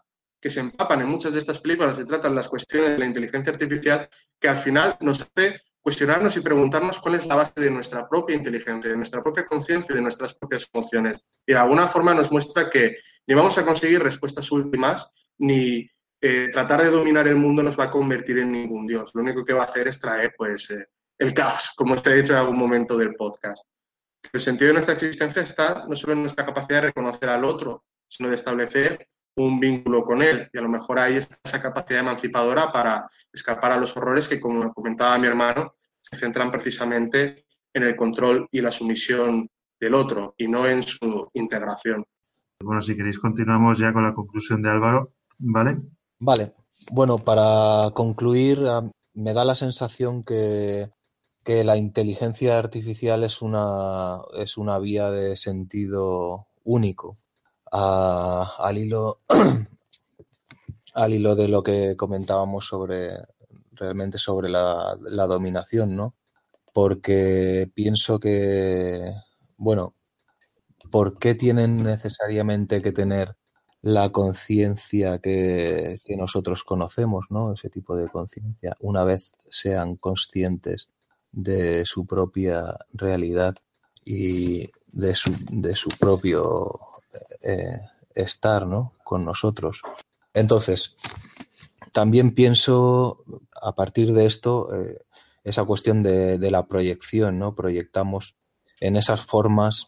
que se empapan en muchas de estas películas, se tratan las cuestiones de la inteligencia artificial, que al final nos hace cuestionarnos y preguntarnos cuál es la base de nuestra propia inteligencia, de nuestra propia conciencia y de nuestras propias emociones. Y de alguna forma nos muestra que ni vamos a conseguir respuestas últimas, ni eh, tratar de dominar el mundo nos va a convertir en ningún Dios. Lo único que va a hacer es traer pues, eh, el caos, como te he dicho en algún momento del podcast. El sentido de nuestra existencia está no solo en nuestra capacidad de reconocer al otro, sino de establecer un vínculo con él. Y a lo mejor ahí está esa capacidad emancipadora para escapar a los horrores que, como comentaba mi hermano, se centran precisamente en el control y la sumisión del otro y no en su integración. Bueno, si queréis continuamos ya con la conclusión de Álvaro, ¿vale? Vale. Bueno, para concluir, me da la sensación que que la inteligencia artificial es una, es una vía de sentido único. al, hilo, *clears throat* al hilo de lo que comentábamos sobre realmente sobre la, la dominación, ¿no? Porque pienso que, bueno, ¿por qué tienen necesariamente que tener la conciencia que, que, nosotros conocemos, ¿no? Ese tipo de conciencia, una vez sean conscientes de su propia realidad y de su, de su propio eh, estar, ¿no? Con nosotros. Entonces, también pienso, a partir de esto, eh, esa cuestión de, de, la proyección, ¿no? Proyectamos en esas formas,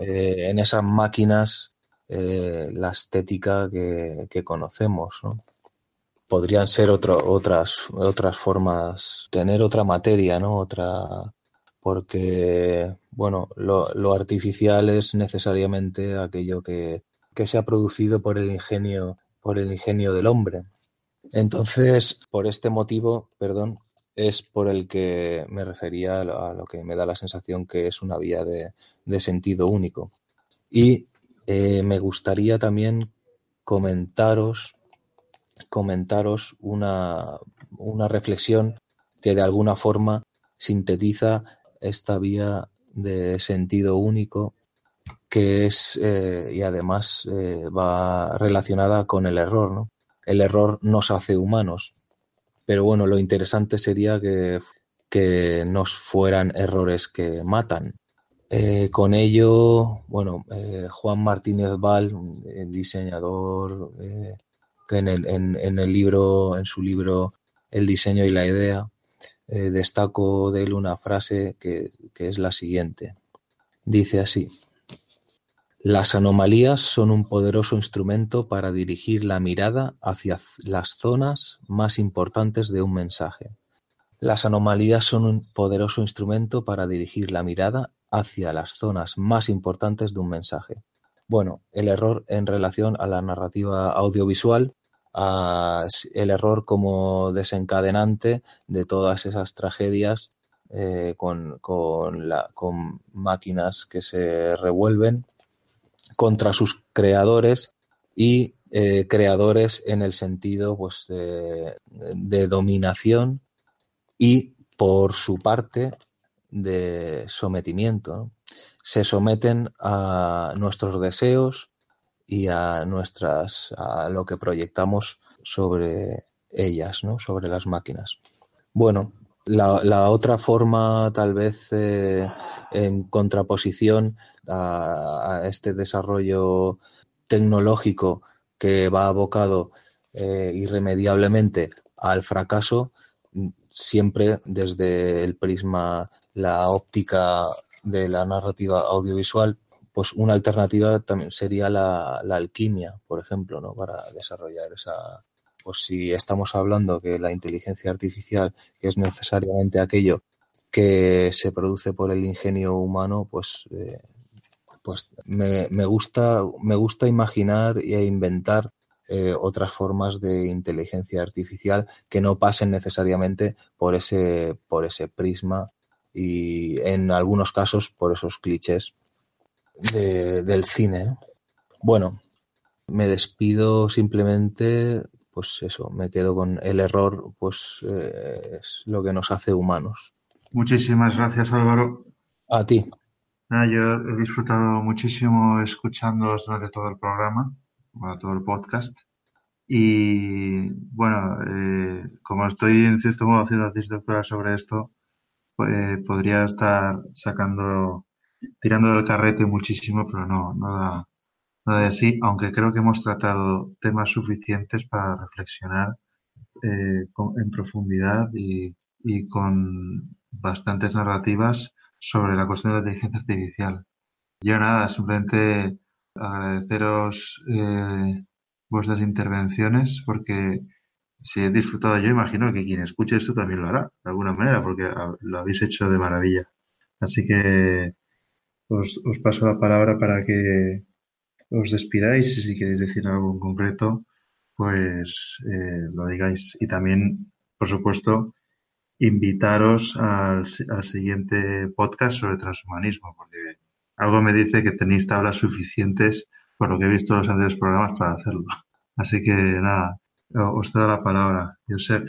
eh, en esas máquinas, la estética que, que conocemos, ¿no? Podrían ser otro, otras, otras formas, tener otra materia, ¿no? Otra, porque, bueno, lo, lo artificial es necesariamente aquello que, que se ha producido por el ingenio, por el ingenio del hombre. Entonces, por este motivo, perdón, es por el que me refería a lo que me da la sensación que es una vía de, de sentido único. Y eh, me gustaría también comentaros, comentaros una, una reflexión que de alguna forma sintetiza esta vía de sentido único que es eh, y además eh, va relacionada con el error, ¿no? El error nos hace humanos, pero bueno, lo interesante sería que, que nos fueran errores que matan. Eh, con ello, bueno, Juan Martínez Val, diseñador, que en el, libro, en su libro El diseño y la idea, destaco de él una frase que es la siguiente. Dice así. Las anomalías son un poderoso instrumento para dirigir la mirada hacia las zonas más importantes de un mensaje. Las anomalías son un poderoso instrumento para dirigir la mirada hacia las zonas más importantes de un mensaje. Bueno, el error en relación a la narrativa audiovisual, el error como desencadenante de todas esas tragedias eh, con máquinas que se revuelven contra sus creadores y eh, creadores en el sentido pues, de, de, dominación y por su parte de sometimiento. ¿no? Se someten a nuestros deseos y a nuestras a lo que proyectamos sobre ellas, ¿no? sobre las máquinas. Bueno, la, otra forma, tal vez eh, en contraposición a, a, este desarrollo tecnológico que va abocado eh, irremediablemente al fracaso, siempre desde el prisma, la óptica de la narrativa audiovisual, pues una alternativa también sería la, la alquimia, por ejemplo, ¿no? para desarrollar esa, pues si estamos hablando que la inteligencia artificial es necesariamente aquello que se produce por el ingenio humano, pues, eh, pues me, me, gusta, me gusta imaginar e inventar eh, otras formas de inteligencia artificial que no pasen necesariamente por ese, por ese prisma y en algunos casos por esos clichés de, del cine. Bueno, me despido simplemente pues eso, me quedo con el error, pues eh, es lo que nos hace humanos. Muchísimas gracias, Álvaro. A ti. Ah, yo he disfrutado muchísimo escuchándoos durante todo el programa, bueno, todo el podcast. Y bueno, eh, como estoy en cierto modo haciendo doctoral sobre esto, pues, podría estar sacando, tirando del carrete muchísimo, pero no, no da, no de así, aunque creo que hemos tratado temas suficientes para reflexionar eh, en profundidad y, y, con bastantes narrativas sobre la cuestión de la inteligencia artificial. Yo nada, simplemente agradeceros eh, vuestras intervenciones porque si he disfrutado yo, imagino que quien escuche esto también lo hará, de alguna manera, porque lo habéis hecho de maravilla. Así que os, paso la palabra para que os despidáis y si queréis decir algo en concreto, pues eh, lo digáis. Y también, por supuesto, invitaros al, al, siguiente podcast sobre transhumanismo, porque algo me dice que tenéis tablas suficientes, por lo que he visto en los anteriores programas, para hacerlo. Así que nada, os doy la palabra, Josep.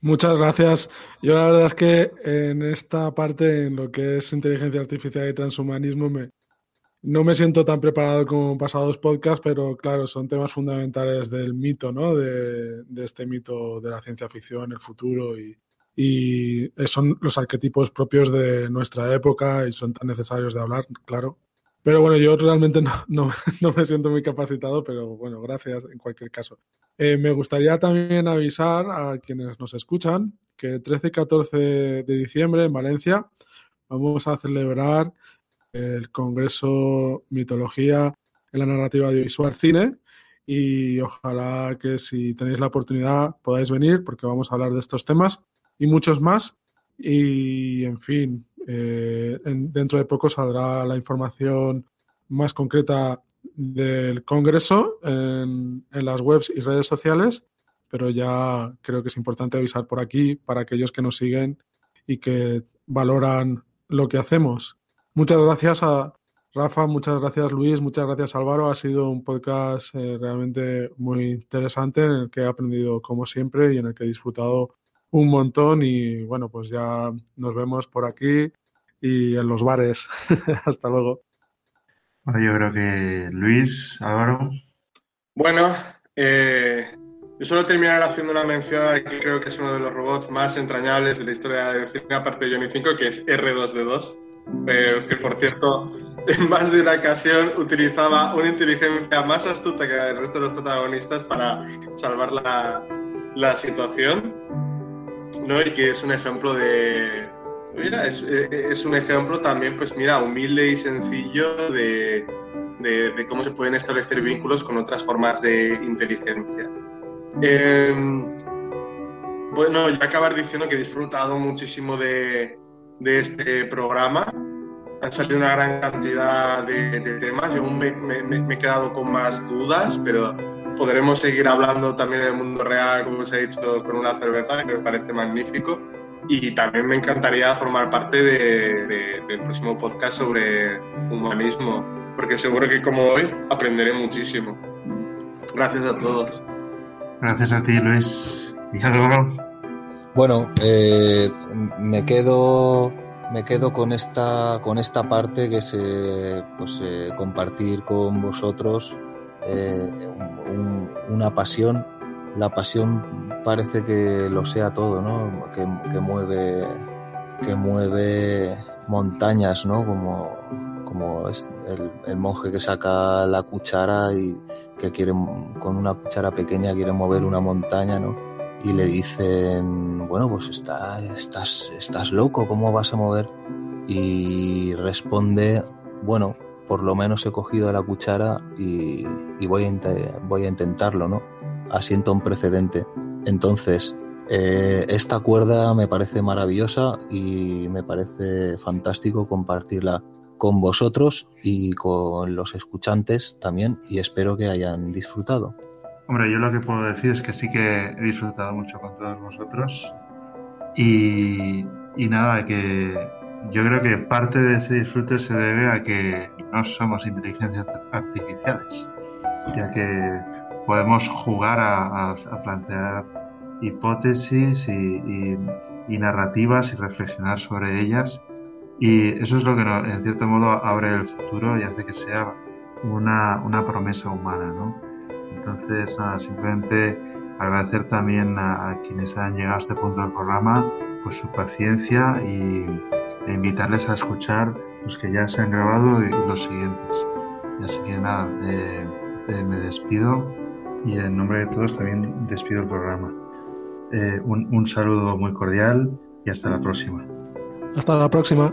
Muchas gracias. Yo la verdad es que en esta parte, en lo que es inteligencia artificial y transhumanismo, me, no me siento tan preparado como pasados podcasts, pero claro, son temas fundamentales del mito, ¿no? De, este mito de la ciencia ficción, el futuro y son los arquetipos propios de nuestra época y son tan necesarios de hablar, claro. Pero bueno, yo realmente no, no, *laughs* no me siento muy capacitado, pero bueno, gracias en cualquier caso. Eh, me gustaría también avisar a quienes nos escuchan que 13 y 14 de diciembre en Valencia vamos a celebrar el Congreso Mitología en la Narrativa Audiovisual Cine y ojalá que si tenéis la oportunidad podáis venir porque vamos a hablar de estos temas y muchos más. Y en fin, eh, dentro de poco saldrá la información más concreta del Congreso en, las webs y redes sociales, pero ya creo que es importante avisar por aquí para aquellos que nos siguen y que valoran lo que hacemos Muchas gracias a Rafa, muchas gracias Luis, muchas gracias Álvaro. Ha sido un podcast eh, realmente muy interesante en el que he aprendido como siempre y en el que he disfrutado un montón y bueno, pues ya nos vemos por aquí y en los bares. *laughs* Hasta luego. Bueno, yo creo que Luis, Álvaro. Bueno, eh, yo solo terminar haciendo una mención a que creo que es uno de los robots más entrañables de la historia del cine, aparte de Johnny 5, que es R2D2 que por cierto, en más de una ocasión utilizaba una inteligencia más astuta que el resto de los protagonistas para salvar la, la situación, ¿no? Y que es un ejemplo de... Mira, es, es, un ejemplo también, pues mira, humilde y sencillo de, de, de cómo se pueden establecer vínculos con otras formas de inteligencia. Em, bueno, ya acabar diciendo que he disfrutado muchísimo de, de este programa. Han salido una gran cantidad de, temas. Yo me, me, he quedado con más dudas, pero podremos seguir hablando también en el mundo real, como os he dicho, con una cerveza, que me parece magnífico. Y también me encantaría formar parte de, del próximo podcast sobre humanismo, porque seguro que como hoy aprenderé muchísimo. Gracias a todos. Gracias a ti, Luis. Y luego. Bueno, eh, me quedo me quedo con esta con esta parte que es pues, eh, compartir con vosotros eh, una pasión. La pasión parece que lo sea todo, ¿no? Que, mueve que mueve montañas, ¿no? Como como el, el, monje que saca la cuchara y que quiere con una cuchara pequeña quiere mover una montaña, ¿no? y le dicen, bueno, pues está, estás, estás loco, ¿cómo vas a mover? Y responde, bueno, por lo menos he cogido la cuchara y, voy, a intentarlo, ¿no? Asiento un precedente. Entonces, eh, esta cuerda me parece maravillosa y me parece fantástico compartirla con vosotros y con los escuchantes también y espero que hayan disfrutado. Hombre, yo lo que puedo decir es que sí que he disfrutado mucho con todos vosotros y, y nada, que yo creo que parte de ese disfrute se debe a que no somos inteligencias artificiales, ya que podemos jugar a, plantear hipótesis y, y, narrativas y reflexionar sobre ellas. Y eso es lo que en cierto modo abre el futuro y hace que sea una, una promesa humana, ¿no? Entonces, nada, simplemente agradecer también a, quienes han llegado a este punto del programa pues su paciencia y e invitarles a escuchar los que ya se han grabado y los siguientes. Y así que nada, eh, eh, me despido y en nombre de todos también despido el programa. Eh, un, un saludo muy cordial y hasta la próxima. Hasta la próxima.